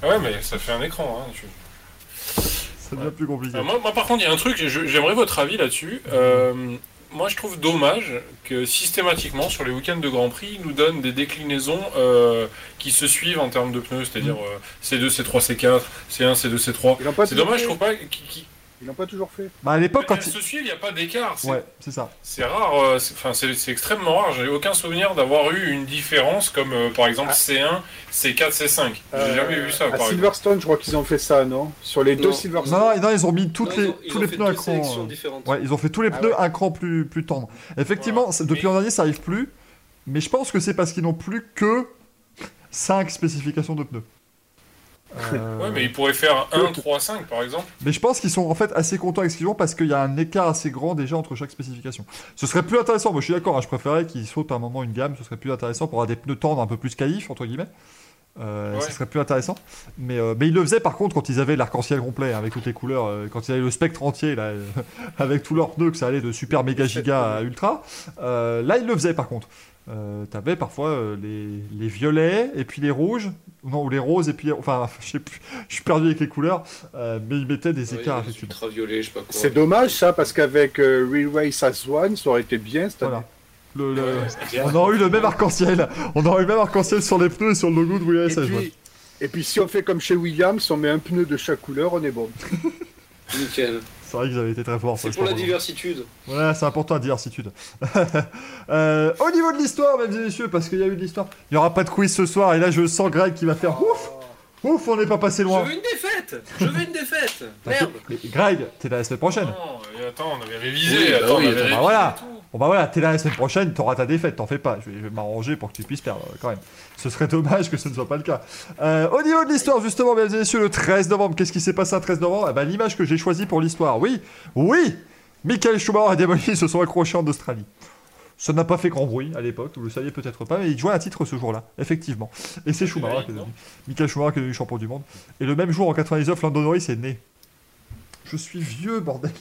Ah ouais, mais ça fait un écran. Hein, tu- Ça devient plus compliqué. Euh, moi, moi, par contre, il y a un truc, je- j'aimerais votre avis là-dessus. Euh, moi, je trouve dommage que systématiquement, sur les week-ends de Grand Prix, ils nous donnent des déclinaisons euh, qui se suivent en termes de pneus, c'est-à-dire euh, C2, C3, C4, C1, C2, C3. Ils l'ont pas C'est dommage, je trouve pas qu'ils Ils l'ont pas toujours fait. Bah à l'époque, quand elles se suivent, il n'y a pas d'écart. C'est Ouais, c'est ça. c'est rare, euh, enfin, c'est c'est extrêmement rare. J'ai aucun souvenir d'avoir eu une différence comme euh, par exemple Ah. C1, C4, C5. J'ai Euh, jamais vu ça. À par exemple. Silverstone, je crois qu'ils ont fait ça, non? Sur les deux. Silverstone. Non, non, non, ils ont mis toutes Non, les, ils tous ont les fait pneus à cran. euh. Ouais, ils ont fait tous les Ah pneus ouais. un cran plus, plus tendres. Effectivement, Voilà. depuis Mais- l'an dernier, ça arrive plus. Mais je pense que c'est parce qu'ils n'ont plus que 5 spécifications de pneus. Euh, Ouais, mais ils pourraient faire 1, 3, 5 par exemple. Mais je pense qu'ils sont en fait assez contents avec ce qu'ils ont parce qu'il y a un écart assez grand déjà entre chaque spécification. Ce serait plus intéressant, moi je suis d'accord, hein, je préférerais qu'ils sautent à un moment une gamme, ce serait plus intéressant pour avoir des pneus tendres un peu plus qualifs, entre guillemets. Euh, Ouais. Ce serait plus intéressant. Mais, euh, mais ils le faisaient par contre quand ils avaient l'arc-en-ciel complet, hein, avec toutes les couleurs, euh, quand ils avaient le spectre entier, là, euh, avec tous leurs pneus, que ça allait de super méga giga à ultra. Euh, là, ils le faisaient par contre. Euh, T'avais parfois euh, les, les violets et puis les rouges, non, ou les roses et puis. Enfin, je sais plus, je suis perdu avec les couleurs, euh, mais ils mettaient des Ouais, écarts, effectivement. ultraviolet, je sais pas quoi. C'est dommage, ça, parce qu'avec euh, Real Race as One, ça aurait été bien cette année. Le- le- Ouais, on aurait eu le même arc-en-ciel. On aurait eu le même arc-en-ciel sur les pneus et sur le logo de Et WSS. puis, et puis, si on fait comme chez Williams, on met un pneu de chaque couleur, on est bon. Nickel. C'est vrai qu'ils avaient été très forts. C'est pour la je diversitude. Voilà, c'est important la diversitude. Euh, au niveau de l'histoire, mesdames et messieurs, parce qu'il y a eu de l'histoire, il n'y aura pas de quiz ce soir. Et là, je sens Greg qui va faire ouf, ouf, on n'est pas passé Je loin. veux une défaite Je veux une défaite T'as Merde Mais Greg, t'es là la semaine prochaine. Non, et attends, on avait révisé. Oui, bah attends, oui, on avait attends, révisé bah voilà. tout. Bon bah voilà, t'es là la semaine prochaine, t'auras ta défaite, t'en fais pas. Je vais, m'arranger pour que tu puisses perdre euh, quand même. Ce serait dommage que ce ne soit pas le cas. Euh, au niveau de l'histoire, justement, mesdames et messieurs, le 13 novembre, qu'est-ce qui s'est passé un 13 novembre? Eh ben, L'image que j'ai choisie pour l'histoire, oui, oui Michael Schumacher et Demoli se sont accrochés en Australie. Ça n'a pas fait grand bruit à l'époque, vous le saviez peut-être pas, mais il jouait un titre ce jour-là, effectivement. Et c'est Schumacher qui est devenu, Michael Schumacher qui est devenu champion du monde. Et le même jour, en 99, Lando Norris est né. Je suis vieux, bordel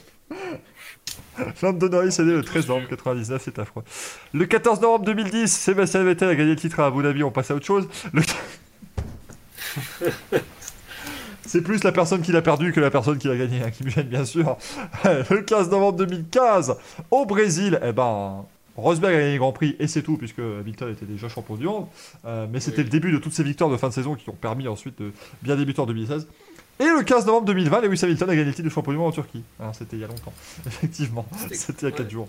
Lando Norris est né le 13 novembre 99, c'est affreux. Le 14 novembre 2010, Sébastien Vettel a gagné le titre à Abu Dhabi, on passe à autre chose. Le... C'est plus la personne qui l'a perdu que la personne qui l'a gagné, hein, qui me gêne bien sûr. Le 15 novembre 2015, au Brésil, eh ben, Rosberg a gagné le Grand Prix et c'est tout, puisque Hamilton était déjà champion du monde. Euh, mais c'était Oui. le début de toutes ces victoires de fin de saison qui ont permis ensuite de bien débuter en 2016. Et le 15 novembre 2020, Lewis Hamilton a gagné le titre de champion du monde en Turquie. C'était il y a longtemps, effectivement. C'était- il y a 4 ouais. jours.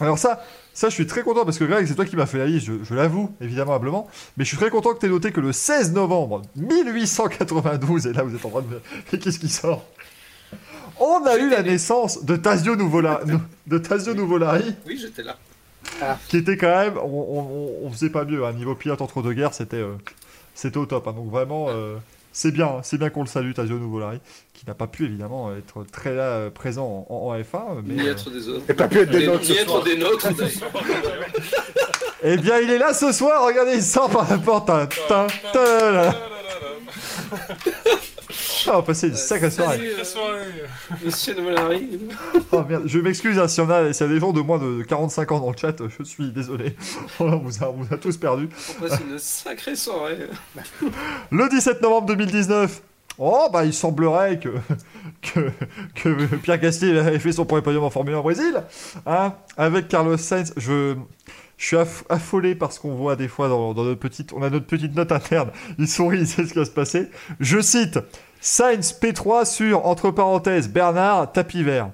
Alors ça, ça je suis très content parce que Greg, c'est toi qui m'as fait la liste, je, je l'avoue, évidemment, humblement. Mais je suis très content que tu aies noté que le 16 novembre 1892, et là vous êtes en train de me... Mais qu'est-ce qui sort? On a eu la naissance de Tazio Nuvola... de Tazio Nuvolari, Oui, j'étais là. qui était quand même... On, on, on faisait pas mieux, un niveau pilote entre deux guerres, c'était euh, c'était au top. hein. donc vraiment, euh, c'est bien, hein. c'est bien qu'on le salue, Tazio Nuvolari, qui n'a pas pu évidemment être très là, euh, présent en, F1. Mais, Ni euh, être des autres. Et pas pu être des ce ni être soir. des nôtres. Eh bien, il est là ce soir, regardez, il sort par la porte. hein. Ah, on va passer une sacrée soirée. Euh. Monsieur. Oh, merde. Je m'excuse hein, s'il y en a, s'il y a des gens de moins de 45 ans dans le chat, je suis désolé. On vous a, on vous a tous perdu. On passe une sacrée soirée. Le 17 novembre 2019, oh bah il semblerait que, que, Pierre Gasly avait fait son premier podium en Formule 1 au Brésil, hein, avec Carlos Sainz. Je, suis aff- affolé parce qu'on voit des fois dans, dans notre petite, on a notre petite note interne. Il sourit, il sait ce qui va se passer. Je cite Sainz P3 sur entre parenthèses Bernard tapis vert.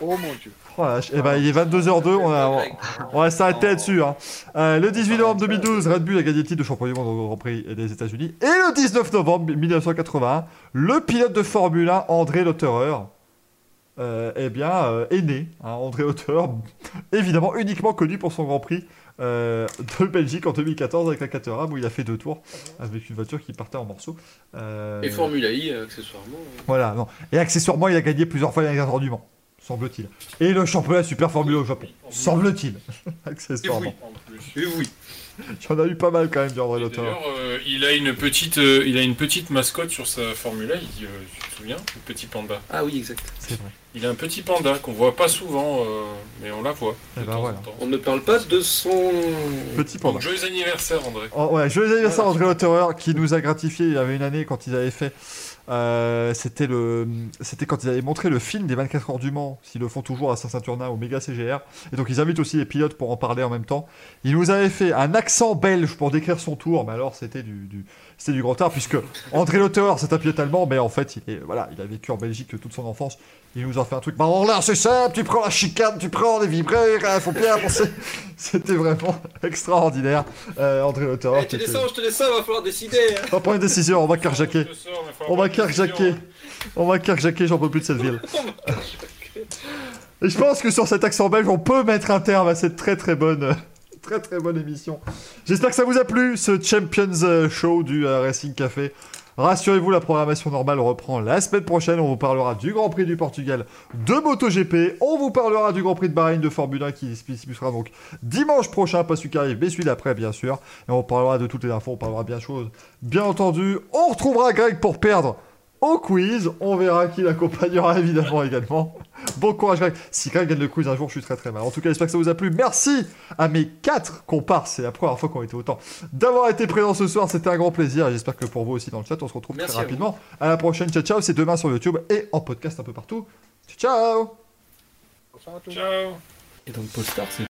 Oh mon dieu. Oh la vache. Eh ben, il est 22h02, on, a, on, on va s'arrêter là-dessus. Hein. Euh, le 18 novembre 2012, Red Bull a gagné le titre de champion du monde au Grand Prix des États-Unis. Et le 19 novembre 1981, le pilote de Formule 1, André Lotterer, euh, eh bien, euh, est né. hein. André Lotterer, évidemment, uniquement connu pour son Grand Prix euh, de Belgique en 2014 avec la Caterham où il a fait deux tours avec une voiture qui partait en morceaux. Euh, Et Formula I, accessoirement. voilà, non. Et accessoirement, il a gagné plusieurs fois les gagnants du Mans, semble-t-il. Et le championnat Super Formule au Japon, semble-t-il. accessoirement. En plus. Et oui. Il y en a eu pas mal quand même du André. D'ailleurs, euh, il a une petite, euh, il a une petite mascotte sur sa Formule 1. Il, euh, tu te souviens, le petit panda. Ah oui, exact. C'est vrai. Il a un petit panda qu'on voit pas souvent, euh, mais on la voit. Eh de ben temps voilà. en temps. On ne parle pas de son. Petit panda. Donc, joyeux anniversaire, André. Oh, ouais, joyeux anniversaire André Lotterer qui nous a gratifié. Il y avait une année quand ils avaient fait. Euh, c'était le, c'était quand ils avaient montré le film des 24 heures du Mans. S'ils le font toujours à Saint-Saturnin au Méga CGR. Et donc ils invitent aussi les pilotes pour en parler en même temps. Il nous avait fait un accent belge pour décrire son tour, mais alors c'était du, du- c'était du grand art puisque André Lotterer c'est un pilote allemand, mais en fait il est, voilà, il a vécu en Belgique toute son enfance. Il nous a fait un truc. Bah alors là c'est simple, tu prends la chicane, tu prends les vibreurs, il faut bien penser. C'était vraiment extraordinaire. Euh, André Lotterer. Eh, tu descends, je te descends, va falloir décider. hein. on va prendre une décision, on va carjacker. On va carjacker. hein. On va carjacker, j'en peux plus de cette ville. Et je pense que sur cet accent belge, on peut mettre un terme à cette très très bonne, euh, très très bonne émission. J'espère que ça vous a plu, ce Champions euh, Show du euh, Racing Café. Rassurez-vous, la programmation normale reprend la semaine prochaine. On vous parlera du Grand Prix du Portugal de MotoGP. On vous parlera du Grand Prix de Bahreïn de Formule 1 qui se disputera donc dimanche prochain, pas celui qui arrive, mais celui d'après, bien sûr. Et on parlera de toutes les infos, on parlera bien chose. Bien entendu, on retrouvera Greg pour perdre au quiz. On verra qui l'accompagnera évidemment également. Bon courage Greg. Si Greg gagne le quiz un jour, je suis très très mal. En tout cas, j'espère que ça vous a plu. Merci à mes quatre comparses. C'est la première fois qu'on était autant. D'avoir été présents ce soir, c'était un grand plaisir. J'espère que pour vous aussi dans le chat, on se retrouve Merci très à vous. rapidement. À la prochaine. Ciao ciao. C'est demain sur YouTube et en podcast un peu partout. Ciao ciao. Bonsoir à tous. Ciao. Et donc Polestar, c'est